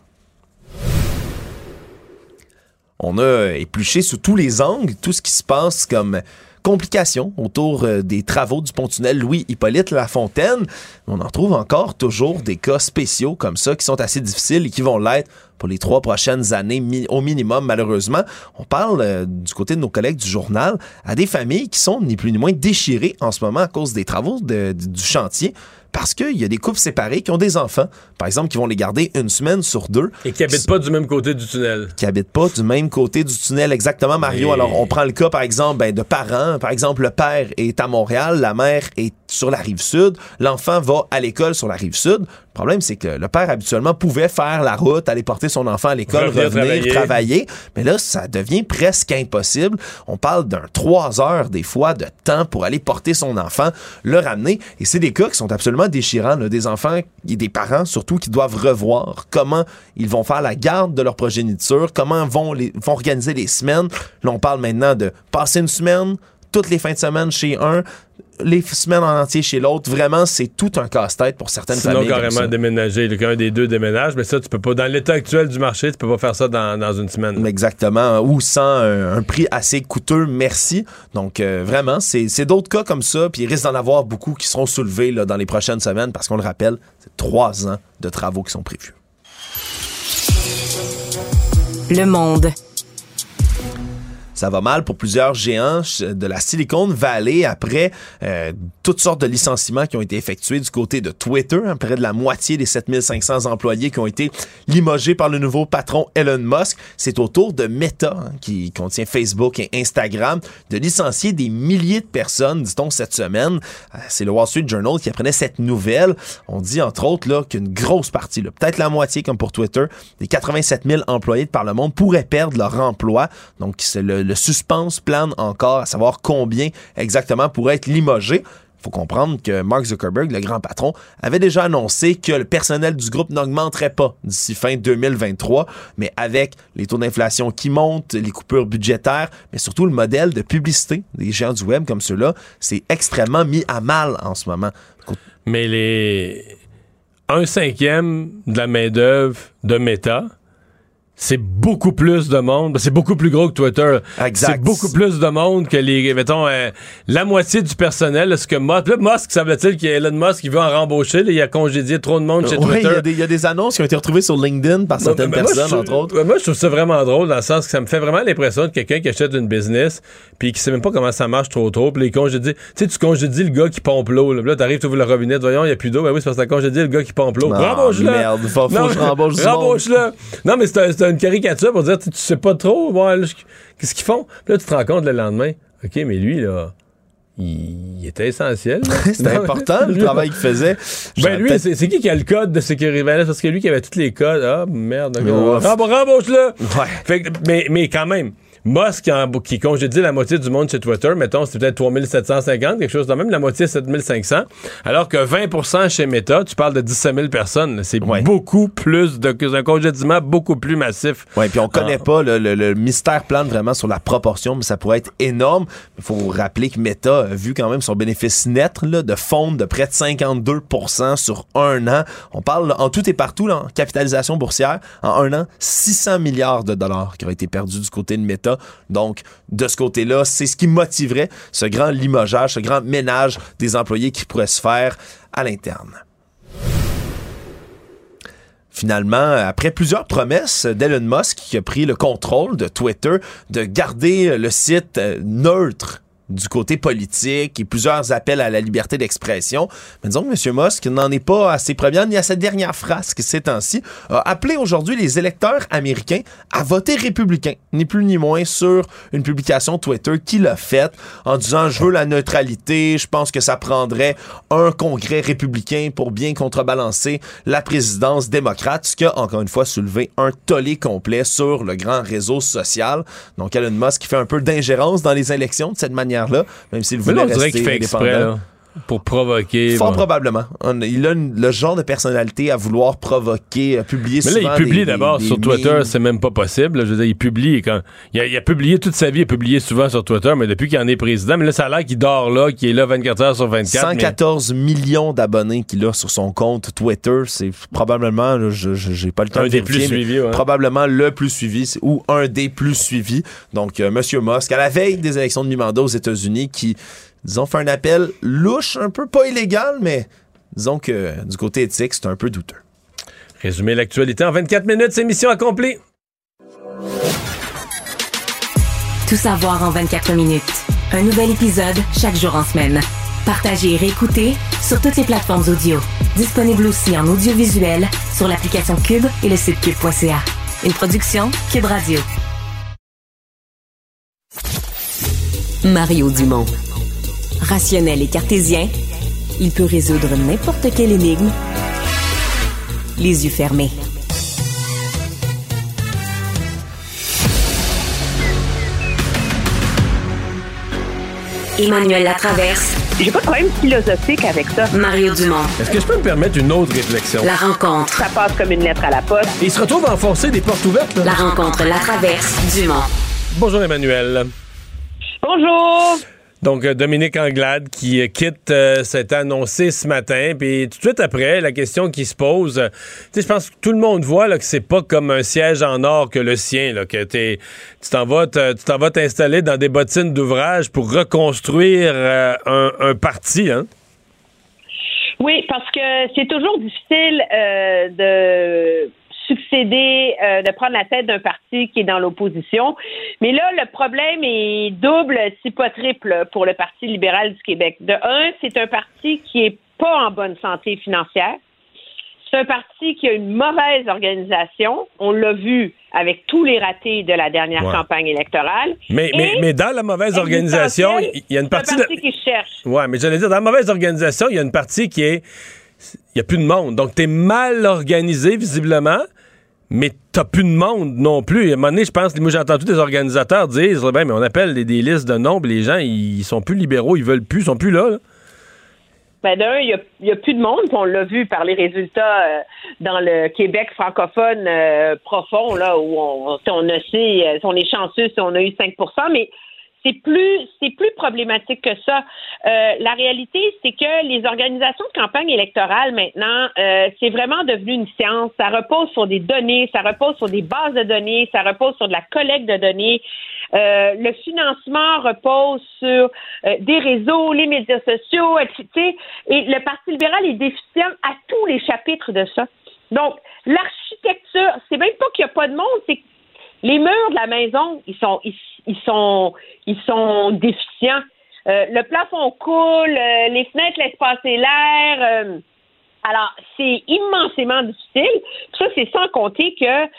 E: On a épluché sous tous les angles tout ce qui se passe comme complications autour euh, des travaux du pont-tunnel Louis-Hippolyte Lafontaine. On en trouve encore toujours des cas spéciaux comme ça qui sont assez difficiles et qui vont l'être pour les trois prochaines années au minimum, malheureusement. On parle euh, du côté de nos collègues du journal à des familles qui sont ni plus ni moins déchirées en ce moment à cause des travaux du chantier parce qu'il y a des couples séparés qui ont des enfants, par exemple, qui vont les garder une semaine sur deux.
A: Et qui habitent pas du même côté du tunnel.
E: Qui habitent pas du même côté du tunnel, exactement, Mario. Alors, on prend le cas, par exemple, ben, de parents. Par exemple, le père est à Montréal, la mère est sur la rive sud, l'enfant va à l'école sur la rive sud. Le problème, c'est que le père, habituellement, pouvait faire la route, aller porter son enfant à l'école, revenir, travailler. Mais là, ça devient presque impossible. On parle d'un trois heures, des fois, de temps pour aller porter son enfant, le ramener. Et c'est des cas qui sont absolument déchirants. Des enfants et des parents, surtout, qui doivent revoir comment ils vont faire la garde de leur progéniture, comment vont, les, vont organiser les semaines. Là, on parle maintenant de passer une semaine, toutes les fins de semaine chez un, les semaines en entier chez l'autre. Vraiment, c'est tout un casse-tête pour certaines
A: Sinon,
E: familles.
A: carrément déménager. Qu'un des deux déménage, mais ça, tu peux pas. Dans l'état actuel du marché, tu peux pas faire ça dans, une semaine.
E: Exactement. Ou sans un, prix assez coûteux, merci. Donc, euh, vraiment, c'est d'autres cas comme ça. Puis il risque d'en avoir beaucoup qui seront soulevés là, dans les prochaines semaines parce qu'on le rappelle, c'est trois ans de travaux qui sont prévus.
D: Le monde.
E: Ça va mal pour plusieurs géants de la Silicon Valley après euh, toutes sortes de licenciements qui ont été effectués du côté de Twitter. Hein, près de la moitié des 7500 employés qui ont été limogés par le nouveau patron Elon Musk. C'est au tour de Meta, hein, qui contient Facebook et Instagram, de licencier des milliers de personnes, dit-on, cette semaine. Euh, c'est le Wall Street Journal qui apprenait cette nouvelle. On dit, entre autres, là, qu'une grosse partie, peut-être la moitié comme pour Twitter, des 87 000 employés de par le monde pourraient perdre leur emploi. Donc, c'est le le suspense plane encore à savoir combien exactement pourrait être limogé. Il faut comprendre que Mark Zuckerberg, le grand patron, avait déjà annoncé que le personnel du groupe n'augmenterait pas d'ici fin 2023, mais avec les taux d'inflation qui montent, les coupures budgétaires, mais surtout le modèle de publicité des géants du web comme ceux-là, c'est extrêmement mis à mal en ce moment.
A: Mais les un cinquième de la main-d'œuvre de Meta, c'est beaucoup plus de monde. C'est beaucoup plus gros que Twitter. C'est beaucoup plus de monde que les, mettons, euh, la moitié du personnel. Ce que Musk, là, Musk, semble-t-il qu'il y a Elon Musk qui veut en rembaucher. il a congédié trop de monde chez Twitter.
E: Il y, a des annonces qui ont été retrouvées sur LinkedIn par certaines personnes, entre autres.
A: Moi, je trouve ça vraiment drôle dans le sens que ça me fait vraiment l'impression de quelqu'un qui achète une business puis qui sait même pas comment ça marche trop trop. Puis les congédies, tu sais, tu congédies le gars qui pompe l'eau. Là, t'arrives, tu ouvres le robinet, voyons, il y a plus d'eau. Ben oui, c'est parce que t'as congédié le gars qui pompe l'eau. Rembauche-le.
E: Merde, faut, faut que je rembauche
A: Rembauche-le. Non, mais c'est une caricature pour dire, tu, sais pas trop, qu'est-ce qu'ils font? Puis là, tu te rends compte le lendemain, OK, mais lui, là, il, était essentiel.
E: C'était important, le travail qu'il faisait.
A: Ben lui, c'est qui qui a le code de sécurité? Parce que lui qui avait tous les codes. Ah, merde. Rembauche-le. Ouais. mais, mais quand même, Musk qui, en, qui congédie la moitié du monde chez Twitter, mettons, c'est peut-être 3750, quelque chose de même, la moitié 7500, alors que 20% chez Meta, tu parles de 17 000 personnes. C'est beaucoup plus de un congédiement beaucoup plus massif.
E: Oui, puis on connaît ah. pas le, mystère plane vraiment sur la proportion, mais ça pourrait être énorme. Il faut rappeler que Meta a vu quand même son bénéfice net là, de fonds de près de 52% sur un an. On parle en tout et partout là, en capitalisation boursière, en un an, 600 milliards de dollars qui auraient été perdus du côté de Meta. Donc, de ce côté-là, c'est ce qui motiverait ce grand limogeage, ce grand ménage des employés qui pourrait se faire à l'interne. Finalement, après plusieurs promesses d'Elon Musk qui a pris le contrôle de Twitter, de garder le site euh, neutre du côté politique et plusieurs appels à la liberté d'expression. Mais disons que M. Musk n'en est pas à ses premières ni à sa dernière phrase qui ces temps-ci a appelé aujourd'hui les électeurs américains à voter républicain, ni plus ni moins sur une publication Twitter qu'il a faite en disant je veux la neutralité, je pense que ça prendrait un congrès républicain pour bien contrebalancer la présidence démocrate, ce qui a encore une fois soulevé un tollé complet sur le grand réseau social. Donc Elon Musk qui fait un peu d'ingérence dans les élections de cette manière là même s'il voulait rester indépendant.
A: Pour provoquer.
E: Fort
A: bon.
E: probablement. On- il a une- le genre de personnalité à vouloir provoquer, à publier
A: Mais là,
E: souvent
A: il publie d'abord sur Twitter, c'est même pas possible. là. Je veux dire, il publie quand. Il a, il a publié toute sa vie, il a publié souvent sur Twitter, mais depuis qu'il en est président, mais là, ça a l'air qu'il dort là, qu'il est là 24 heures sur 24. mais-
E: 114 millions d'abonnés qu'il a sur son compte Twitter, c'est probablement, là, je j'ai pas le temps
A: Un
E: de
A: des plus suivis, ouais.
E: probablement le plus suivi ou un des plus suivis. Donc, euh, Monsieur Musk, à la veille des élections de mi-mandat aux États-Unis, qui, disons, fait un appel louche, un peu pas illégal, mais disons que du côté éthique, c'est un peu douteux.
A: Résumer l'actualité en 24 minutes, c'est mission accomplie.
D: Tout savoir en 24 minutes. Un nouvel épisode chaque jour en semaine. Partagez et réécoutez sur toutes les plateformes audio. Disponible aussi en audiovisuel sur l'application Cube et le site cube.ca. Une production Cube Radio. Mario Dumont. Rationnel et cartésien, il peut résoudre n'importe quelle énigme les yeux fermés. Emmanuel Latraverse.
M: J'ai pas de problème philosophique avec ça.
D: Mario Dumont.
A: Est-ce que je peux me permettre une autre réflexion?
D: La rencontre.
M: Ça passe comme une lettre à la poste.
A: Il se retrouve à enfoncer des portes ouvertes. là?
D: La rencontre La Traverse Dumont.
A: Bonjour Emmanuel.
M: Bonjour!
A: Donc, euh, Dominique Anglade qui euh, quitte, euh, c'était annoncé ce matin. Puis tout de suite après, la question qui se pose, euh, je pense que tout le monde voit là, que c'est pas comme un siège en or que le sien, là, que t'es, tu t'en vas, te- tu t'en vas t'installer dans des bottines d'ouvrage pour reconstruire euh, un, un parti, hein?
M: Oui, parce que c'est toujours difficile euh, de succéder, euh, de prendre la tête d'un parti qui est dans l'opposition. Mais là, le problème est double, si pas triple, pour le Parti libéral du Québec. De un, c'est un parti qui est pas en bonne santé financière. C'est un parti qui a une mauvaise organisation. On l'a vu avec tous les ratés de la dernière
A: Ouais.
M: campagne électorale.
A: Mais, mais, mais dans la mauvaise organisation, il y a une partie
M: un parti qui cherche.
A: Ouais, mais j'allais dire, dans la mauvaise organisation, il y a une partie qui est. Il n'y a plus de monde. Donc, tu es mal organisé, visiblement, mais t'as plus de monde non plus. À un moment donné, je pense, moi, j'ai entendu des organisateurs dire ben, mais on appelle des, listes de noms, puis les gens, ils sont plus libéraux, ils veulent plus, ils sont plus là.
M: Ben d'un, il n'y a, plus de monde, on l'a vu par les résultats euh, dans le Québec francophone euh, profond, là, où on, a euh, est chanceux si on a eu 5 mais c'est plus c'est plus problématique que ça. Euh, la réalité, c'est que les organisations de campagne électorale maintenant, euh, c'est vraiment devenu une science. Ça repose sur des données, ça repose sur des bases de données, ça repose sur de la collecte de données. Euh, le financement repose sur euh, des réseaux, les médias sociaux, etc. Et le Parti libéral est déficient à tous les chapitres de ça. Donc, l'architecture, c'est même pas qu'il n'y a pas de monde, c'est les murs de la maison, ils sont, ils, ils sont, ils sont déficients. Euh, le plafond coule, euh, les fenêtres laissent passer l'air. euh, alors, c'est immensément difficile. Ça, c'est sans compter que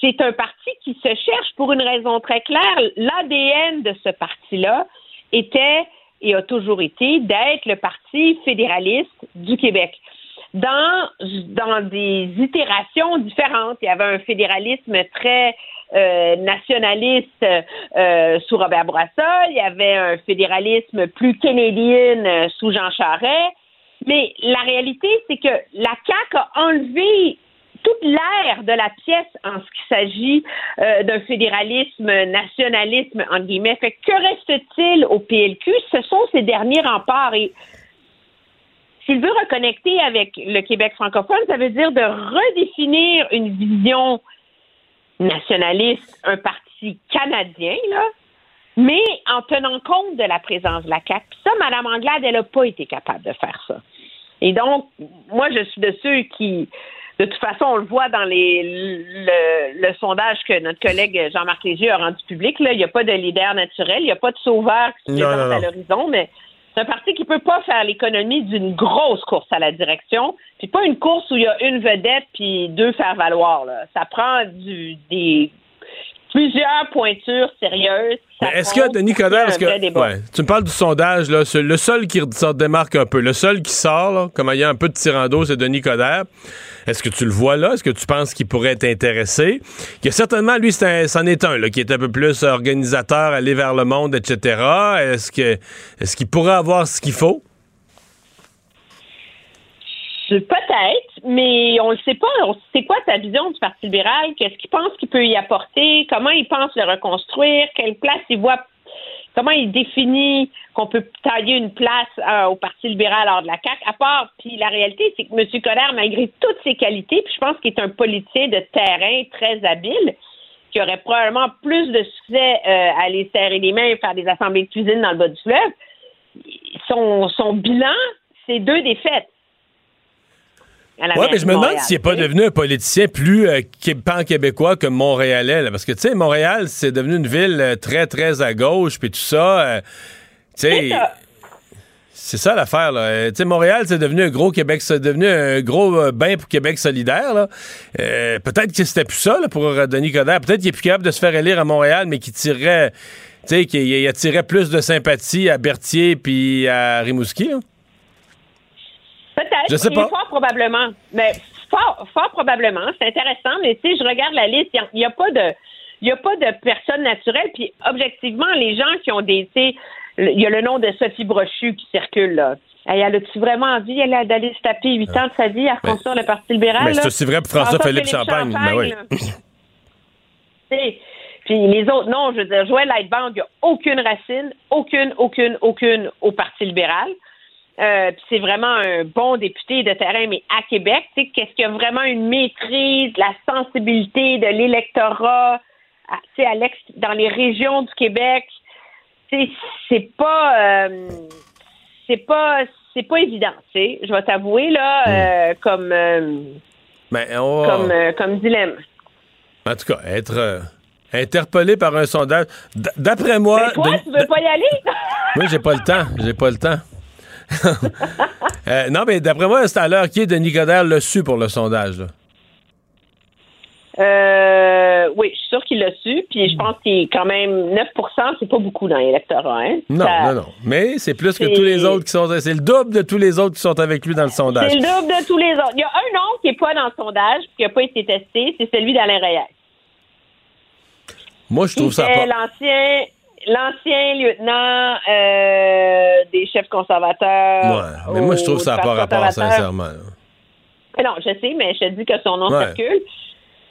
M: c'est un parti qui se cherche pour une raison très claire. L'ADN de ce parti-là était et a toujours été d'être le parti fédéraliste du Québec. Dans, dans des itérations différentes, il y avait un fédéralisme très euh, nationaliste euh, sous Robert Bourassa, il y avait un fédéralisme plus canadien euh, sous Jean Charest, mais la réalité, c'est que la CAQ a enlevé toute l'air de la pièce en ce qui s'agit d'un fédéralisme, nationalisme, entre guillemets. Fait que, que reste-t-il au PLQ? Ce sont ses derniers remparts. Et s'il veut reconnecter avec le Québec francophone, ça veut dire de redéfinir une vision nationaliste, un parti canadien, là, mais en tenant compte de la présence de la CAQ. Puis ça, Mme Anglade, elle n'a pas été capable de faire ça. Et donc, moi, je suis de ceux qui, de toute façon, on le voit dans les, le, le sondage que notre collègue Jean-Marc Léger a rendu public. Là, il n'y a pas de leader naturel, il n'y a pas de sauveur qui se présente à l'horizon, mais c'est un parti qui peut pas faire l'économie d'une grosse course à la direction, puis pas une course où il y a une vedette puis deux faire valoir. Ça prend du, des plusieurs pointures sérieuses.
A: Est-ce que Denis Coderre, est-ce que ouais, tu me parles du sondage là, le seul qui s'en démarque un peu, le seul qui sort là, comme il y a un peu de tirando, c'est Denis Coderre. Est-ce que tu le vois là? Est-ce que tu penses qu'il pourrait être intéressé? Il y a certainement lui, c'en est un là, qui est un peu plus organisateur, aller vers le monde, etc. Est-ce que est-ce qu'il pourrait avoir ce qu'il faut?
M: Peut-être, mais on ne le sait pas. C'est quoi ta vision du Parti libéral? Qu'est-ce qu'il pense qu'il peut y apporter? Comment il pense le reconstruire? Quelle place il voit? Comment il définit qu'on peut tailler une place euh, au Parti libéral hors de la CAQ? À part, puis la réalité, c'est que M. Coderre, malgré toutes ses qualités, puis je pense qu'il est un politicien de terrain très habile, qui aurait probablement plus de succès euh, à aller serrer les mains et faire des assemblées de cuisine dans le bas du fleuve, son, son bilan, c'est deux défaites.
A: Oui, mais je me demande s'il n'est pas devenu un politicien plus euh, pan-québécois que Montréalais. parce que, tu sais, Montréal, c'est devenu une ville euh, très, très à gauche, puis tout ça. Euh, tu sais. C'est ça l'affaire, là. Tu sais, Montréal, c'est devenu un gros Québec, c'est devenu un gros bain pour Québec solidaire, là. peut-être que c'était plus ça, là, pour Denis Coderre. Peut-être qu'il est plus capable de se faire élire à Montréal, mais qu'il tirerait, tu sais, qu'il attirait plus de sympathie à Berthier puis à Rimouski, là.
M: Peut-être.
A: Je sais pas.
M: Fort probablement. Mais fort, fort probablement. C'est intéressant, mais tu sais, je regarde la liste, il n'y a, pas de. Il a pas de personnes naturelles. Puis, objectivement, les gens qui ont des. Il y a le nom de Sophie Brochu qui circule, là. Elle a-tu vraiment envie d'aller se taper huit ans de sa vie à reconstruire le Parti libéral?
A: Mais c'est aussi vrai pour François-Philippe Champagne. Ben oui.
M: Puis les autres, non, je veux dire, Joël Lightband, il n'y a aucune racine, aucune, aucune, aucune au Parti libéral. Euh, c'est vraiment un bon député de terrain, mais à Québec, qu'est-ce qu'il y a vraiment une maîtrise, la sensibilité de l'électorat, à l'ex dans les régions du Québec, c'est pas, euh, c'est pas, c'est pas évident. Je vais t'avouer là, euh, comme,
A: ben,
M: comme, comme dilemme.
A: En tout cas, être interpellé par un sondage. D'après moi.
M: Mais toi, tu veux pas y aller?
A: Moi, j'ai pas le temps. J'ai pas le temps. Euh, non, mais d'après moi, c'est à l'heure qui est Denis Coderre le su pour le sondage.
M: Euh, oui, je suis sûr qu'il l'a su, puis je pense qu'il est quand même 9% c'est pas beaucoup dans l'électorat. Hein?
A: Non, non, non. Mais c'est plus que tous les autres qui sont. C'est le double de tous les autres qui sont avec lui dans le sondage.
M: C'est le double de tous les autres. Il y a un nom qui n'est pas dans le sondage, qui n'a pas été testé, c'est celui d'Alain Reyes.
A: Moi, je trouve ça pas.
M: l'ancien l'ancien lieutenant euh, des chefs conservateurs.
A: Ouais, mais moi, je trouve que ça n'a pas rapport, sincèrement.
M: Non, je sais, mais je te dis que son nom circule.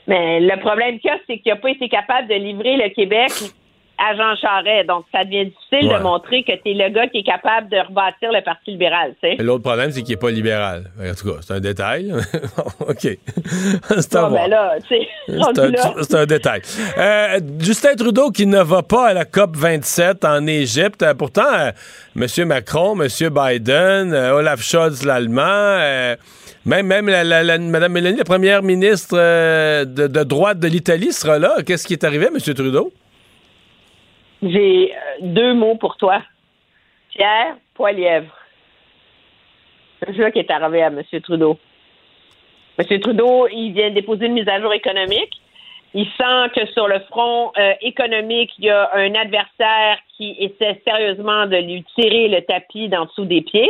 M: Mais le problème qu'il y a, c'est qu'il n'a pas été capable de livrer le Québec à Jean Charest. Donc, ça devient difficile de montrer que tu es le gars qui est capable de rebâtir le Parti libéral.
A: L'autre problème, c'est qu'il n'est pas libéral. En tout cas, c'est un détail. OK.
M: c'est un, ben
A: c'est un, détail. Euh, Justin Trudeau qui ne va pas à la COP 27 en Égypte. Euh, pourtant, euh, M. Macron, M. Biden, Olaf Scholz, l'Allemand, même, même la, Mme Mélanie, la première ministre de, de droite de l'Italie, sera là. Qu'est-ce qui est arrivé, M. Trudeau?
M: J'ai euh, deux mots pour toi. Pierre Poilièvre. C'est ça qui est arrivé à M. Trudeau. M. Trudeau, il vient déposer une mise à jour économique. Il sent que sur le front euh, économique, il y a un adversaire qui essaie sérieusement de lui tirer le tapis d'en dessous des pieds.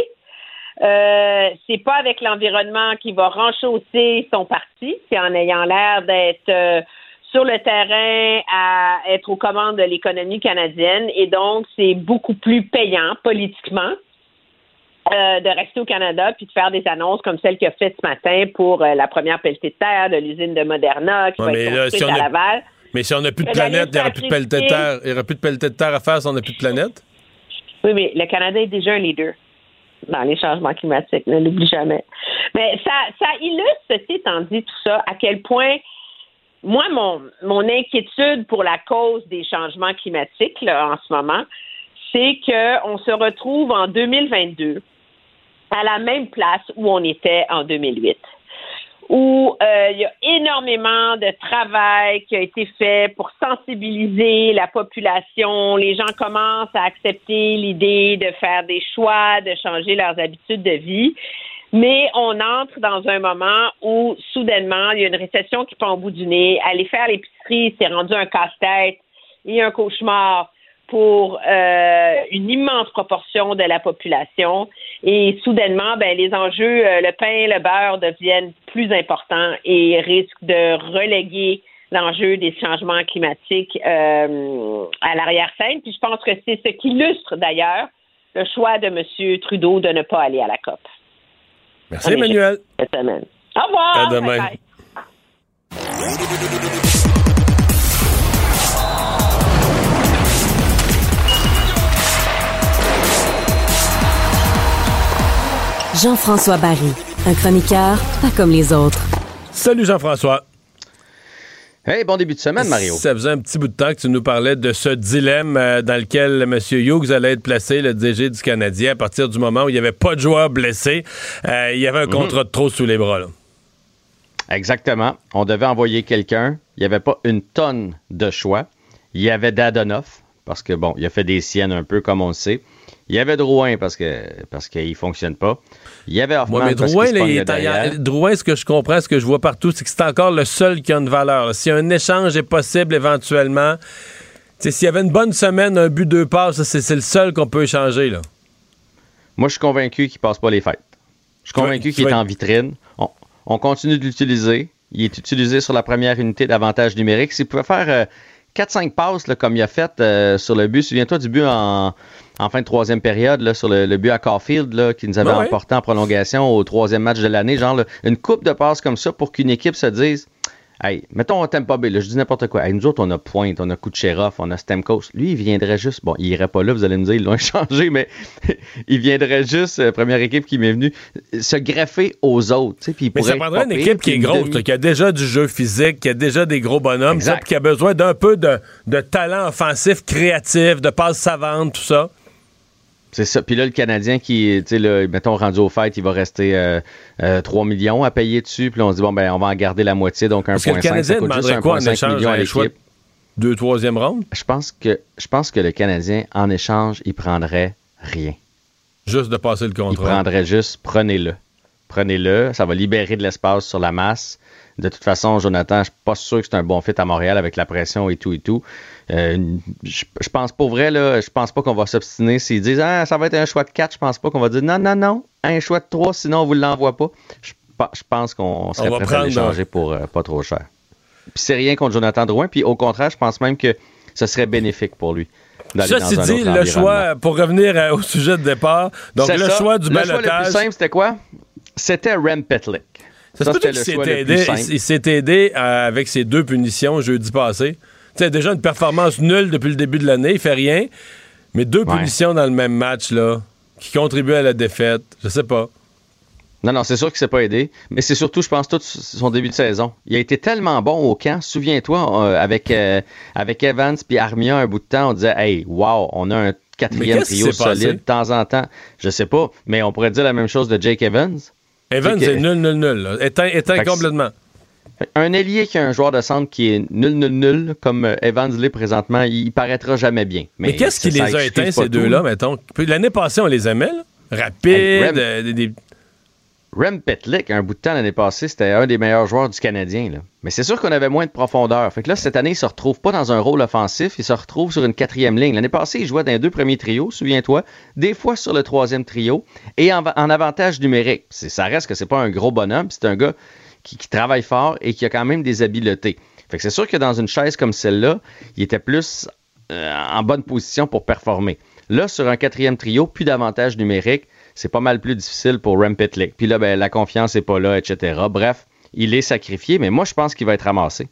M: Euh, c'est pas avec l'environnement qui va renchausser son parti, c'est en ayant l'air d'être sur le terrain à être aux commandes de l'économie canadienne et donc c'est beaucoup plus payant politiquement euh, de rester au Canada puis de faire des annonces comme celle qu'il a faite ce matin pour euh, la première pelletée de terre de l'usine de Moderna qui va être construite à Laval.
A: Mais si on n'a plus de planète, il n'y aura plus de pelletée de terre. Il y aura plus de pelletée de terre à faire si on n'a plus de planète?
M: Oui, mais le Canada est déjà un leader dans les changements climatiques, ne l'oublie jamais. Mais ça, ça illustre, ceci étant dit, tout ça, à quel point moi, mon, mon inquiétude pour la cause des changements climatiques là, en ce moment, c'est qu'on se retrouve en 2022 à la même place où on était en 2008 où euh, il y a énormément de travail qui a été fait pour sensibiliser la population. Les gens commencent à accepter l'idée de faire des choix, de changer leurs habitudes de vie. Mais on entre dans un moment où, soudainement, il y a une récession qui prend au bout du nez. Aller faire l'épicerie, c'est rendu un casse-tête et un cauchemar pour euh, une immense proportion de la population. Et soudainement, ben, les enjeux, euh, le pain, le beurre deviennent plus importants et risquent de reléguer l'enjeu des changements climatiques euh, à l'arrière-scène. Puis je pense que c'est ce qui illustre d'ailleurs le choix de M. Trudeau de ne pas aller à la COP.
A: Merci, Emmanuel.
M: Cette semaine. Au revoir.
A: À demain.
M: Bye bye.
D: Jean-François Barry, un chroniqueur pas comme les autres.
A: Salut Jean-François.
N: Hey, bon début de semaine, Mario.
A: Ça faisait un petit bout de temps que tu nous parlais de ce dilemme euh, dans lequel M. Hughes allait être placé, le DG du Canadien, à partir du moment où il n'y avait pas de joueurs blessés. Euh, il y avait un
N: Mhm.
A: contrat de trop sous les bras. là.
N: Exactement. On devait envoyer quelqu'un. Il n'y avait pas une tonne de choix. Il y avait Dadonoff, parce que, bon, il a fait des siennes un peu, comme on le sait. Il y avait Drouin, parce que parce qu'il ne fonctionne pas. Il y avait Hoffman,
A: Ouais, mais Drouin, là, il est. Drouin, ce que je comprends, ce que je vois partout, c'est que c'est encore le seul qui a une valeur. là. Si un échange est possible éventuellement, s'il y avait une bonne semaine, un but, deux passes, c'est le seul qu'on peut échanger. Là.
N: Moi, je suis convaincu qu'il passe pas les fêtes. Je suis convaincu qu'il est en vitrine. On, on continue de l'utiliser. Il est utilisé sur la première unité d'avantage numérique. S'il pouvait faire euh, 4-5 passes là, comme il a fait euh, sur le but, souviens-toi du but en, en fin de troisième période, là, sur le, le but à Caulfield, là, qui nous avait
A: Ouais,
N: emporté en prolongation au troisième match de l'année. Genre là, une coupe de passes comme ça pour qu'une équipe se dise Hey, mettons, on t'aime pas bien, là, je dis n'importe quoi. Hey, nous autres, on a Pointe, on a Kucherov, on a Stemkos. Lui, il viendrait juste, bon, il irait pas là, vous allez me dire, ils l'ont échangé, mais il viendrait juste, euh, première équipe qui m'est venue, se greffer aux autres. Puis il
A: Mais
N: pourrait
A: ça prendrait une équipe qui est grosse,
N: demi-
A: qui a déjà du jeu physique, qui a déjà des gros bonhommes,
N: Exact.
A: ça, puis qui a besoin d'un peu de, de talent offensif, créatif, de passes savantes, tout ça.
N: C'est ça. Puis là, le Canadien qui, tu sais, mettons, rendu au fait, il va rester euh, euh, 3 millions à payer dessus. Puis là, on se dit, bon, ben, on va en garder la moitié, donc 1,5.
A: Parce que le Canadien demanderait quoi en
N: 1,5
A: échange?
N: à l'équipe.
A: Deux, troisième ronde?
N: Je pense que je pense que le Canadien, en échange, il prendrait rien.
A: Juste de passer le
N: Il
A: contrat.
N: prendrait juste, prenez-le. Prenez-le. Ça va libérer de l'espace sur la masse. De toute façon, Jonathan, je suis pas sûr que c'est un bon fit à Montréal avec la pression et tout et tout. Euh, je, je pense pour vrai, là, je pense pas qu'on va s'obstiner s'ils disent ah, ça va être un choix de 4. Je pense pas qu'on va dire non, non, non, un choix de 3, sinon on vous l'envoie pas. Je, pense qu'on serait
A: va
N: prêt à l'échanger pour euh, pas trop cher. Puis c'est rien contre Jonathan Drouin. Puis au contraire, je pense même que ce serait bénéfique pour lui.
A: Ceci dit, le choix, pour revenir euh, au sujet de départ, donc le
N: ça.
A: choix du
N: Le choix le
A: balotage.
N: plus simple, c'était quoi? C'était Rem Petlick.
A: Ça,
N: Ça, c'était le choix le plus simple.
A: il, s'est aidé avec ses deux punitions jeudi passé? Tu sais, déjà une performance nulle depuis le début de l'année, il fait rien, mais deux
N: Ouais.
A: punitions dans le même match, là, qui contribuent à la défaite, je sais pas.
N: Non, non, c'est sûr qu'il s'est pas aidé, mais c'est surtout, je pense, tout son début de saison. Il a été tellement bon au camp. Souviens-toi, euh, avec, euh, avec Evans puis Armia, un bout de temps, on disait, hey, wow, on a un quatrième trio solide de temps en temps. Je sais pas, mais on pourrait dire la même chose de Jake Evans.
A: Evans,
N: C'est que-
A: c'est nul, nul, nul. là. Éteint,
N: que
A: complètement.
N: Un ailier qui a un joueur de centre qui est nul, nul, nul, comme euh, Evans l'est présentement, il paraîtra jamais bien.
A: Mais, qu'est-ce qui les a éteints, ces deux-là, mettons? L'année passée, on les aimait, là. Rapide,
N: Hey, Rem-
A: euh, des- des-
N: Rem Petlick, un bout de temps l'année passée, c'était un des meilleurs joueurs du Canadien. là. Mais c'est sûr qu'on avait moins de profondeur. Fait que là, cette année, il se retrouve pas dans un rôle offensif, il se retrouve sur une quatrième ligne. L'année passée, il jouait dans les deux premiers trios, souviens-toi, des fois sur le troisième trio, et en, en avantage numérique. Ça reste que c'est pas un gros bonhomme, c'est un gars qui, qui travaille fort et qui a quand même des habiletés. Fait que c'est sûr que dans une chaise comme celle-là, il était plus euh, en bonne position pour performer. Là, sur un quatrième trio, plus d'avantage numérique, c'est pas mal plus difficile pour Rem Pitlick. Puis là, ben, la confiance n'est pas là, etc. Bref, il est sacrifié, mais moi, je pense qu'il va être ramassé.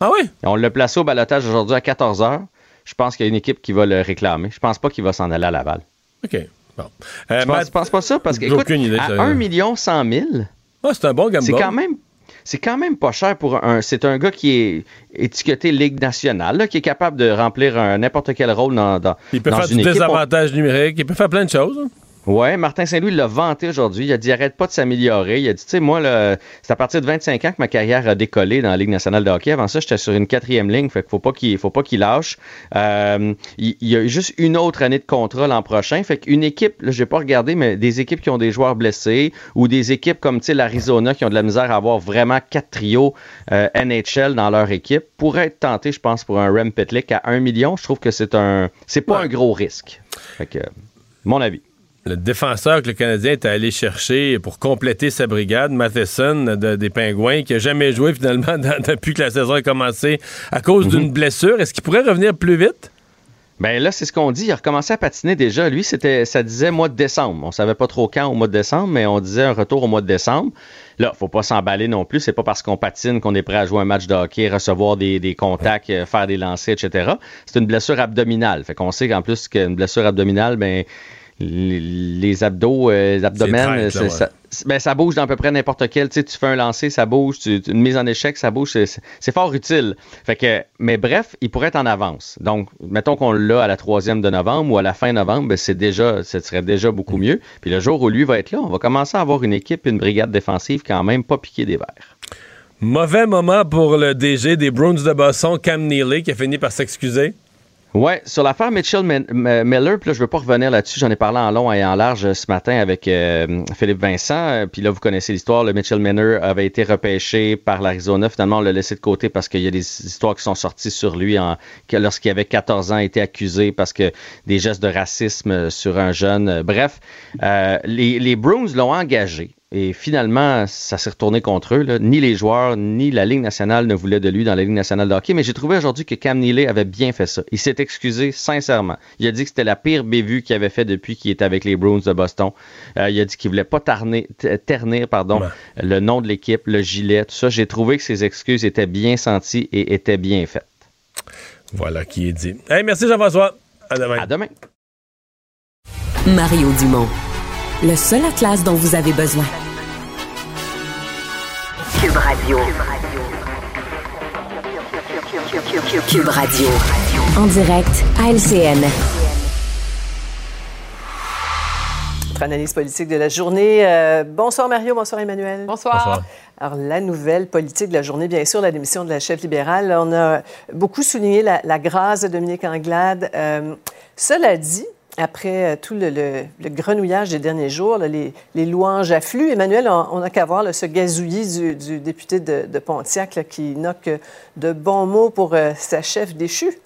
A: Ah oui?
N: On l'a placé au balotage aujourd'hui à 14 h. Je pense qu'il y a une équipe qui va le réclamer. Je pense pas qu'il va s'en aller à Laval.
A: OK. Bon. Euh,
N: je, pense,
A: Matt-
N: je pense pas ça? Parce que,
A: J'ai
N: écoute,
A: aucune idée,
N: à
A: ça.
N: 1 million 100 000,
A: Ah, c'est un bon gamble.
N: c'est quand même c'est quand même pas cher pour un. C'est un gars qui est étiqueté Ligue nationale, là, qui est capable de remplir n'importe quel rôle dans, dans,
A: Il peut
N: dans
A: faire
N: une
A: du
N: équipe.
A: Désavantage numérique, il peut faire plein de choses.
N: Ouais, Martin Saint-Louis l'a vanté aujourd'hui. Il a dit arrête pas de s'améliorer. Il a dit, tu sais, moi, c'est à partir de 25 ans que ma carrière a décollé dans la Ligue nationale de hockey. Avant ça, j'étais sur une quatrième ligne, fait qu'il faut pas qu'il faut pas qu'il lâche. Euh, il, il y a juste une autre année de contrat l'an prochain. Fait qu'une équipe, là, j'ai pas regardé, mais des équipes qui ont des joueurs blessés ou des équipes comme l'Arizona qui ont de la misère à avoir vraiment quatre trios euh, NHL dans leur équipe pourraient être tentés, je pense, pour un Rem Pitlick à 1 million. Je trouve que c'est un c'est pas un gros risque. Fait que, mon avis.
A: Le défenseur que le Canadien est allé chercher pour compléter sa brigade, Matheson de- des Pingouins, qui a jamais joué finalement dans- depuis que la saison a commencé à cause
N: Mhm.
A: d'une blessure. Est-ce qu'il pourrait revenir plus vite?
N: Ben là, c'est ce qu'on dit. Il a recommencé à patiner déjà. Lui, c'était, ça disait mois de décembre. On savait pas trop quand au mois de décembre, mais on disait un retour au mois de décembre. Là, faut pas s'emballer non plus. C'est pas parce qu'on patine qu'on est prêt à jouer un match de hockey, recevoir des, des contacts, euh, faire des lancers, etc. C'est une blessure abdominale. Fait qu'on sait qu'en plus qu'une blessure abdominale, ben les, les abdos, euh, les abdomens,
A: traite, là,
N: ça, ben, ça bouge dans à peu près n'importe quel. Tu sais, tu fais un lancer, ça bouge. Tu- une mise en échec, ça bouge. C'est- fort utile. Fait que, mais bref, il pourrait être en avance. Donc, mettons qu'on l'a à la troisième de novembre ou à la fin novembre, ben, c'est déjà, ce serait déjà beaucoup mieux. Puis le jour où lui va être là, on va commencer à avoir une équipe, une brigade défensive quand même pas piquée des verres.
A: Mauvais moment pour le DG des Bruins de Boston, Cam Neely, qui a fini par s'excuser.
N: Ouais, sur l'affaire Mitchell Miller, puis là, je veux pas revenir là-dessus. J'en ai parlé en long et en large euh, ce matin avec euh, Philippe Vincent. Euh, Puis là, vous connaissez l'histoire. Le Mitchell Miller avait été repêché par l'Arizona. Finalement, on l'a laissé de côté parce qu'il y a des histoires qui sont sorties sur lui en, lorsqu'il avait 14 ans, été accusé parce que des gestes de racisme sur un jeune. Bref, les, les l'ont engagé. Et finalement, ça s'est retourné contre eux. là. Ni les joueurs, ni la Ligue nationale ne voulaient de lui dans la Ligue nationale de hockey. Mais j'ai trouvé aujourd'hui que Cam Neely avait bien fait ça. Il s'est excusé sincèrement. Il a dit que c'était la pire bévue qu'il avait fait depuis qu'il était avec les Bruins de Boston. Euh, il a dit qu'il voulait pas tarner- ternir pardon, le nom de l'équipe, le gilet, tout ça. J'ai trouvé que ses excuses étaient bien senties et étaient bien faites.
A: Voilà qui est dit. Hey, merci Jean-François. À demain.
N: À demain.
D: Mario Dumont. Le seul atlas dont vous avez besoin.
K: Cube Radio.
D: Cube Radio. En direct à LCN.
O: Notre analyse politique de la journée. Euh, bonsoir Mario, bonsoir Emmanuel.
B: Bonsoir. Bonsoir.
O: Alors, la nouvelle politique de la journée, bien sûr, la démission de la chef libérale. On a beaucoup souligné la, la grâce de Dominique Anglade. Euh, cela dit, après euh, tout le, grenouillage des derniers jours, les, louanges affluent. Emmanuel, on n'a qu'à voir ce gazouillis du, député de, Pontiac qui n'a que de bons mots pour euh, sa chef déchue.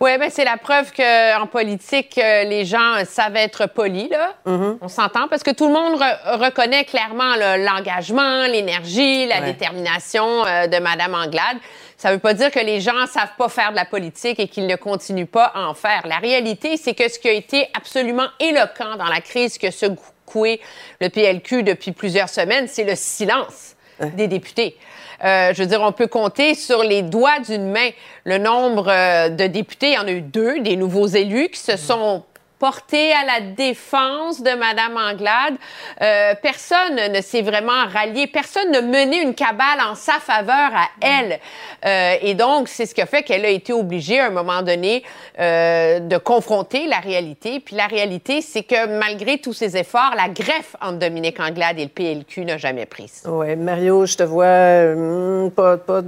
P: Oui, ben c'est la preuve qu'en politique, euh, les gens savent être polis, là. On s'entend parce que tout le monde re- reconnaît clairement l'engagement, l'énergie, la
Q: Ouais.
P: détermination euh, de Mme Anglade. Ça ne veut pas dire que les gens savent pas faire de la politique et qu'ils ne continuent pas à en faire. La réalité, c'est que ce qui a été absolument éloquent dans la crise que secoué le PLQ depuis plusieurs semaines, c'est le silence des députés. Euh, je veux dire, on peut compter sur les doigts d'une main le nombre euh, de députés. Il y en a eu deux, des nouveaux élus qui se sont portés à la défense de Mme Anglade. Euh, personne ne s'est vraiment rallié, personne ne menait une cabale en sa faveur à elle. Euh, et donc, c'est ce qui a fait qu'elle a été obligée à un moment donné euh, de confronter la réalité. Puis la réalité, c'est que malgré tous ses efforts, la greffe entre Dominique Anglade et le PLQ n'a jamais prise.
O: Oui, Mario, je te vois pas, pas,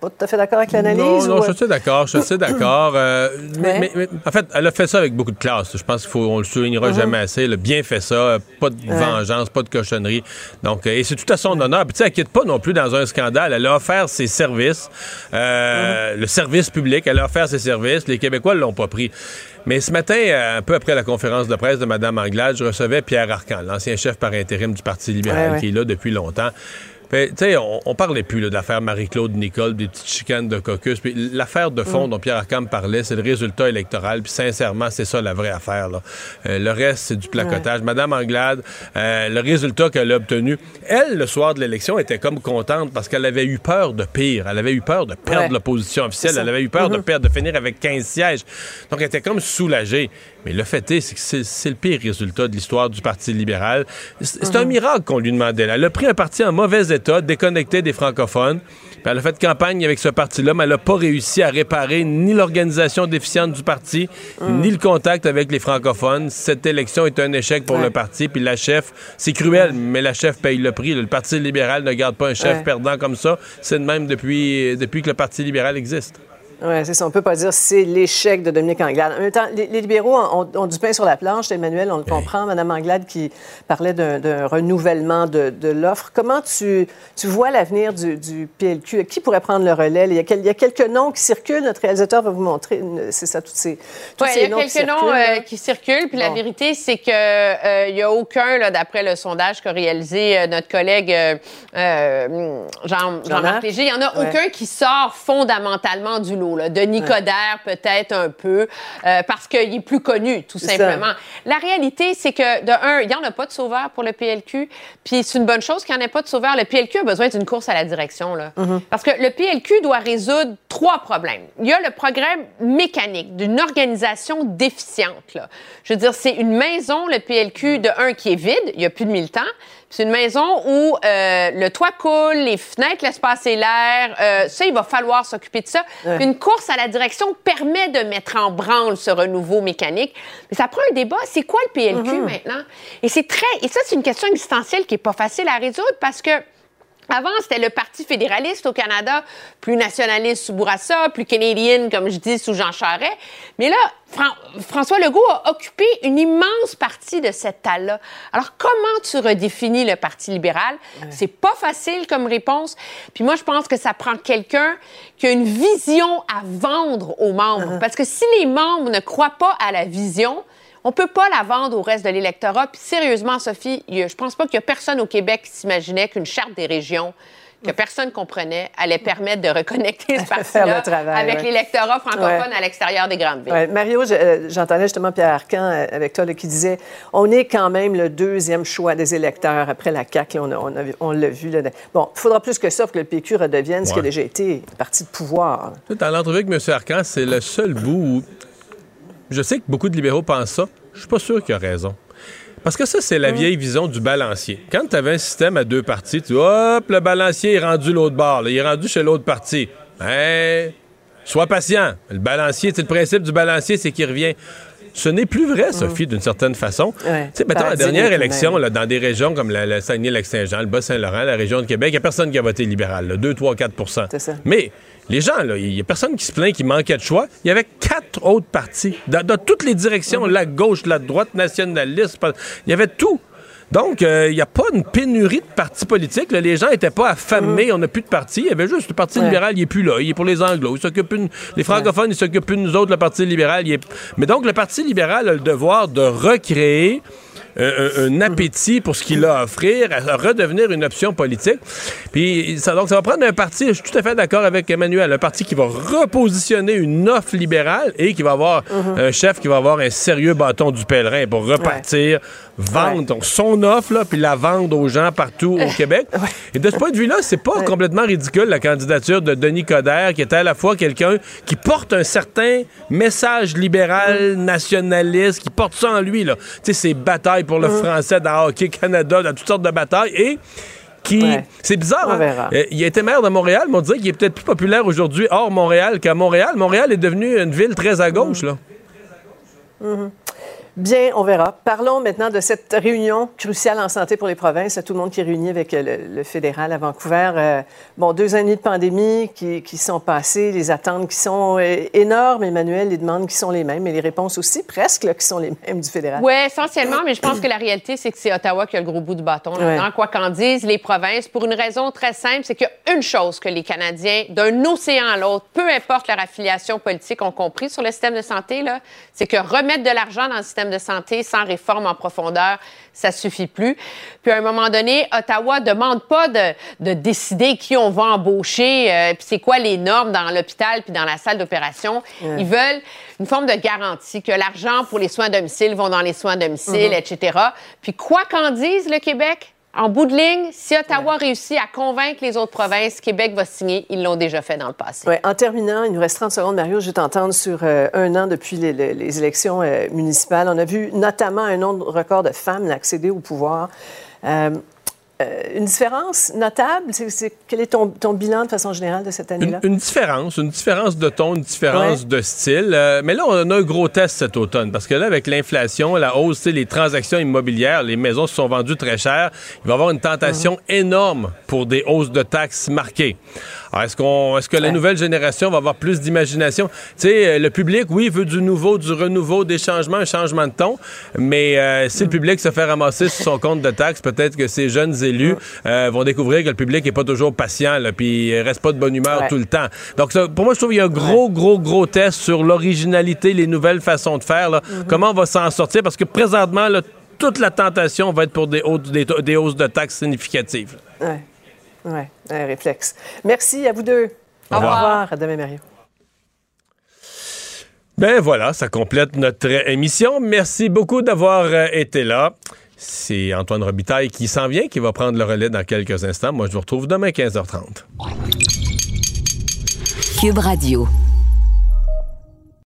O: pas tout à fait d'accord avec l'analyse.
A: Non, non,
O: ou-
A: je suis d'accord, je suis d'accord. euh, mais,
O: Ouais.
A: mais- mais, en fait, elle a fait ça avec beaucoup de classe. Je pense qu'il faut, on le soulignera
O: Mhm.
A: jamais assez. Elle a bien fait ça, euh, pas de
O: Ouais.
A: vengeance, pas de cochonnerie. Donc, euh, et c'est tout à son honneur. Puis tu quitte pas non plus dans un scandale. Elle a offert ses services, euh,
O: Mhm.
A: le service public. Elle a offert ses services. Les Québécois l'ont pas pris. Mais ce matin, euh, un peu après la conférence de presse de Mme Anglade, je recevais Pierre Arcan, l'ancien chef par intérim du Parti libéral,
Q: Ouais, ouais.
A: qui est là depuis longtemps. Fait, Tu sais, on, on parlait plus là, de l'affaire Marie-Claude Nicole, des petites chicanes de caucus. Puis l'affaire de fond
Q: Mm.
A: dont Pierre Arcam parlait, c'est le résultat électoral. Puis sincèrement, c'est ça la vraie affaire. Là. Euh, le reste, c'est du placotage. Madame Anglade, euh, le résultat qu'elle a obtenu, elle, le soir de l'élection, était comme contente parce qu'elle avait eu peur de pire. Elle avait eu peur de perdre
Q: Ouais.
A: l'opposition officielle. Elle avait eu peur de
Q: Mhm.
A: perdre, de finir avec 15 sièges. Donc, elle était comme soulagée. Mais le fait est, c'est que c'est le pire résultat de l'histoire du Parti libéral. C'est un
Q: Mhm.
A: miracle qu'on lui demandait. là. Elle a pris un parti en mauvais état, déconnecté des francophones. Puis elle a fait campagne avec ce parti-là, mais elle n'a pas réussi à réparer ni l'organisation déficiente du parti,
Q: Mhm.
A: ni le contact avec les francophones. Cette élection est un échec pour
Q: Ouais.
A: le parti. Puis la chef, c'est cruel, mais la chef paye le prix. Le Parti libéral ne garde pas un chef
O: Ouais.
A: perdant comme ça. C'est de même depuis, depuis que le Parti libéral existe.
O: Oui, c'est ça. On peut pas dire c'est l'échec de Dominique Anglade. En même temps, les, les libéraux ont, ont du pain sur la planche. Emmanuel, on le comprend. Madame Anglade qui parlait d'un renouvellement de, de l'offre. Comment tu, tu vois l'avenir du, du PLQ? Qui pourrait prendre le relais? Il y, a quel- il y a quelques noms qui circulent. Notre réalisateur va vous montrer. C'est ça, tous ces, tous
P: Ouais,
O: ces
P: il y a
O: noms qui
P: quelques noms
O: circulent,
P: euh, qui circulent, puis la vérité, c'est que euh, il y a aucun, d'après le sondage qu'a réalisé euh, notre collègue euh, euh, Jean- Jean-Marc
O: Jean-Marc?
P: Léger, il y en a
O: Ouais.
P: aucun qui sort fondamentalement du lot. Là. Denis Coderre, peut-être un peu, euh, parce qu'il est plus connu, tout simplement. La réalité, c'est que, de un, il n'y en a pas de sauveur pour le PLQ, puis c'est une bonne chose qu'il n'y en ait pas de sauveur. Le PLQ a besoin d'une course à la direction, là. Parce que le PLQ doit résoudre trois problèmes. Il y a le programme mécanique d'une organisation déficiente, là. Je veux dire, c'est une maison, le PLQ, de un, qui est vide, il n'y a plus de militants. C'est une maison où euh, le toit coule, les fenêtres laissent passer l'air. Euh, ça, il va falloir s'occuper de ça.
O: Ouais.
P: Une course à la direction permet de mettre en branle ce renouveau mécanique. Mais ça prend un débat. C'est quoi le PLQ
O: Mhm.
P: maintenant? Et c'est très. Et ça, c'est une question existentielle qui n'est pas facile à résoudre parce que. Avant, c'était le Parti fédéraliste au Canada, plus nationaliste sous Bourassa, plus canadien, comme je dis, sous Jean Charest. Mais là, Fran- François Legault a occupé une immense partie de cette talle-là. Alors, comment tu redéfinis le Parti libéral? C'est pas facile comme réponse. Puis moi, je pense que ça prend quelqu'un qui a une vision à vendre aux membres. Parce que si les membres ne croient pas à la vision, on peut pas la vendre au reste de l'électorat. Puis sérieusement, Sophie, je pense pas qu'il y a personne au Québec qui s'imaginait qu'une charte des régions que personne comprenait allait permettre de reconnecter ce parti-là avec
O: ouais.
P: l'électorat francophone
O: Ouais.
P: à l'extérieur des grandes villes.
O: Ouais, Mario, euh, j'entendais justement Pierre Arcan euh, avec toi là, qui disait on est quand même le deuxième choix des électeurs après la CAQ. là, on, l'a vu. Là. Bon, il faudra plus que ça pour que le PQ redevienne ce qui a déjà été parti de pouvoir.
A: Dans l'entrevue avec M. Arcan, c'est le seul bout où je sais que beaucoup de libéraux pensent ça. Je suis pas sûr qu'il a raison. Parce que ça, c'est la vieille vision du balancier. Quand tu avais un système à deux parties, tu dis, hop, le balancier est rendu l'autre bord, là, il est rendu chez l'autre partie. Ben, sois patient. Le balancier, c'est le principe du balancier, c'est qu'il revient. Ce n'est plus vrai, Sophie, d'une certaine façon.
O: Ouais.
A: Tu sais, mettons, la dernière élection, là, dans des régions comme la, la Saguenay-Lac-Saint-Jean, le Bas-Saint-Laurent, la région de Québec, il n'y a personne qui a voté libéral, là, 2, 3, 4
O: C'est ça.
A: Mais les gens, là, il n'y a personne qui se plaint qu'il manquait de choix. Il y avait quatre autres partis, dans, dans toutes les directions, la gauche, la droite, nationaliste, il y avait tout. Donc, euh, il n'y a pas une pénurie de partis politiques. là. Les gens n'étaient pas affamés. On n'a plus de parti. Il y avait juste le Parti.
O: Ouais.
A: libéral, il n'est plus là. Il est pour les Anglos. Il s'occupe une- Les francophones, ils s'occupent plus de nous autres. Le Parti libéral, il est... Mais donc, le Parti libéral a le devoir de recréer un, un- un appétit pour ce qu'il a à offrir, à redevenir une option politique. Puis ça, donc ça va prendre un parti, je suis tout à fait d'accord avec Emmanuel, un parti qui va repositionner une offre libérale et qui va avoir un chef qui va avoir un sérieux bâton du pèlerin pour repartir, vendre son offre, là, puis la vendre aux gens partout au Québec. Et de ce point de vue-là, c'est pas complètement ridicule la candidature de Denis Coderre, qui était à la fois quelqu'un qui porte un certain message libéral, nationaliste, qui porte ça en lui, là. Tu sais, ses batailles pour le français dans Hockey Canada, dans toutes sortes de batailles, et qui...
O: Ouais.
A: C'est bizarre, hein? Euh, il a été maire de Montréal, mais on dirait qu'il est peut-être plus populaire aujourd'hui hors Montréal qu'à Montréal. Montréal est devenu une ville très à gauche, là.
O: Mhm. Bien, on verra. Parlons maintenant de cette réunion cruciale en santé pour les provinces. Tout le monde qui est réuni avec euh, le, le fédéral à Vancouver. Euh, bon, deux années de pandémie qui, qui sont passées, les attentes qui sont euh, énormes. Emmanuel, les demandes qui sont les mêmes et les réponses aussi presque là, qui sont les mêmes du fédéral.
P: Oui, essentiellement, mais je pense que la réalité, c'est que c'est Ottawa qui a le gros bout du bâton.
O: Ouais.
P: Quoi qu'en disent les provinces, pour une raison très simple, c'est qu'il y a une chose que les Canadiens, d'un océan à l'autre, peu importe leur affiliation politique, ont compris sur le système de santé, là, c'est que remettre de l'argent dans le système de santé sans réforme en profondeur, ça suffit plus. Puis à un moment donné, Ottawa demande pas de, de décider qui on va embaucher, euh, puis c'est quoi les normes dans l'hôpital puis dans la salle d'opération. Ils veulent une forme de garantie que l'argent pour les soins à domicile vont dans les soins à domicile,
O: Mhm.
P: etc. Puis quoi qu'en dise le Québec, en bout de ligne, si Ottawa réussit à convaincre les autres provinces, Québec va signer. Ils l'ont déjà fait dans le passé.
O: Ouais, en terminant, il nous reste 30 secondes, Mario. Je vais t'entendre sur euh, un an depuis les, les- les élections euh, municipales. On a vu notamment un nombre record de femmes accéder au pouvoir. Euh, euh, une différence notable? C'est, c'est- quel est ton, ton bilan de façon générale de cette année-là?
A: Une, une différence, une différence de ton, une différence
O: Ouais.
A: de style. Euh, mais là, on a un gros test cet automne parce que là, avec l'inflation, la hausse, les transactions immobilières, les maisons se sont vendues très cher. Il va y avoir une tentation énorme pour des hausses de taxes marquées. Est-ce qu'on, est-ce que la nouvelle génération va avoir plus d'imagination? Tu sais, euh, le public, oui, veut du nouveau, du renouveau, des changements, un changement de ton. Mais euh, si le public se fait ramasser sur son compte de taxes, peut-être que ces jeunes élus euh, vont découvrir que le public est pas toujours patient, là, puis il reste pas de bonne humeur
O: Ouais.
A: tout le temps. Donc, ça, pour moi, je trouve qu'il y a un gros, gros, gros test sur l'originalité, les nouvelles façons de faire. là. Comment on va s'en sortir? Parce que présentement, là, toute la tentation va être pour des, hautes- des, des hausses de taxes significatives.
O: Ouais. Ouais, un réflexe. Merci à vous deux.
A: Au revoir.
O: Au revoir. À demain, Mario.
A: Ben voilà, ça complète notre émission. Merci beaucoup d'avoir euh, été là. C'est Antoine Robitaille qui s'en vient, qui va prendre le relais dans quelques instants. Moi, je vous retrouve demain 15h30.
D: Cube Radio.